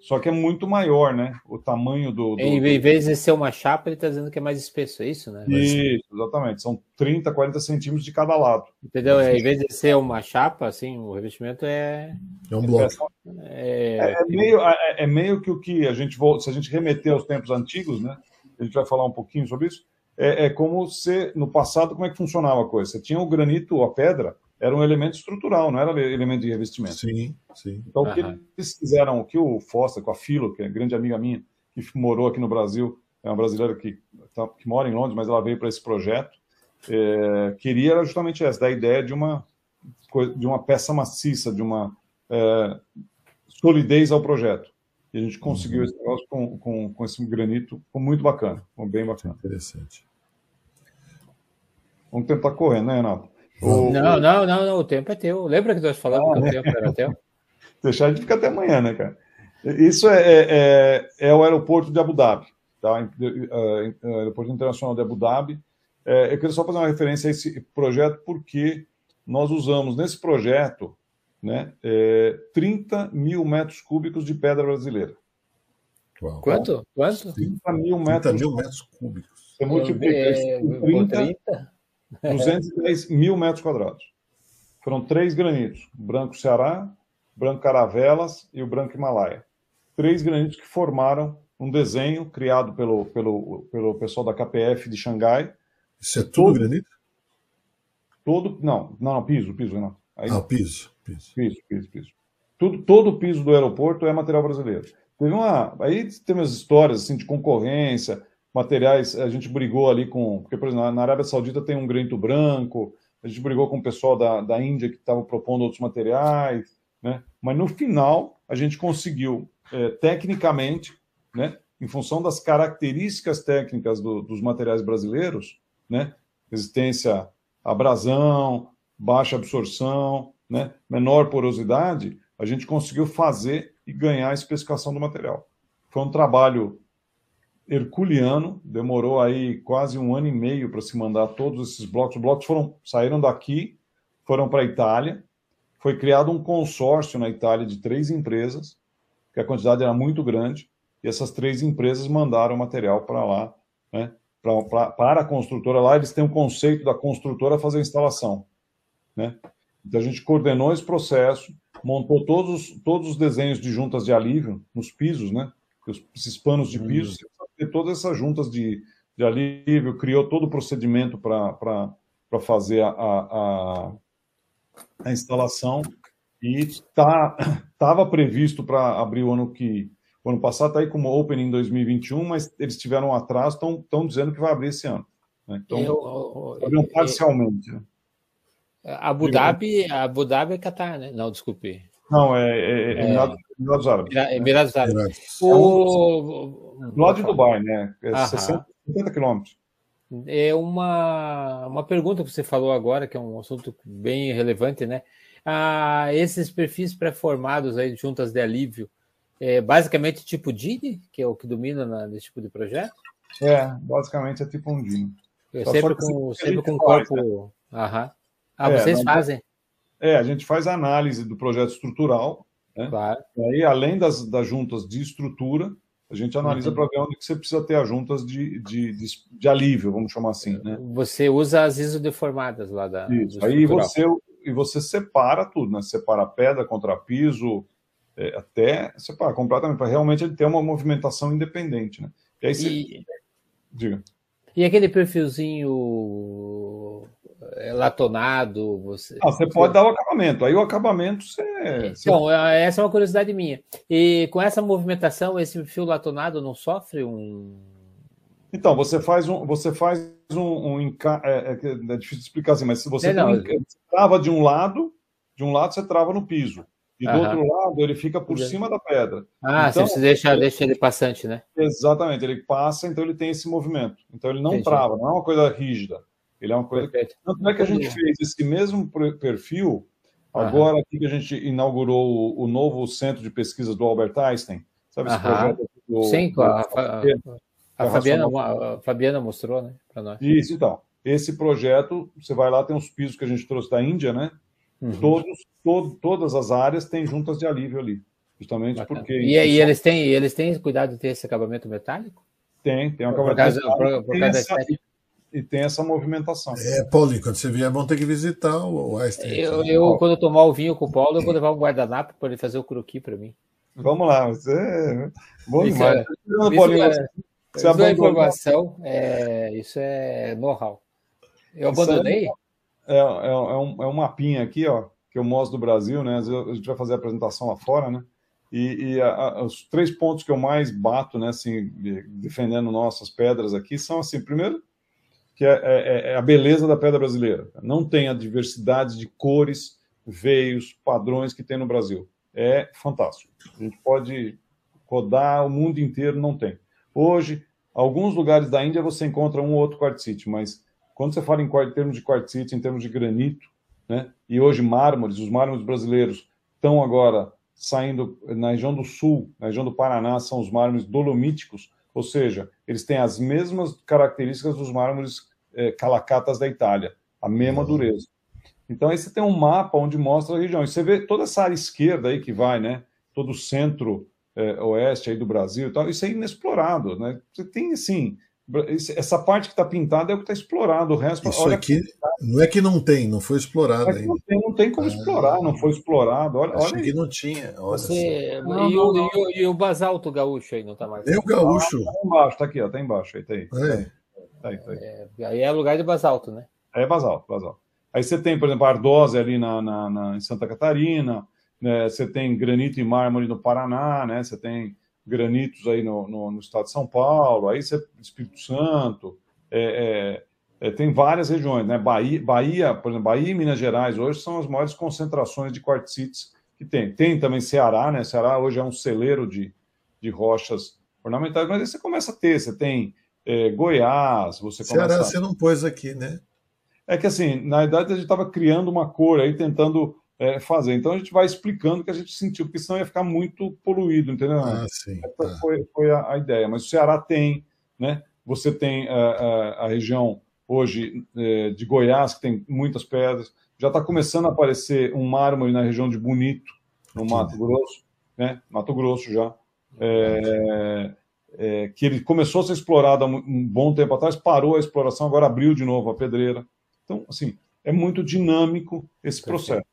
Só que é muito maior, né? O tamanho do. do em vez de ser uma chapa, ele está dizendo que é mais espesso, é isso, né? Isso, exatamente. São 30, 40 centímetros de cada lado. Entendeu? É, em vez de ser uma chapa, assim, o revestimento é. É um bloco. É, é, é meio, é, é, meio que o que a gente volta. Se a gente remeter aos tempos antigos, né? A gente vai falar um pouquinho sobre isso. É, é como se, no passado, como é que funcionava a coisa? Você tinha o granito, a pedra, era um elemento estrutural, não era elemento de revestimento. Sim, sim. Então, o que eles fizeram, o que o Foster, com a Filo, que é grande amiga minha, que morou aqui no Brasil, é uma brasileira que, tá, que mora em Londres, mas ela veio para esse projeto, é, queria era justamente essa, da ideia de uma, de uma peça maciça, de uma é, solidez ao projeto. E a gente conseguiu uhum. esse negócio com, com, com esse granito, foi muito bacana, foi bem bacana. Interessante. Vamos tentar correr, né, Renato? O... Não, não, não, não, o tempo é teu. Lembra que nós falamos ah, que o tempo era teu? Deixar a gente ficar até amanhã, né, cara? Isso é, é, é, é o aeroporto de Abu Dhabi, tá? O aeroporto Internacional de Abu Dhabi. É, eu queria só fazer uma referência a esse projeto, porque nós usamos nesse projeto né, é, 30 mil metros cúbicos de pedra brasileira. Uau. Quanto? Quanto? 30 mil metros, 30 mil metros cúbicos. Você multiplica é, isso 30, 30? 210 mil metros quadrados. Foram três granitos: branco Ceará, branco Caravelas e o branco Himalaia. Três granitos que formaram um desenho criado pelo, pelo, pelo pessoal da KPF de Xangai. Isso é tudo todo, granito? Todo, não, não, não, piso, piso, não. Aí, ah, piso, piso. Piso, piso, piso. Tudo, todo o piso do aeroporto é material brasileiro. Teve uma, aí tem umas histórias assim de concorrência, materiais, a gente brigou ali com. Porque, por exemplo, na Arábia Saudita tem um granito branco, a gente brigou com o pessoal da, da Índia que estava propondo outros materiais, né? Mas no final a gente conseguiu, é, tecnicamente, né? Em função das características técnicas do, dos materiais brasileiros, né? Resistência à abrasão, baixa absorção, né? Menor porosidade, a gente conseguiu fazer e ganhar a especificação do material. Foi um trabalho herculeano, demorou aí quase um ano e meio para se mandar todos esses blocos. Os blocos foram, saíram daqui, foram para a Itália, foi criado um consórcio na Itália de três empresas, que a quantidade era muito grande, e essas três empresas mandaram material para lá, né? Pra, pra, para a construtora lá, eles têm um conceito da construtora fazer a instalação. Né? Então a gente coordenou esse processo, montou todos, todos os desenhos de juntas de alívio nos pisos, né? esses panos de piso, uhum ter todas essas juntas de, de alívio, criou todo o procedimento para fazer a, a, a, instalação e estava tá, previsto para abrir o ano que o ano passado está aí como Open em 2021, mas eles tiveram um atraso, estão dizendo que vai abrir esse ano. Né? Então, eu, abriram parcialmente. Né? Abu Dhabi, Abu Dhabi é Qatar, né? Não, desculpe. Não, é, é, é Emirados Árabes. Emirados Árabes. O... Do lado de Dubai, né? É 60, 50 quilômetros. É uma, uma pergunta que você falou agora, que é um assunto bem relevante, né? Ah, esses perfis pré-formados aí, juntas de alívio, é basicamente tipo DIN, que é o que domina na, nesse tipo de projeto? É, basicamente é tipo um DIN. É sempre com, sempre com corpo. Né? Aham. Ah, é, vocês fazem? É, a gente faz análise do projeto estrutural, né? Claro. E aí, além das, das juntas de estrutura, a gente analisa uhum. para ver onde que você precisa ter as juntas de, de, de, de, alívio, vamos chamar assim. Né? Você usa as isodeformadas lá da. Isso. Aí você, e você separa tudo, né? Separa pedra, contrapiso, é, até separa completamente, para realmente ele ter uma movimentação independente. Né? E aí você. E... Diga. E aquele perfilzinho é, latonado? Você, ah, você pode dar o acabamento. Aí o acabamento você. Então, você... essa é uma curiosidade minha. E com essa movimentação, esse fio latonado não sofre um. Então, você faz um. Você faz um. um enca... é, é, é, difícil explicar assim, mas se você, não, não. você trava de um lado, de um lado você trava no piso. E do outro lado, ele fica por cima da pedra. Ah, então, você deixa, ele, deixa ele passante, né? Exatamente, ele passa, então ele tem esse movimento. Então ele não Entendi. trava, não é uma coisa rígida. Ele é uma coisa. Perfeito. Tanto é que a gente fez esse mesmo perfil, agora aqui que a gente inaugurou o, novo centro de pesquisas do Albert Einstein. Sabe esse projeto? Do, Sim, do, a, a, a, a, Fabiana, a Fabiana mostrou, né, para nós. Isso, então. Esse projeto, você vai lá, tem uns pisos que a gente trouxe da Índia, né? Uhum. Todos, todo, todas as áreas têm juntas de alívio ali. justamente Bacana. porque... E, e eles, têm, eles têm cuidado de ter esse acabamento metálico? Tem, tem um acabamento por causa, metálico. Por, por causa essa, e tem essa movimentação. É, Paulinho, quando você vier, vão ter que visitar o Einstein. Eu, eu, quando eu tomar o vinho com o Paulo, eu vou levar um guardanapo para ele fazer o croqui para mim. Vamos lá, você é bom isso demais. É, isso Paulinho, é, você isso é informação, é, isso é know-how. Eu abandonei? É, é, é, um, é um mapinha aqui, ó, que eu mostro do Brasil, né? A gente vai fazer a apresentação lá fora, né? E, e a, a, os três pontos que eu mais bato, né, assim, defendendo nossas pedras aqui, são assim: primeiro, que é, é, é, a beleza da pedra brasileira. Não tem a diversidade de cores, veios, padrões que tem no Brasil. É fantástico. A gente pode rodar o mundo inteiro, não tem. Hoje, alguns lugares da Índia você encontra um ou outro quartzite, mas quando você fala em, em termos de quartzite, em termos de granito, né? E hoje mármores, os mármores brasileiros estão agora saindo na região do sul, na região do Paraná, são os mármores dolomíticos, ou seja, eles têm as mesmas características dos mármores é, calacatas da Itália, a mesma uhum. dureza. Então aí você tem um mapa onde mostra a região. E você vê toda essa área esquerda aí que vai, né? Todo o centro é, oeste aí do Brasil e tal, isso é inexplorado, né? Você tem assim, essa parte que está pintada é o que está explorado, o resto. Isso aqui não é que não tem, não foi explorado ainda. Não tem, não tem como ah, explorar, não foi explorado. Olha, acho olha que não tinha. Você... Não, e, não, o, não. E, o, e, o, basalto gaúcho aí não está mais? É o gaúcho. Ah, tá embaixo, tá aqui, ó, tá embaixo, aí tá aí. É. Tá aí, tá aí. É, aí é lugar de basalto, né? É basalto, basalto. Aí você tem, por exemplo, a Ardose ali na, na, na, em Santa Catarina, né? você tem granito e mármore no Paraná, né? você tem granitos aí no, no, no estado de São Paulo, aí você Espírito Santo, é, é, é, tem várias regiões, né? Bahia, Bahia, por exemplo, Bahia e Minas Gerais hoje são as maiores concentrações de quartzites que tem. Tem também Ceará, né? Ceará hoje é um celeiro de, de rochas ornamentais, mas aí você começa a ter, você tem é, Goiás, você Ceará começa... você não pôs aqui, né? É que assim, na verdade a gente estava criando uma cor aí, tentando é, fazer. Então a gente vai explicando o que a gente sentiu, porque senão ia ficar muito poluído, entendeu? Ah, sim. Essa tá. foi, foi a, a, ideia. Mas o Ceará tem, né? Você tem a, a, a região hoje é, de Goiás, que tem muitas pedras. Já está começando a aparecer um mármore na região de Bonito, no Mato Grosso, né? Mato Grosso já. É, é, que ele começou a ser explorado há um bom tempo atrás, parou a exploração, agora abriu de novo a pedreira. Então, assim, é muito dinâmico esse processo.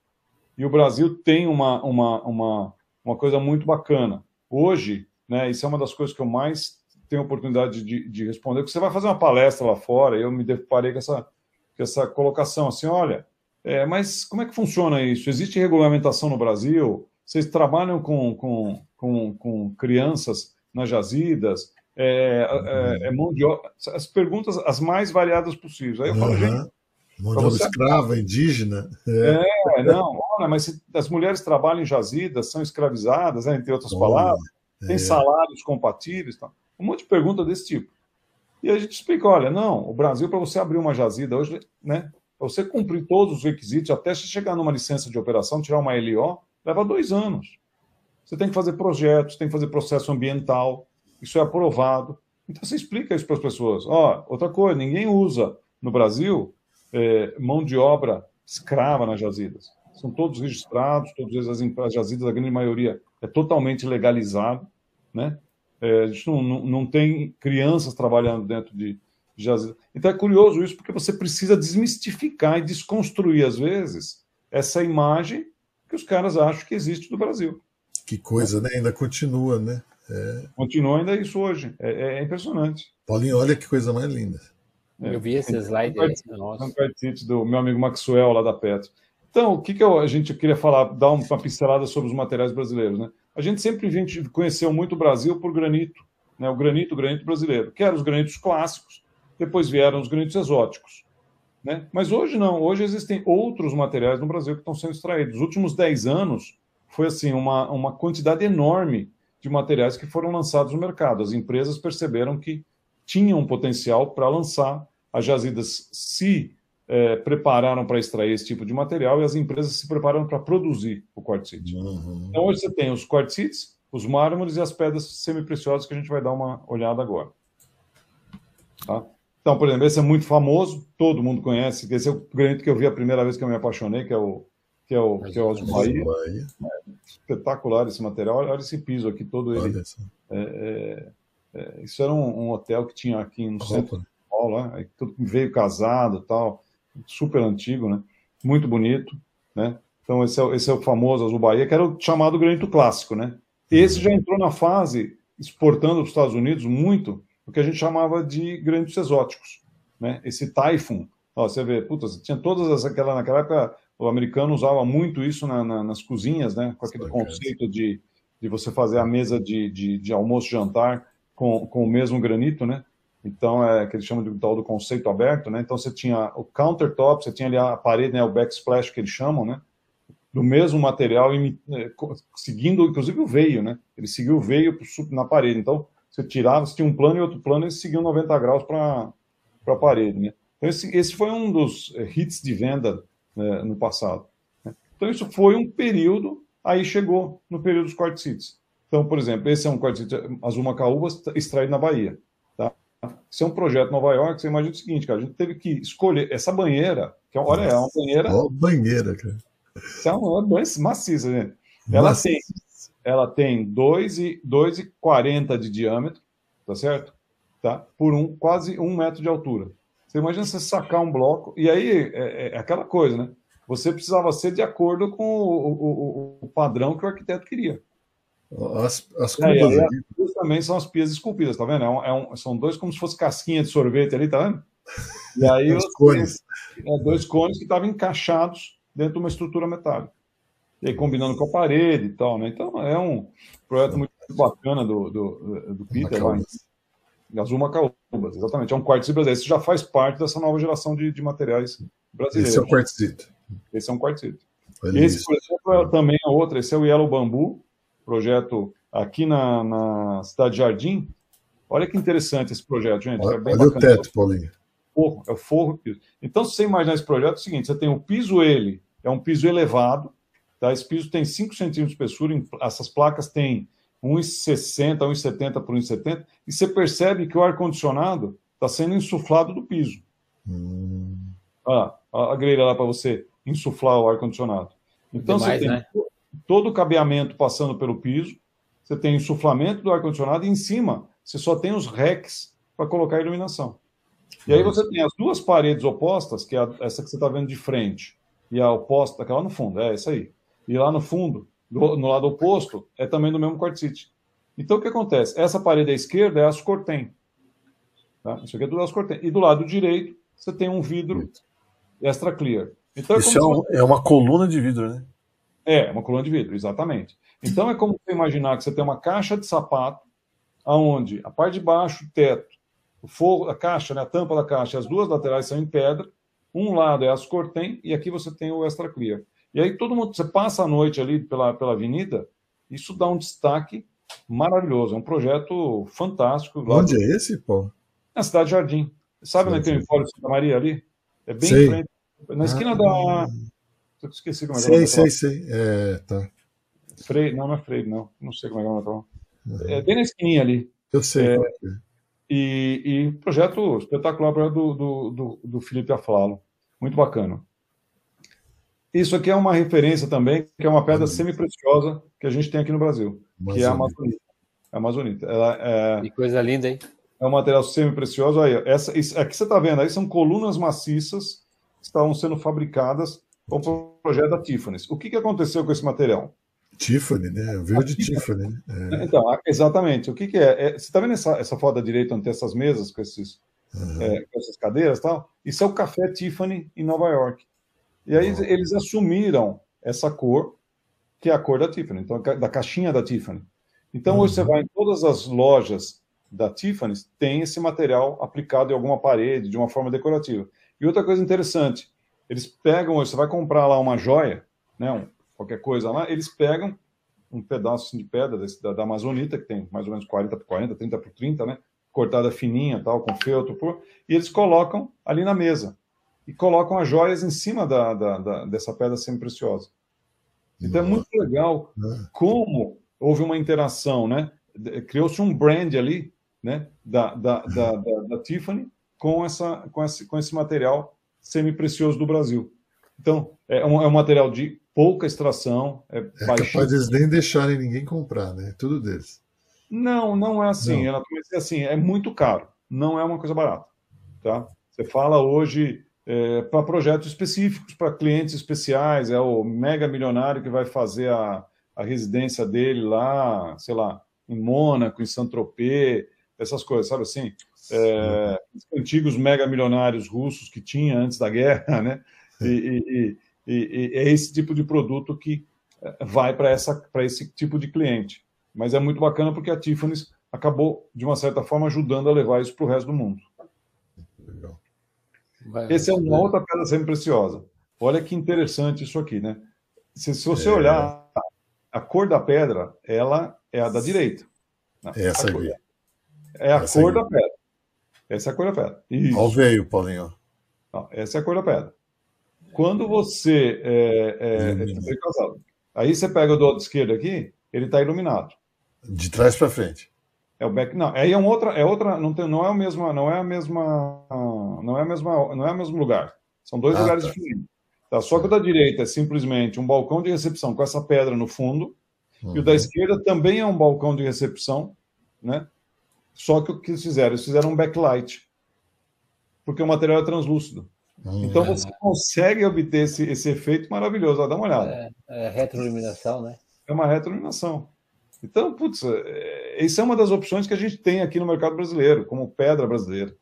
E o Brasil tem uma, uma, uma, uma coisa muito bacana. Hoje, né, isso é uma das coisas que eu mais tenho oportunidade de, de responder, porque você vai fazer uma palestra lá fora, e eu me deparei com essa, com essa colocação, assim, olha, é, mas como é que funciona isso? Existe regulamentação no Brasil? Vocês trabalham com, com, com, com crianças nas jazidas? É, é, é mão de obra? As perguntas as mais variadas possíveis. Aí eu falo, uhum. gente, Mão de obra escrava, indígena. É, é não, olha, mas as mulheres trabalham em jazidas, são escravizadas, né, entre outras palavras, é. tem salários compatíveis, tá? um monte de pergunta desse tipo. E a gente explica, olha, não, o Brasil, para você abrir uma jazida hoje, né, para você cumprir todos os requisitos, até chegar numa licença de operação, tirar uma LO, leva dois anos. Você tem que fazer projetos, tem que fazer processo ambiental, isso é aprovado. Então você explica isso para as pessoas. Ó, outra coisa, ninguém usa no Brasil é, mão de obra escrava nas jazidas. São todos registrados, todas as, as jazidas, a grande maioria é totalmente legalizado, né? É, a gente não, não, não, tem crianças trabalhando dentro de jazidas. Então é curioso isso, porque você precisa desmistificar e desconstruir, às vezes, essa imagem que os caras acham que existe do Brasil. Que coisa, né? Ainda continua, né? É... Continua ainda isso hoje. É, é impressionante. Paulinho, olha que coisa mais linda. É. Eu vi esse slide aí. Nossa. do meu amigo Maxwell, lá da Petro. Então, o que, que eu, a gente queria falar, dar uma pincelada sobre os materiais brasileiros, né? A gente sempre a gente conheceu muito o Brasil por granito, né? O granito, o granito brasileiro, que eram os granitos clássicos, depois vieram os granitos exóticos, né? Mas hoje não, hoje existem outros materiais no Brasil que estão sendo extraídos. Nos últimos 10 anos, foi assim, uma, uma quantidade enorme de materiais que foram lançados no mercado. As empresas perceberam que tinham potencial para lançar. As jazidas se é, prepararam para extrair esse tipo de material e as empresas se prepararam para produzir o quartzite. Uhum. Então, hoje você tem os quartzites, os mármores e as pedras semi-preciosas que a gente vai dar uma olhada agora. Tá? Então, por exemplo, esse é muito famoso, todo mundo conhece, esse é o granito que eu vi a primeira vez que eu me apaixonei, que é o que é o, que é o Bahia. espetacular esse material. Olha esse piso aqui todo ele. É, é, é, isso era um, um, hotel que tinha aqui no centro de São Paulo, né? tudo veio casado tal, super antigo, né? Muito bonito, né? Então esse é, esse é o famoso Azul Bahia, que era o chamado granito clássico, né? Esse já entrou na fase exportando para os Estados Unidos muito o que a gente chamava de granitos exóticos, né? Esse Typhoon, ó, você vê, puta, tinha todas aquela naquela época o americano usava muito isso na, na, nas cozinhas, né? Com aquele conceito de, de você fazer a mesa de, de, de almoço jantar com, com o mesmo granito, né? Então, é que eles chamam de tal do conceito aberto, né? Então, você tinha o countertop, você tinha ali a parede, né? O backsplash que eles chamam, né? Do mesmo material, é, seguindo, inclusive, o veio, né? Ele seguiu o veio na parede. Então, você tirava, você tinha um plano e outro plano, eles seguiam 90 graus para a parede, né? Então, esse, esse foi um dos eh, hits de venda né, no passado. Né? Então, isso foi um período, aí chegou no período dos quartzites. Então, por exemplo, esse é um quartzite azul macaúba extraído na Bahia. Tá? Esse é um projeto em Nova York, você imagina o seguinte, cara, a gente teve que escolher essa banheira, que olha, é uma banheira... Ó, banheira, cara. Essa é uma banheira maciça, gente. Ela maciça. tem, ela tem 2,40 de diâmetro, tá certo? Tá? Por um, quase um metro de altura. Você imagina você sacar um bloco, e aí é, é aquela coisa, né? Você precisava ser de acordo com o, o, o padrão que o arquiteto queria. As, as curvas é, as também são as pias esculpidas, tá vendo? É um, é um, são dois como se fosse casquinha de sorvete ali, tá vendo? E aí os, cones. É, dois cones que estavam encaixados dentro de uma estrutura metálica. E aí combinando com a parede e tal, né? Então é um projeto muito bacana do, do, do Peter lá em Azul Macaúbas, exatamente. É um quartzito brasileiro. Esse já faz parte dessa nova geração de, de materiais brasileiros. Esse é um quartzito. Esse é um quartzito. Esse, por exemplo, é, também é outro. Esse é o Yellow Bambu, projeto aqui na, na Cidade Jardim. Olha que interessante esse projeto, gente. Olha, é olha o teto, Paulinho. Forro, é o forro piso. Então, se você imaginar esse projeto, é o seguinte: você tem o piso, ele é um piso elevado, tá? esse piso tem 5 centímetros de espessura, essas placas têm 1,60, 1,70 por 1,70, e você percebe que o ar-condicionado está sendo insuflado do piso. Hum. Ah, a grelha lá para você insuflar o ar-condicionado. Então, Demais, você tem né? todo o cabeamento passando pelo piso, você tem insuflamento do ar-condicionado e em cima você só tem os racks para colocar iluminação. E aí você tem as duas paredes opostas, que é essa que você está vendo de frente, e a oposta, aquela no fundo, é essa aí. E lá no fundo, do, no lado oposto, é também do mesmo quartzite. Então o que acontece? Essa parede à esquerda é ascortem. Tá? Isso aqui é do ascortem. E do lado direito, você tem um vidro extra clear. Então, é Isso é, um, é uma coluna de vidro, né? É, uma coluna de vidro, exatamente. Então é como você imaginar que você tem uma caixa de sapato, aonde a parte de baixo, o teto, o forro, a caixa, né, a tampa da caixa, as duas laterais são em pedra, um lado é as cortem e aqui você tem o extra clear. E aí todo mundo, você passa a noite ali pela, pela avenida, isso dá um destaque maravilhoso, é um projeto fantástico. Onde do... é esse, pô? Na Cidade Jardim. Sabe onde tem o de Santa Maria ali? É bem Sei. em frente, na esquina ah, da eu esqueci como é que é Sei, sei, sei. É, tá. Freire, não, não é Freire, não. Não sei como é que é o nome. Uhum. É bem na esquininha ali. Eu sei. É, é, e, e projeto espetacular do, do, do, do Felipe Aflalo. Muito bacana. Isso aqui é uma referência também, que é uma pedra semi-preciosa que a gente tem aqui no Brasil, Amazonita. que é a Amazonita. A Amazonita. Ela é, que coisa linda, hein? É um material semi-precioso. Aí, essa, isso, aqui você está vendo, aí são colunas maciças que estavam sendo fabricadas com o projeto da Tiffany. O que, que aconteceu com esse material? Tiffany, né? Verde Tiffany. Né? É. Então, exatamente. O que, que é? é você está vendo essa, essa foto da direita onde tem essas mesas com, esses, uhum. é, com essas cadeiras e tal? Isso é o café Tiffany em Nova York. E aí uhum. eles assumiram essa cor, que é a cor da Tiffany, então, da caixinha da Tiffany. Então, uhum. hoje você vai em todas as lojas da Tiffany, tem esse material aplicado em alguma parede, de uma forma decorativa. E outra coisa interessante, eles pegam, você vai comprar lá uma joia, né, um, qualquer coisa lá, eles pegam um pedaço assim, de pedra desse, da, da, Amazonita, que tem mais ou menos 40 por 40, 30 por 30, né, cortada fininha, tal, com feltro, por, e eles colocam ali na mesa. E colocam as joias em cima da, da, da dessa pedra semi-preciosa. Então é muito legal é. como houve uma interação, né? Criou-se um brand ali, né? Da, da, da, da, da Tiffany com, essa, com, esse, com esse material semi-precioso do Brasil. Então, é um, é um material de pouca extração. É, é capaz de nem deixarem ninguém comprar, né? Tudo deles. Não, não é assim. Não. Ela é assim, é muito caro. Não é uma coisa barata, tá? Você fala hoje é, para projetos específicos, para clientes especiais, é o mega milionário que vai fazer a, a residência dele lá, sei lá, em Mônaco, em Saint-Tropez, essas coisas, sabe assim? É, antigos mega milionários russos que tinha antes da guerra, né? E, e, e, e é esse tipo de produto que é, vai para esse tipo de cliente. Mas é muito bacana porque a Tiffany's acabou, de uma certa forma, ajudando a levar isso para o resto do mundo. Legal. Essa é uma outra pedra sempre preciosa. Olha que interessante isso aqui, né? Se, se você é... olhar a cor da pedra, ela é a da direita. Não, Essa aqui. É a Essa cor da pedra. Essa é a cor da pedra. Isso. Olha o veio, Paulinho. Não, essa é a cor da pedra. Quando você é, é, é casado, aí você pega o do lado esquerdo aqui, ele está iluminado. De trás para frente. É o back. Não, aí é um outra, é outra, não, tem, não é a mesma, não é a mesma, não é a mesma, não é o mesmo lugar. São dois ah, lugares tá. diferentes. Tá? Só que o da direita é simplesmente um balcão de recepção com essa pedra no fundo, uhum. e o da uhum. esquerda também é um balcão de recepção, né? Só que o que eles fizeram? Eles fizeram um backlight, porque o material é translúcido. Uhum. Então você consegue obter esse, esse efeito maravilhoso. Ó, dá uma olhada. É, é retroiluminação, né? É uma retroiluminação. Então, putz, é, isso é uma das opções que a gente tem aqui no mercado brasileiro, como pedra brasileira.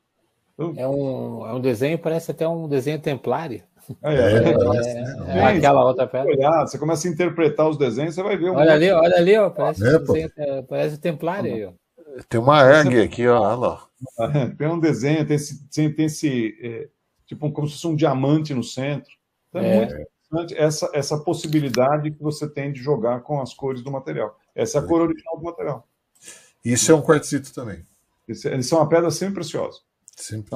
Então, é, um, é um desenho, parece até um desenho templário. É, é, é, é aquela outra pedra. Olhar, você começa a interpretar os desenhos, você vai ver. Um olha ali, olha ali, ó, parece, um desenho, parece templário aí, ó. Tem uma águia aqui, ó, olha lá. Tem um desenho, tem esse, tem esse é, tipo como se fosse um diamante no centro. Então é, muito interessante essa, essa possibilidade que você tem de jogar com as cores do material. Essa é a cor original do material. Isso é um quartzito também. Isso, eles são uma pedra sempre preciosa. Sempre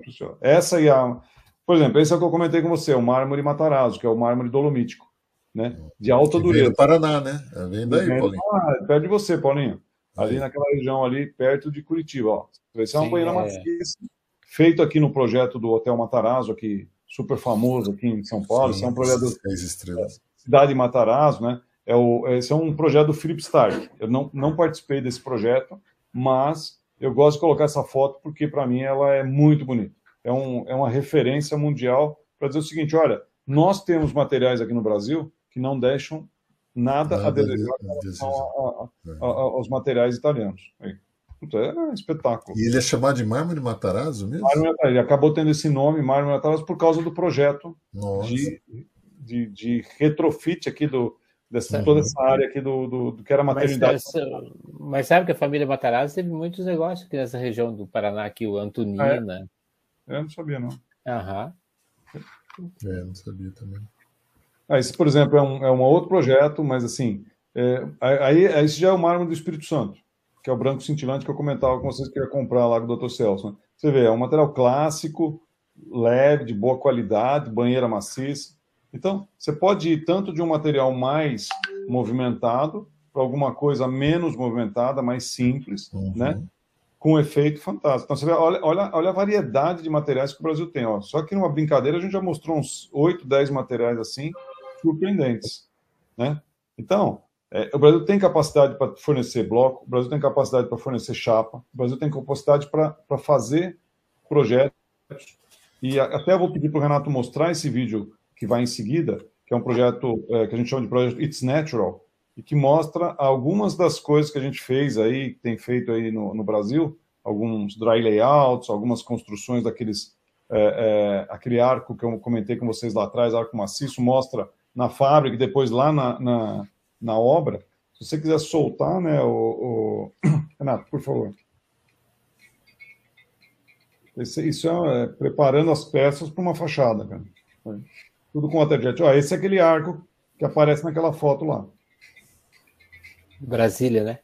preciosa. Essa e a por exemplo, esse é o que eu comentei com você, o mármore Matarazzo, que é o mármore dolomítico, né? De alta que dureza. do Paraná, né? É, vem daí, Paulinho. Ah, perto de você, Paulinho. Ali aí. naquela região ali, perto de Curitiba, ó. Esse é uma banheira é... maciça, feito aqui no projeto do Hotel Matarazzo, aqui, super famoso aqui em São Paulo. Sim, esse é um projeto... Seis estrelas. Cidade Matarazzo, né? É o, esse é um projeto do Philip Stark. Eu não, não participei desse projeto, mas eu gosto de colocar essa foto porque, para mim, ela é muito bonita é, um, é uma referência mundial para dizer o seguinte: olha, nós temos materiais aqui no Brasil que não deixam nada, nada a desejar é. aos materiais italianos. É um espetáculo. E ele é chamado de mármore Matarazzo mesmo? Mármore, ele acabou tendo esse nome, mármore Matarazzo, por causa do projeto de, de, de, retrofit aqui do, dessa, toda essa área aqui do, do, do que era maternidade. Mas, mas, sabe que a família Matarazzo teve muitos negócios aqui nessa região do Paraná, aqui, o Antonina. É. Eu não sabia, não. Aham. É, não sabia também. Ah, esse, por exemplo, é um, é um outro projeto, mas assim, é, aí, aí esse já é o mármore do Espírito Santo, que é o branco cintilante que eu comentava com vocês que ia comprar lá com o Dr. Celso. Né? Você vê, é um material clássico, leve, de boa qualidade, banheira maciça. Então, você pode ir tanto de um material mais movimentado para alguma coisa menos movimentada, mais simples, uhum. né? com efeito fantástico. Então, você vê, olha, olha, olha a variedade de materiais que o Brasil tem. Ó. Só que numa brincadeira a gente já mostrou uns 8, 10 materiais assim, surpreendentes. Né? Então, é, o Brasil tem capacidade para fornecer bloco, o Brasil tem capacidade para fornecer chapa, o Brasil tem capacidade para fazer projetos. E até vou pedir para o Renato mostrar esse vídeo que vai em seguida, que é um projeto é, que a gente chama de projeto It's Natural, e que mostra algumas das coisas que a gente fez aí, que tem feito aí no, no Brasil, alguns dry layouts, algumas construções daqueles, é, é, aquele arco que eu comentei com vocês lá atrás, arco maciço, mostra na fábrica e depois lá na, na, na, obra. Se você quiser soltar, né, o, o... Renato, por favor. Isso é, é, preparando as peças para uma fachada, cara. Tudo com waterjet. Ó, esse é aquele arco que aparece naquela foto lá. Brasília, né?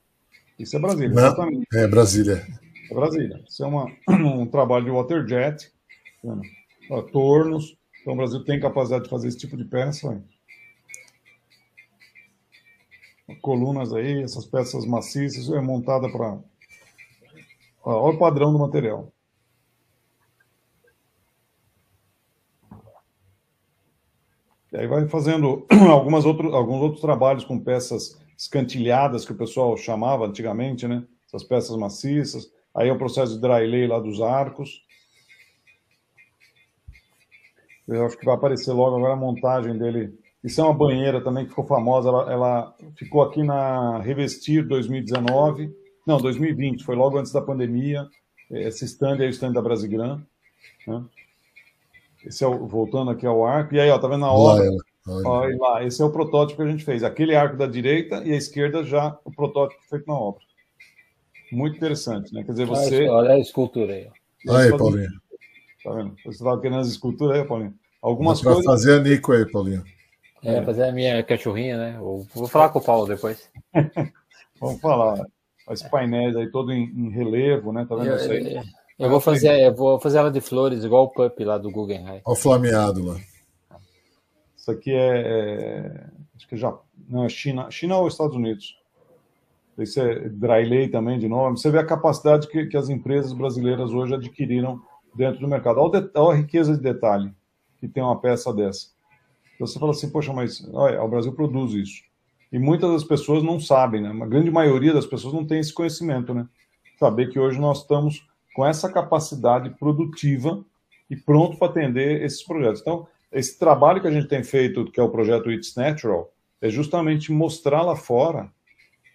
Isso é Brasília, Não, exatamente. É Brasília. É Brasília. Isso é uma, um trabalho de waterjet, tá tornos. Então o Brasil tem capacidade de fazer esse tipo de peça. Colunas aí, essas peças maciças, é montada para. Olha o padrão do material. E aí vai fazendo algumas outro, alguns outros trabalhos com peças escantilhadas, que o pessoal chamava antigamente, né? Essas peças maciças. Aí é o processo de dry lay lá dos arcos. Eu acho que vai aparecer logo agora a montagem dele. Isso é uma banheira também que ficou famosa. Ela, ela ficou aqui na Revestir 2019. Não, 2020. Foi logo antes da pandemia. Esse stand é o stand da Brasigran. Né? Esse é o, voltando aqui ao arco. E aí, ó, tá vendo a obra? Olha. Olha lá, esse é o protótipo que a gente fez. Aquele arco da direita e a esquerda já o protótipo feito na obra. Muito interessante, né? Quer dizer, você. Olha a escultura aí. Olha aí, Paulinho. Tá vendo? Você estava querendo as esculturas aí, Paulinho? Algumas Dá coisas. fazer a Nico aí, Paulinho. É, fazer a minha cachorrinha, né? Vou falar com o Paulo depois. Vamos falar. Os painéis aí todo em, em relevo, né? Tá vendo Eu, isso aí? Eu, vou fazer, eu vou fazer ela de flores, igual o Pup lá do Guggenheim. Olha o flameado lá. Isso aqui é, é- acho que já não é China, China ou Estados Unidos. Isso é dry lay também de novo. Você vê a capacidade que, que as empresas brasileiras hoje adquiriram dentro do mercado. Olha, o det- olha a riqueza de detalhe que tem uma peça dessa. Então você fala assim, poxa, mas olha, o Brasil produz isso. E muitas das pessoas não sabem, né? Uma grande maioria das pessoas não tem esse conhecimento, né? Saber que hoje nós estamos com essa capacidade produtiva e pronto para atender esses projetos. Então, esse trabalho que a gente tem feito, que é o projeto It's Natural, é justamente mostrar lá fora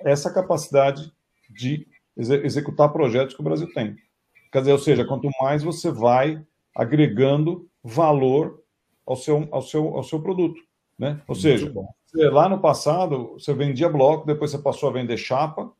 essa capacidade de exe- executar projetos que o Brasil tem. Quer dizer, ou seja, quanto mais você vai agregando valor ao seu, ao seu, ao seu produto. Né? Ou seja, bom. você- lá no passado, você vendia bloco, depois você passou a vender chapa,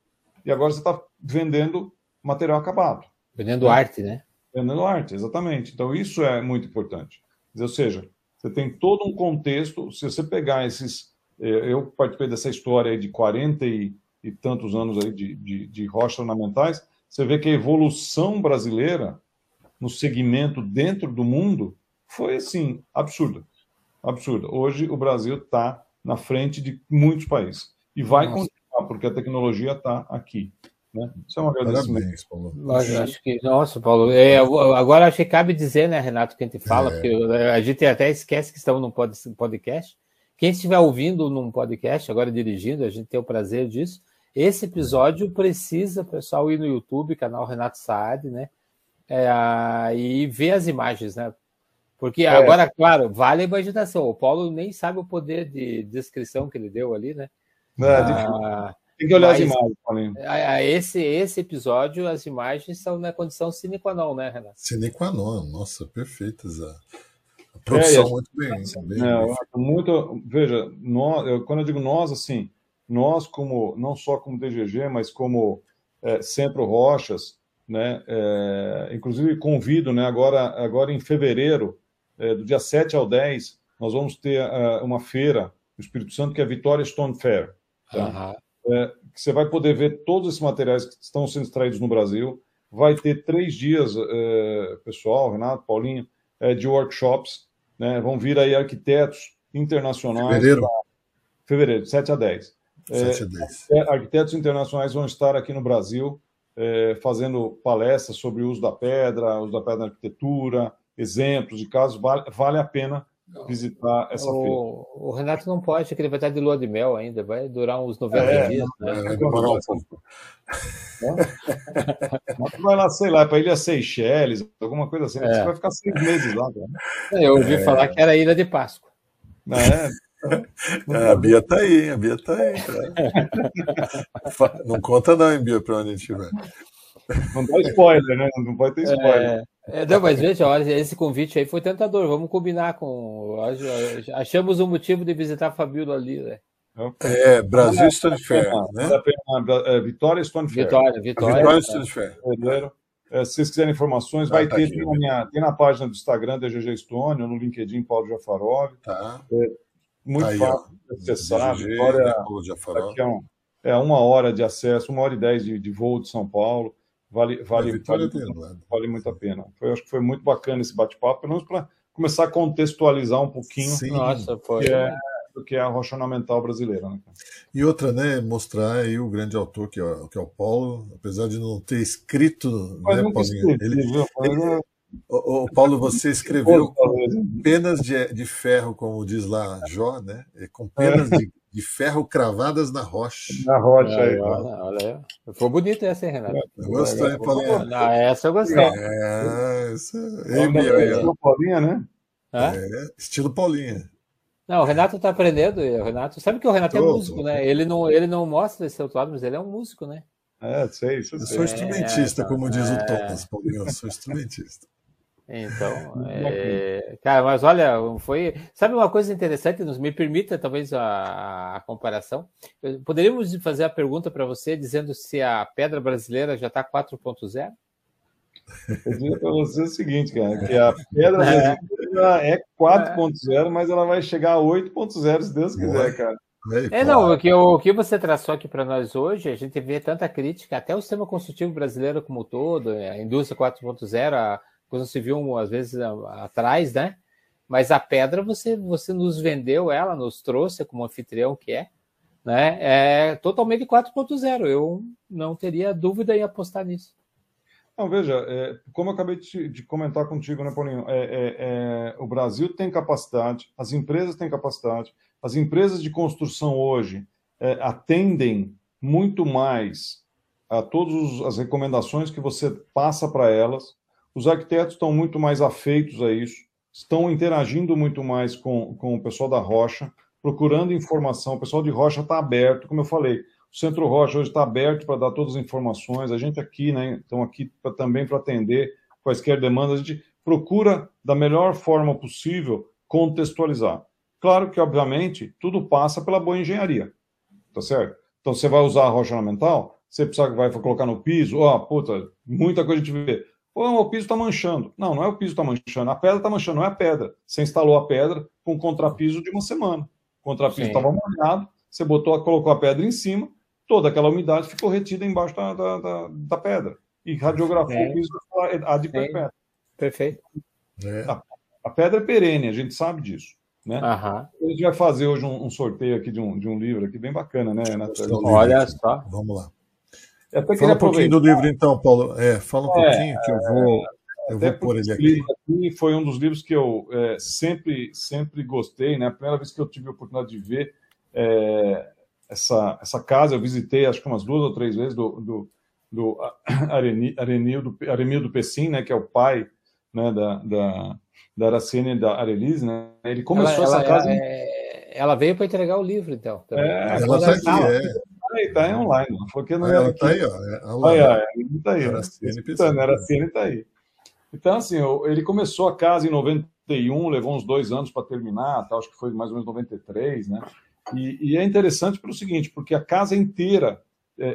e agora você está vendendo material acabado. Vendendo arte, né? Vendendo arte, exatamente. Então, isso é muito importante. Ou seja, você tem todo um contexto. Se você pegar esses. eh, Eu participei dessa história aí de 40 e, e tantos anos aí de, de, de rochas ornamentais. Você vê que a evolução brasileira no segmento dentro do mundo foi, assim, absurda. Absurda. Hoje, o Brasil está na frente de muitos países. E vai Nossa. continuar, porque a tecnologia está aqui. Né? Isso é um agradecimento. Parabéns, Paulo. Mas eu acho que, nossa, Paulo, é, agora acho que cabe dizer, né, Renato, que a gente fala, É. porque a gente até esquece que estamos num pod- podcast. Quem estiver ouvindo num podcast, agora dirigindo, a gente tem o prazer disso. Esse episódio precisa, pessoal, ir no YouTube, canal Renato Saad, né? É, e ver as imagens, né? Porque agora, claro, vale a imaginação. O Paulo nem sabe o poder de descrição que ele deu ali, né? É, difícil. Tem que olhar as mas- imagens, Paulinho. a- a esse, esse episódio, as imagens são na condição sine qua non, né, Renato? Sine qua non. Nossa, perfeitas. A, a produção É, a- muito bem. bem, Não, bem eu acho muito. Veja, nós, eu- quando eu digo nós, assim, nós como não só como DGG, mas como é, Centro Rochas, né? é, inclusive convido, né? Agora, agora em fevereiro, é, do dia 7 ao 10, nós vamos ter é, uma feira no Espírito Santo que é a Vitória Stone Fair. Tá? Aham. que você vai poder ver todos esses materiais que estão sendo extraídos no Brasil. Vai ter três dias, eh, pessoal, Renato, Paulinho, eh, de workshops. Né? Vão vir aí arquitetos internacionais. Fevereiro? pra- Fevereiro, 7 a 10. Eh, 7 a 10. é, arquitetos internacionais vão estar aqui no Brasil eh, fazendo palestras sobre o uso da pedra, uso da pedra na arquitetura, exemplos de casos. Vale, vale a pena visitar essa feira. O, o Renato não pode, porque ele vai estar de lua de mel ainda, vai durar uns 90 É, dias. Né? É, vai demorar um pouco. Mas tu vai lá, sei lá, para Ilha Seychelles, alguma coisa assim. É. Você vai ficar seis meses lá. Cara. Eu ouvi falar que era Ilha de Páscoa. É, É, a Bia tá aí? A Bia tá aí. Fa- Não conta não, hein, Bia, pra onde a gente vai. Não dá spoiler, né? Não pode ter spoiler. É, é, não, mas veja, olha, esse convite aí foi tentador. Vamos combinar com. Achamos um motivo de visitar a Fabíola ali, né? É, Brasil Stone Fair, né? é, Vitória Stone Fair. Vitória, Vitória. Vitória Stone Fair. É, se vocês quiserem informações, Ah, vai tá ter aqui, na, minha, tem na página do Instagram da GG Stone, ou no LinkedIn Paulo Jafarov. Tá. Muito Aí, fácil de acessar. DGG, Vitória né, Paulo Jafarov. Aqui é, um- é uma hora de acesso, uma hora e dez de, de voo de São Paulo. Vale, vale, Vitória vale, vale muito a pena. Foi, acho que foi muito bacana esse bate-papo, pelo menos para começar a contextualizar um pouquinho Sim. Nossa, foi. que é, do que é a rocha ornamental brasileira. Né? E outra, né, mostrar aí o grande autor que é, o- que é o Paulo, apesar de não ter escrito, Mas né, Paulinho? escrevi, Ele, viu? É, Ô, ô, Paulo, você escreveu penas de, de ferro, como diz lá Jó, né? É, com penas de, de ferro cravadas na rocha. Na rocha aí. Olha, olha. Foi bonito essa, hein, Renato? Eu gostei, Paulinha. Não, essa eu gostei. É, essa... Ei, É, aí, ó. Paulinha, né? É, estilo Paulinha. Não, o Renato tá aprendendo. O Renato, sabe que o Renato é músico, tô. né? Ele não, ele não mostra esse outro lado, mas ele é um músico, né? É, sei, isso eu sou instrumentista, É, como diz é. o Thomas, Paulinho. Eu sou instrumentista. Então, é, cara, mas olha, foi. Sabe uma coisa interessante? Nos me permita talvez a, a comparação. Eu- Poderíamos fazer a pergunta para você dizendo se a pedra brasileira já está 4.0? Eu diria para você o seguinte, cara, que a pedra brasileira é 4.0, mas ela vai chegar a 8.0 se Deus quiser, cara. É, pô, não, o que, o que você traçou aqui para nós hoje, a gente vê tanta crítica, até o sistema construtivo brasileiro como um todo, a indústria 4.0, a construção civil, às vezes, atrás, né? Mas a pedra, você, você nos vendeu ela, nos trouxe como anfitrião que é, né? É totalmente 4.0. Eu não teria dúvida em apostar nisso. Não, veja, é, como eu acabei de, de comentar contigo, né, Paulinho? É, é, é, o Brasil tem capacidade, as empresas têm capacidade, as empresas de construção hoje é, atendem muito mais a todas as recomendações que você passa para elas. Os arquitetos estão muito mais afeitos a isso, estão interagindo muito mais com, com o pessoal da Rocha, procurando informação. O pessoal de Rocha está aberto, como eu falei. O Centro Rocha hoje está aberto para dar todas as informações. A gente aqui, né, estão aqui pra, também para atender quaisquer demandas. A gente procura, da melhor forma possível, contextualizar. Claro que, obviamente, tudo passa pela boa engenharia, tá certo? Então, você vai usar a rocha ornamental, você precisa vai colocar no piso, ó, puta, muita coisa a gente vê. Pô, o piso está manchando. Não, não é o piso que está manchando, a pedra está manchando, não é a pedra. Você instalou a pedra com contrapiso de uma semana. O contrapiso estava molhado, você botou, colocou a pedra em cima, toda aquela umidade ficou retida embaixo da, da, da, da pedra. E radiografou É. o piso a de Sim. perpétuo. Perfeito. é. A pedra é perene, a gente sabe disso. Né? Aham. A gente vai fazer hoje um, um sorteio aqui de um, de um livro aqui bem bacana, né? Gostei. Olha só. Vamos lá. Eu até Fala um pouquinho do livro, então, Paulo. É, fala um É, pouquinho que eu vou, eu vou pôr ele esse aqui. livro aqui foi um dos livros que eu é, sempre, sempre gostei, né? A primeira vez que eu tive a oportunidade de ver é, essa, essa casa, eu visitei acho que umas duas ou três vezes do, do, do Areni- Arenildo, Aremildo Pessim, né? Que é o pai né, da, da, da Aracene e da Arelise, né? Ele começou ela, essa casa... ela, é- ela veio para entregar o livro, então. também. É, Ela está aqui, é. Aí, tá aí online, não foi que não Ah, era está aí, ó. É, lá. Olha, olha, ele tá aí, né? Aracene Escutando, Pessim. Aracene tá aí. Então, assim, ele começou a casa em 91, levou uns dois anos para terminar, tá? acho que foi mais ou menos 93, né? E, e é interessante pelo seguinte, porque a casa inteira é, é-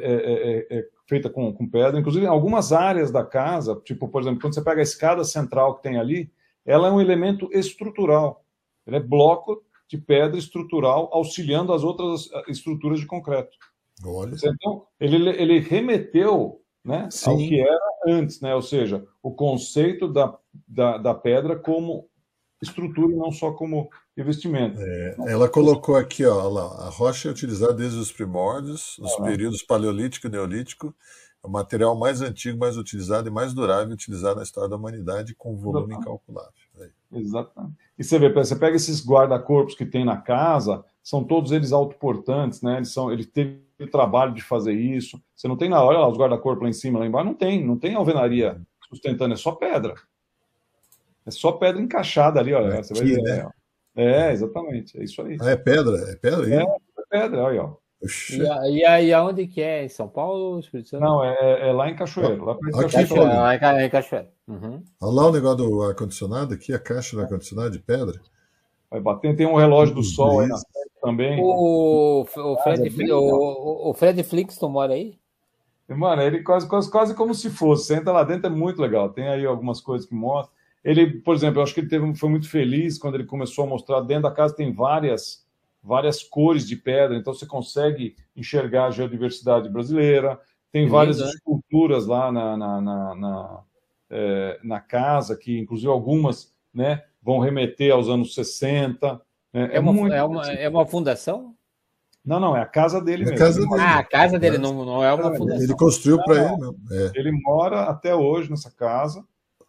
é- é feita com, com pedra, inclusive algumas áreas da casa, tipo, por exemplo, quando você pega a escada central que tem ali, ela é um elemento estrutural. É bloco de pedra estrutural auxiliando as outras eh, estruturas de concreto. Olha. Então, ele, ele remeteu né, ao que era antes, né? ou seja, o conceito da, da, da pedra como estrutura e não só como revestimento. Ela colocou aqui, ó, lá, a rocha é utilizada desde os primórdios, nos Ah. períodos paleolítico e neolítico, é o material mais antigo, mais utilizado e mais durável utilizado na história da humanidade, com volume Exatamente. incalculável. Aí. Exatamente. E você vê, você pega esses guarda-corpos que tem na casa, são todos eles autoportantes, né? Eles são, ele teve o trabalho de fazer isso. Você não tem na olha lá os guarda-corpos lá em cima, lá embaixo, não tem, não tem alvenaria sustentando, é só pedra. É só pedra encaixada ali, olha. Você vai Aqui, ver, né? É, exatamente, é isso aí. Ah, é pedra? É pedra aí? É. pedra, olha, ó. E, e, a- e aonde que é? Em São Paulo? Espírito Santo? Não, é, é lá em Cachoeiro. Lá Aqui, Cachoeiro. Cachoeira, Paulo. lá em Ca- em Cachoeira. Uhum. Olha lá o negócio do ar-condicionado aqui, a caixa do ar-condicionado de pedra. Vai bater, tem um relógio do sol aí na frente também. O, o, Fred, é o, o- Fred Flixton mora aí? Mano, ele quase, quase, quase como se fosse. Você entra lá dentro, é muito legal. Tem aí algumas coisas que mostram. Ele, por exemplo, eu acho que ele teve, foi muito feliz quando ele começou a mostrar. Dentro da casa tem várias, várias cores de pedra, então você consegue enxergar a geodiversidade brasileira. Tem várias né? esculturas lá na, na, na, na, eh, na casa, que inclusive algumas né, vão remeter aos anos 60. Né? É uma, muito é uma, é uma fundação? Não, não, é a casa dele É a mesmo. casa ele, dele. Ah, a casa dele não, não é uma fundação. Ele construiu para ele mesmo. É. ele mora até hoje nessa casa,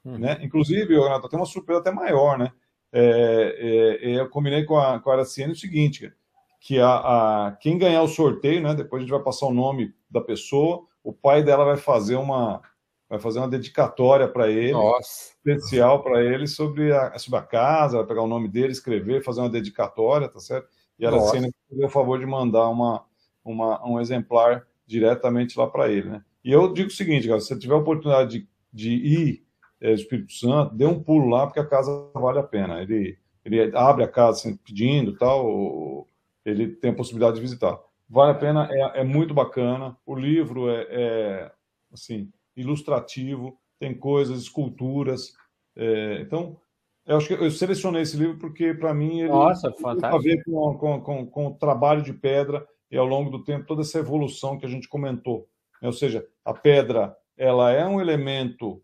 Uhum. Né? Inclusive, Renato, tem uma surpresa até maior, né? É, é, é eu combinei com a, com a Araciane o seguinte, que a, a, quem ganhar o sorteio, né? Depois a gente vai passar o nome da pessoa, o pai dela vai fazer uma vai fazer uma dedicatória para ele, Nossa. especial para ele sobre a, sobre a casa, vai pegar o nome dele, escrever, fazer uma dedicatória, tá certo? E a Aracena deu o favor de mandar uma, uma, um exemplar diretamente lá para ele, né? E eu digo o seguinte, cara, se você tiver a oportunidade de, de ir é, Espírito Santo, dê um pulo lá, porque a casa vale a pena. Ele, ele abre a casa assim, pedindo tal, ele tem a possibilidade de visitar. Vale a pena, é, é muito bacana. O livro é, é, assim ilustrativo, tem coisas, esculturas. É, então, eu acho que eu selecionei esse livro porque, para mim, ele Nossa, tem a ver com, com, com, com, o trabalho de pedra e, ao longo do tempo, toda essa evolução que a gente comentou. Ou seja, a pedra ela é um elemento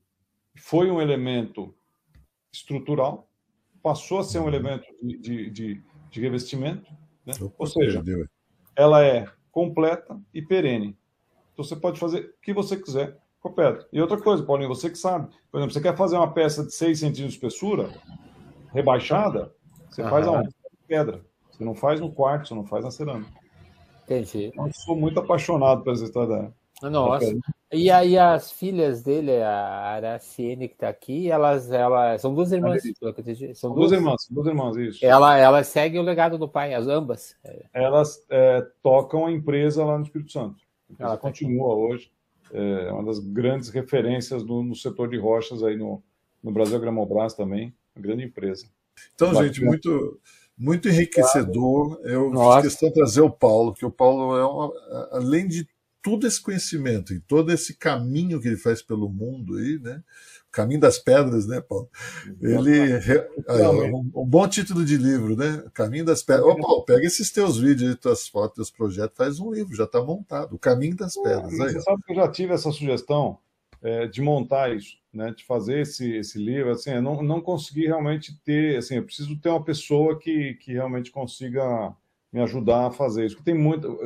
foi um elemento estrutural, passou a ser um elemento de, de, de, de revestimento, né? ou seja, ela é completa e perene. Então você pode fazer o que você quiser pedra. E outra coisa, Paulinho, você que sabe, por exemplo, você quer fazer uma peça de 6 centímetros de espessura, rebaixada, você uhum. faz aonde? Pedra. Você não faz no quarto, você não faz na cerâmica. Entendi. Então, eu sou muito apaixonado por essa história nossa. E aí as filhas dele, a Araciene que está aqui, elas, elas são duas irmãs. São duas, duas irmãs, duas irmãs, isso. Ela, elas seguem o legado do pai, as ambas. Elas é, tocam a empresa lá no Espírito Santo. Ela tá continua hoje. É uma das grandes referências do, no setor de rochas aí no, no Brasil Gramobras também, uma grande empresa. Então, gente, muito, muito enriquecedor. Eu Nossa. fiz questão de trazer o Paulo, que o Paulo é uma, além de todo esse conhecimento e todo esse caminho que ele faz pelo mundo aí, né? Caminho das pedras, né, Paulo? Ele aí, um, um, bom título de livro, né? Caminho das pedras. Ô, Paulo, pega esses teus vídeos, tuas fotos, teus projetos, faz um livro, já está montado. O caminho das pedras. Aí, você sabe que eu já tive essa sugestão é, de montar isso, né? De fazer esse, esse livro. Assim, eu não, não consegui realmente ter, assim, eu preciso ter uma pessoa que, que realmente consiga me ajudar a fazer isso. Porque tem muito.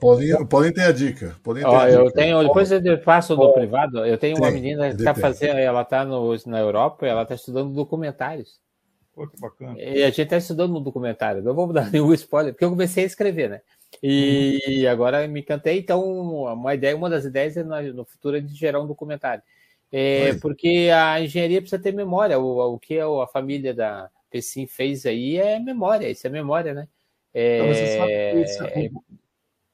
Paulinho, Paulinho tem a dica. Paulinho Ó, eu dica. tenho, depois eu passo no privado. Eu tenho tem, uma menina que está fazendo, ela está na Europa, ela está estudando documentários. Pô, que bacana. E a gente está estudando um documentário. Não vou dar nenhum spoiler, porque eu comecei a escrever, né? E hum. agora me encantei. Então, uma ideia, uma das ideias é no futuro é de gerar um documentário. É, porque a engenharia precisa ter memória. O, o que a família da Pessim fez aí é memória, isso é memória, né? É... Esse...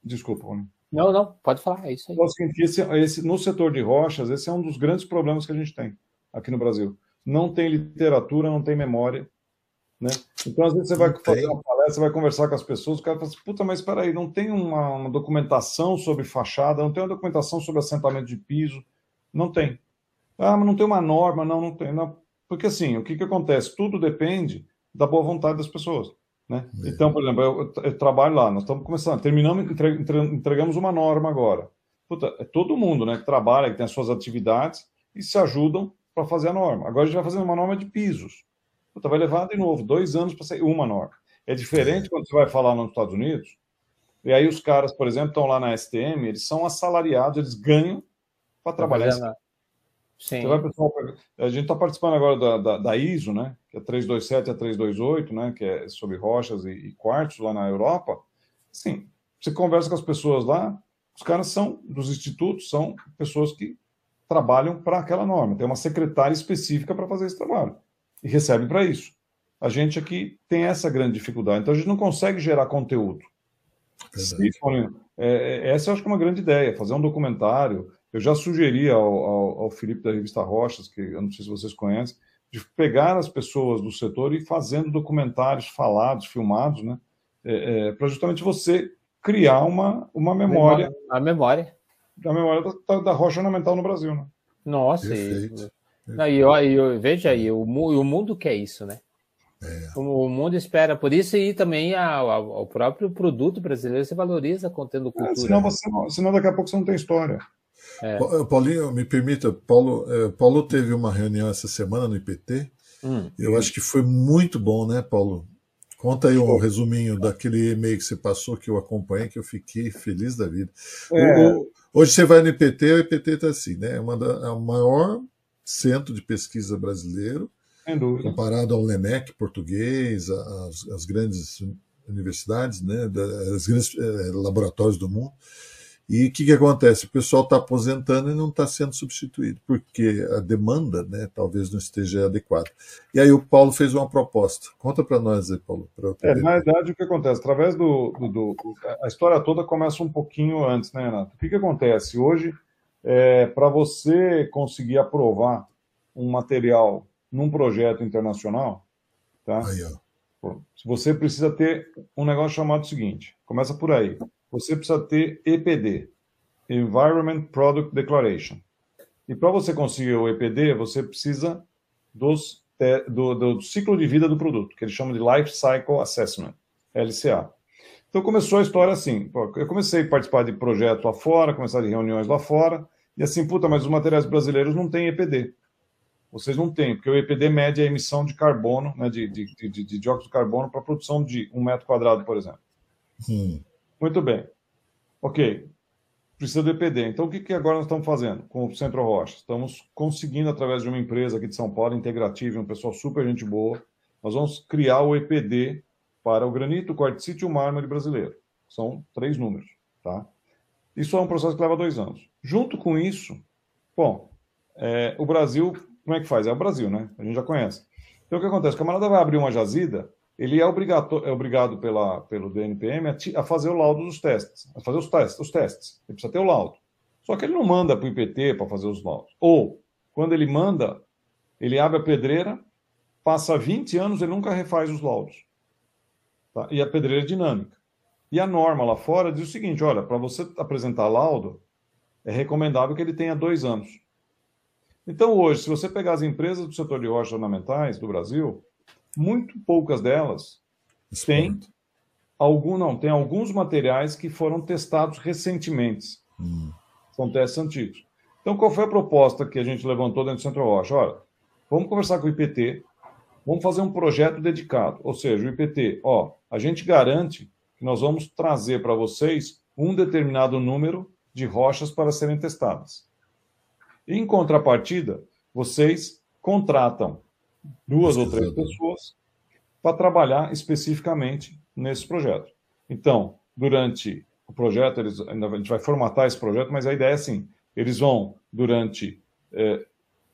Desculpa, Rony. Não, não, pode falar, é isso aí. Esse, esse, no setor de rochas, esse é um dos grandes problemas que a gente tem aqui no Brasil. Não tem literatura, não tem memória. Né? Então, às vezes, você vai fazer uma palestra, você vai conversar com as pessoas, o cara fala assim, puta, mas espera aí, não tem uma, uma, documentação sobre fachada, não tem uma documentação sobre assentamento de piso, não tem. Ah, mas não tem uma norma, não, não tem. Não. Porque, assim, o que, que acontece? Tudo depende da boa vontade das pessoas. Né? É. Então, por exemplo, eu, eu, trabalho lá, nós estamos começando, terminamos, entre, entregamos uma norma agora. Puta, é todo mundo né, que trabalha, que tem as suas atividades e se ajudam para fazer a norma. Agora a gente vai fazendo uma norma de pisos. Puta, vai levar de novo dois anos para sair uma norma. É diferente é. quando você vai falar nos Estados Unidos, e aí os caras, por exemplo, estão lá na STM, eles são assalariados, eles ganham para trabalhar. Sim. Vai, pessoal, a gente está participando agora da, da, da, ISO, né, que é 327 a 328, né, que é sobre rochas e, e quartos lá na Europa. Sim, você conversa com as pessoas lá, os caras são dos institutos, são pessoas que trabalham para aquela norma. Tem uma secretária específica para fazer esse trabalho e recebem para isso. A gente aqui tem essa grande dificuldade, então a gente não consegue gerar conteúdo. Sim, é, é, essa eu acho que é uma grande ideia, fazer um documentário, eu já sugeri ao, ao, ao, Felipe da revista Rochas, que eu não sei se vocês conhecem, de pegar as pessoas do setor e ir fazendo documentários falados, filmados, né? É, é, para justamente você criar uma, uma memória. A memória. Da memória da, da rocha ornamental no Brasil, né? Nossa, e, não, e, e, veja aí, o, o mundo quer isso, né? É. O, o, mundo espera por isso e também o próprio produto brasileiro se valoriza contendo é, cultura. É, senão, você, senão daqui a pouco você não tem história. É. Eh, Paulinho, me permita, Paulo, eh, Paulo teve uma reunião essa semana no IPT. Hum. Eu acho que foi muito bom, né, Paulo? Conta aí um resuminho daquele e-mail que você passou, que eu acompanhei, que eu fiquei feliz da vida. É. O, hoje você vai no IPT, o IPT está assim, né? É uma da, é a maior centro de pesquisa brasileiro, comparado ao LEMEC português, as, as grandes universidades, né, os grandes eh, laboratórios do mundo. E o que, que acontece? O pessoal está aposentando e não está sendo substituído, porque a demanda né, talvez não esteja adequada. E aí o Paulo fez uma proposta. Conta para nós aí, Paulo. É, na verdade, o que acontece? Através do, do, do, A história toda começa um pouquinho antes, né, Renato? O que, que acontece? Hoje, é, para você conseguir aprovar um material num projeto internacional, tá? Aí, ó. Você precisa ter um negócio chamado seguinte: começa por aí você precisa ter EPD, Environment Product Declaration. E para você conseguir o EPD, você precisa dos, do, do, ciclo de vida do produto, que eles chamam de Life Cycle Assessment, LCA. Então começou a história assim. Eu comecei a participar de projetos lá fora, começar de reuniões lá fora, e assim, puta, mas os materiais brasileiros não têm EPD. Vocês não têm, porque o EPD mede a emissão de carbono, né, de, de, de, de dióxido de carbono para produção de um metro quadrado, por exemplo. Hum. Muito bem. Ok. Precisa do EPD. Então, o que, que agora nós estamos fazendo com o Centro Rocha? Estamos conseguindo, através de uma empresa aqui de São Paulo, integrativa, um pessoal super gente boa, nós vamos criar o EPD para o granito, o quartzite e o mármore brasileiro. São três números, tá? Isso é um processo que leva dois anos. Junto com isso, bom, é, o Brasil, como é que faz? É o Brasil, né? A gente já conhece. Então, o que acontece? O camarada vai abrir uma jazida, ele é, é obrigado pela, pelo DNPM a, a, fazer o laudo dos testes, a fazer os testes, os testes. Ele precisa ter o laudo. Só que ele não manda para o IPT para fazer os laudos. Ou, quando ele manda, ele abre a pedreira, passa 20 anos e nunca refaz os laudos. Tá? E a pedreira é dinâmica. E a norma lá fora diz o seguinte: olha, para você apresentar laudo, é recomendável que ele tenha dois anos. Então, hoje, se você pegar as empresas do setor de rochas ornamentais do Brasil, muito poucas delas têm algum não tem alguns materiais que foram testados recentemente. Hum. São testes antigos. Então, qual foi a proposta que a gente levantou dentro do Centro Rocha? Olha, vamos conversar com o IPT, vamos fazer um projeto dedicado. Ou seja, o IPT, ó, a gente garante que nós vamos trazer para vocês um determinado número de rochas para serem testadas. Em contrapartida, vocês contratam duas ou três pessoas para trabalhar especificamente nesse projeto. Então, durante o projeto, eles, a gente vai formatar esse projeto, mas a ideia é assim: eles vão, durante é,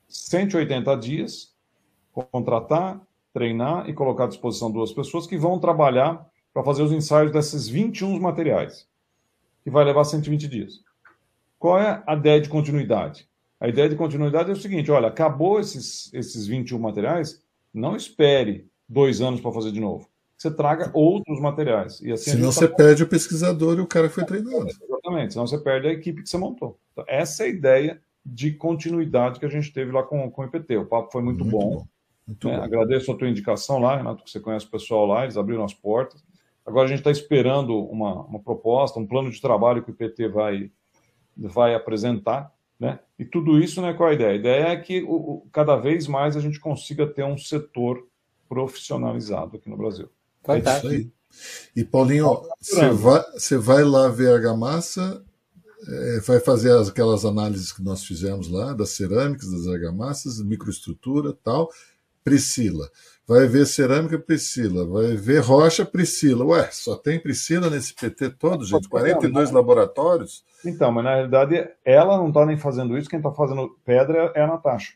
180 dias, contratar, treinar e colocar à disposição duas pessoas que vão trabalhar para fazer os ensaios desses 21 materiais, que vai levar 120 dias. Qual é a ideia de continuidade? A ideia de continuidade é o seguinte: olha, acabou esses, esses 21 materiais, não espere dois anos para fazer de novo. Você traga outros materiais. E assim senão você tá... perde o pesquisador e o cara que foi treinado. Exatamente, senão você perde a equipe que você montou. Então, essa é a ideia de continuidade que a gente teve lá com, com o IPT. O papo foi muito, muito bom. bom. Muito é, bom. Agradeço a tua indicação lá, Renato, que você conhece o pessoal lá, eles abriram as portas. Agora a gente está esperando uma, uma proposta, um plano de trabalho que o IPT vai, vai apresentar né? E tudo isso, né, qual a ideia? A ideia é que o, o, cada vez mais a gente consiga ter um setor profissionalizado aqui no Brasil. Fantástico. É isso aí. E Paulinho, você vai, você vai lá ver a argamassa, é, vai fazer aquelas análises que nós fizemos lá, das cerâmicas, das argamassas, microestrutura tal. Priscila. Vai ver cerâmica Priscila, vai ver rocha Priscila. Ué, só tem Priscila nesse PT todo, gente? 42 laboratórios? Então, mas na realidade ela não está nem fazendo isso, quem está fazendo pedra é a Natasha.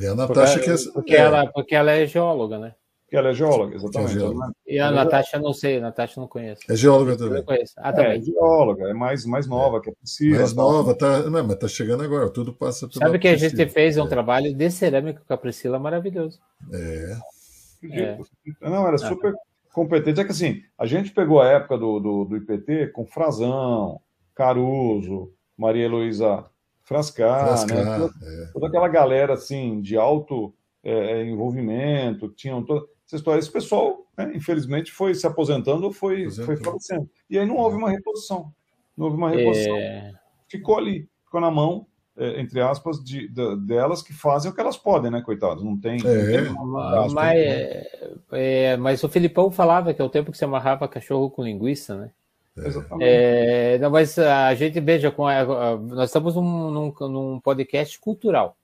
É a Natasha porque, que é. Porque, ela, porque ela é geóloga, né? Porque ela é geóloga, exatamente. É geóloga. E a Natasha não sei, a Natasha não conheço. É geóloga também. Não conheço. Ah, também. É, geóloga, é mais, mais nova, é. que é possível. Mais nova, tá, não, mas tá chegando agora, tudo passa pela Sabe que a gente fez um é. trabalho de cerâmica com a Priscila maravilhoso. É. É. Não, era ah, super competente. É que assim, a gente pegou a época do, do, do IPT com Frazão, Caruso, Maria Heloísa Frascar, Frascar né? Toda, é. toda, aquela galera assim de alto é, é envolvimento, tinham toda essa história. Esse pessoal, né, infelizmente, foi se aposentando ou foi, foi falecendo. E aí não houve uma reposição. Não houve uma reposição. É... Ficou ali, ficou na mão é, entre aspas, de, de, delas que fazem o que elas podem, né, coitados? Não tem. É. Não tem mas, né? é, mas o Filipão falava que é o tempo que se amarrava cachorro com linguiça, né? É. Exatamente. É, não, mas a gente veja, com a, a, nós estamos num, num, num, podcast cultural.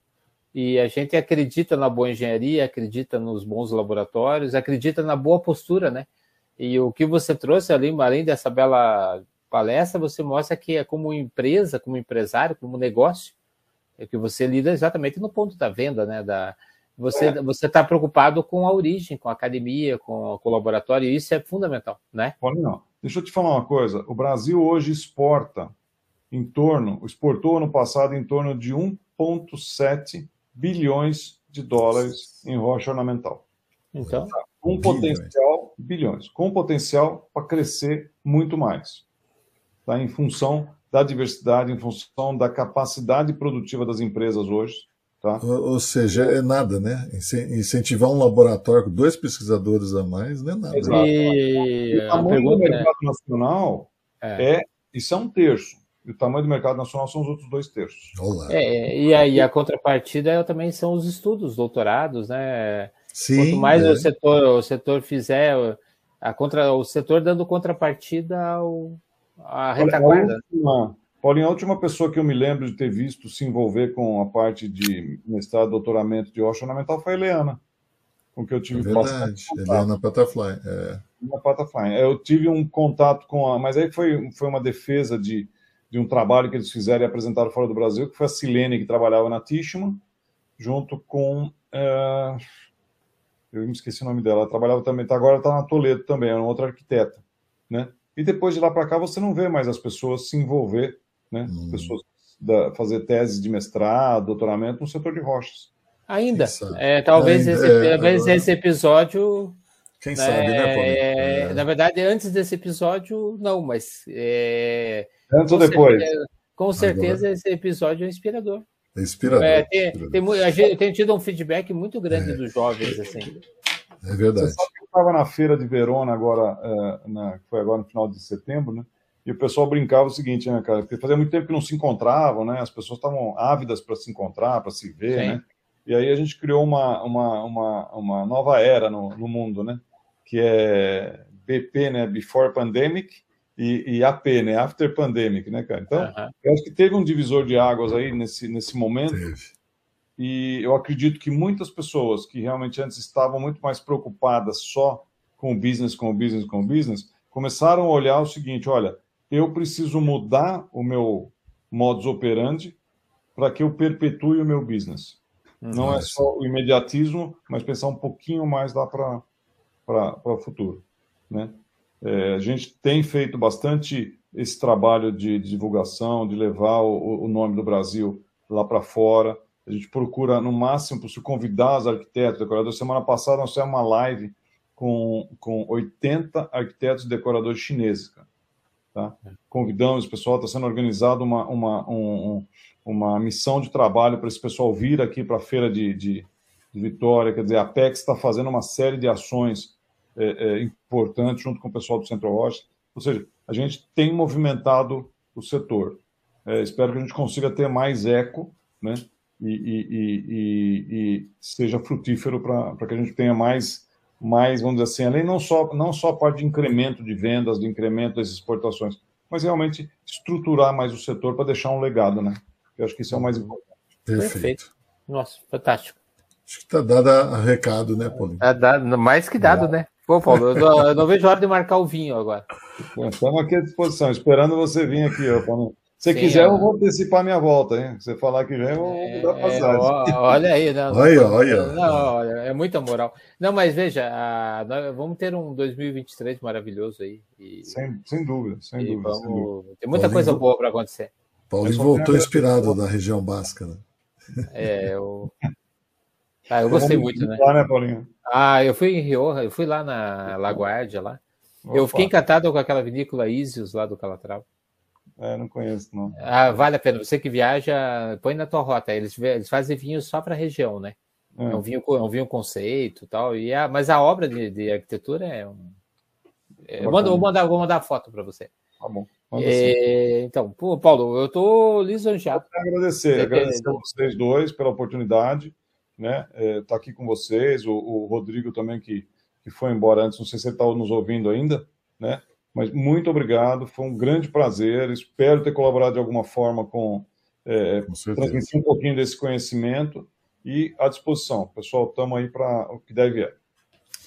E a gente acredita na boa engenharia, acredita nos bons laboratórios, acredita na boa postura, né? E o que você trouxe ali, além dessa bela palestra, você mostra que é como empresa, como empresário, como negócio, é que você lida exatamente no ponto da venda, né? Da, você é. você está preocupado com a origem, com a academia, com, com o laboratório, e isso é fundamental, né? Não. Deixa eu te falar uma coisa. O Brasil hoje exporta em torno, exportou ano passado em torno de 1,7 bilhões de dólares em rocha ornamental. Então, com potencial bilhões, com potencial para crescer muito mais, tá? Em função da diversidade, em função da capacidade produtiva das empresas hoje, tá? Ou, ou seja, é nada, né? Incentivar um laboratório com dois pesquisadores a mais não é nada. Exato. E, o tamanho do é mercado é... nacional é. é isso é um terço e o tamanho do mercado nacional são os outros dois terços. É, e aí a contrapartida também são os estudos, doutorados, né? Sim, Quanto mais é. o, setor, o setor fizer, a contra, o setor dando contrapartida ao, à retaguarda. Olha, Paulinho, a última pessoa que eu me lembro de ter visto se envolver com a parte de mestrado, doutoramento de rocha ornamental foi a Eliana, com que eu tive é verdade, Eliana Butterfly. É. Butterfly. Eu tive um contato com a. Mas aí foi, foi uma defesa de de um trabalho que eles fizeram e apresentaram fora do Brasil, que foi a Silene, que trabalhava na Tishman, junto com. Uh, eu me esqueci o nome dela, ela trabalhava também, tá, agora está na Toledo também, era uma outra arquiteta. Né? E depois de lá para cá você não vê mais as pessoas se envolver, né? Hum. pessoas da, fazer teses de mestrado, doutoramento no setor de rochas. Ainda. É, talvez, Ainda, esse, é, talvez esse episódio quem sabe, né, Paulo? É, é, na verdade, antes desse episódio, não, mas é, Antes ou depois? Certeza, com certeza Agora. esse episódio é inspirador. É inspirador. É, tem, inspirador. Tem, a gente tem tido um feedback muito grande é. dos jovens, assim. É verdade. Estava na feira de Verona agora, é, na, foi agora no final de setembro, né? E o pessoal brincava o seguinte, né, cara? Porque fazia muito tempo que não se encontravam, né? As pessoas estavam ávidas para se encontrar, para se ver, Sim. né? E aí a gente criou uma, uma, uma, uma nova era no, no mundo, né? Que é BP, né? Before Pandemic, e, e AP, né? After Pandemic, né, cara? Então, uhum. eu acho que teve um divisor de águas aí nesse, nesse momento. Teve. E eu acredito que muitas pessoas que realmente antes estavam muito mais preocupadas só com o business, com o business, com o business, começaram a olhar o seguinte: olha, eu preciso mudar o meu modus operandi para que eu perpetue o meu business. Não é só o imediatismo, mas pensar um pouquinho mais lá para o futuro. Né? É, a gente tem feito bastante esse trabalho de, de divulgação, de levar o, o, nome do Brasil lá para fora. A gente procura, no máximo, se convidar os arquitetos, decoradores. Semana passada nós fizemos uma live com, com 80 arquitetos e decoradores chineses. Cara, tá? Convidamos o pessoal, está sendo organizado uma, uma, um, uma missão de trabalho para esse pessoal vir aqui para a feira de, de, de Vitória. Quer dizer, a Apex está fazendo uma série de ações é, é, importante junto com o pessoal do Centro Rocha. Ou seja, a gente tem movimentado o setor. É, espero que a gente consiga ter mais eco, né? E, e, e, e seja frutífero para que a gente tenha mais, mais, vamos dizer assim, além não só, não só a parte de incremento de vendas, de incremento das exportações, mas realmente estruturar mais o setor para deixar um legado, né? Eu acho que isso é o mais importante. Perfeito. Perfeito. Nossa, fantástico. Acho que está dado a recado, né, Paulinho? Tá dado, mais que dado, é. né? Pô, Paulo, eu não, eu não, vejo a hora de marcar o vinho agora. Estamos aqui à disposição, esperando você vir aqui, ó, Paulo. Se Sim, quiser, é. eu vou antecipar minha volta, hein? Se você falar que vem, eu vou é, mudar a passagem. olha aí, não, olha, olha. Não, olha, é muita moral. Não, mas veja, a, nós vamos ter um 2023 maravilhoso aí. E, sem, sem dúvida, sem dúvida, vamos, sem dúvida. Tem muita Paulinho, coisa boa para acontecer. Paulinho voltou inspirado da região básica, né? É, eu. Ah, eu gostei muito, né? Lá, né, Paulinho? Ah, eu fui em Rioja, eu fui lá na Laguardia lá. Opa. Eu fiquei encantado com aquela vinícola Isios lá do Calatrava. É, não conheço, não. Ah, vale a pena. Você que viaja, põe na tua rota. Eles, eles fazem vinho só para a região, né? É. é. um vinho, é um vinho conceito e tal. E a, mas a obra de, de arquitetura é um. É, eu mando, vou, mandar, vou mandar a foto para você. Tá bom. É, então, pô, Paulo, eu estou lisonjeado. Eu quero agradecer, agradecer a vocês dois pela oportunidade né? É, tá aqui com vocês, o, o, Rodrigo também que, que foi embora antes, não sei se ele está nos ouvindo ainda, né? Mas muito obrigado, foi um grande prazer. Espero ter colaborado de alguma forma com, é, com transmitir um pouquinho desse conhecimento. e à disposição. Pessoal, estamos aí para o que deve vier.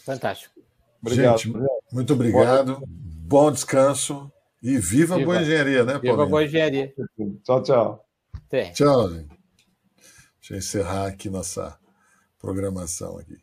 Fantástico. Obrigado. Gente, muito obrigado. Bom descanso e viva, viva. a boa engenharia, né, Paulinho? Viva a boa engenharia. Tchau, tchau. Até. Tchau, gente. Deixa eu encerrar aqui nossa programação aqui.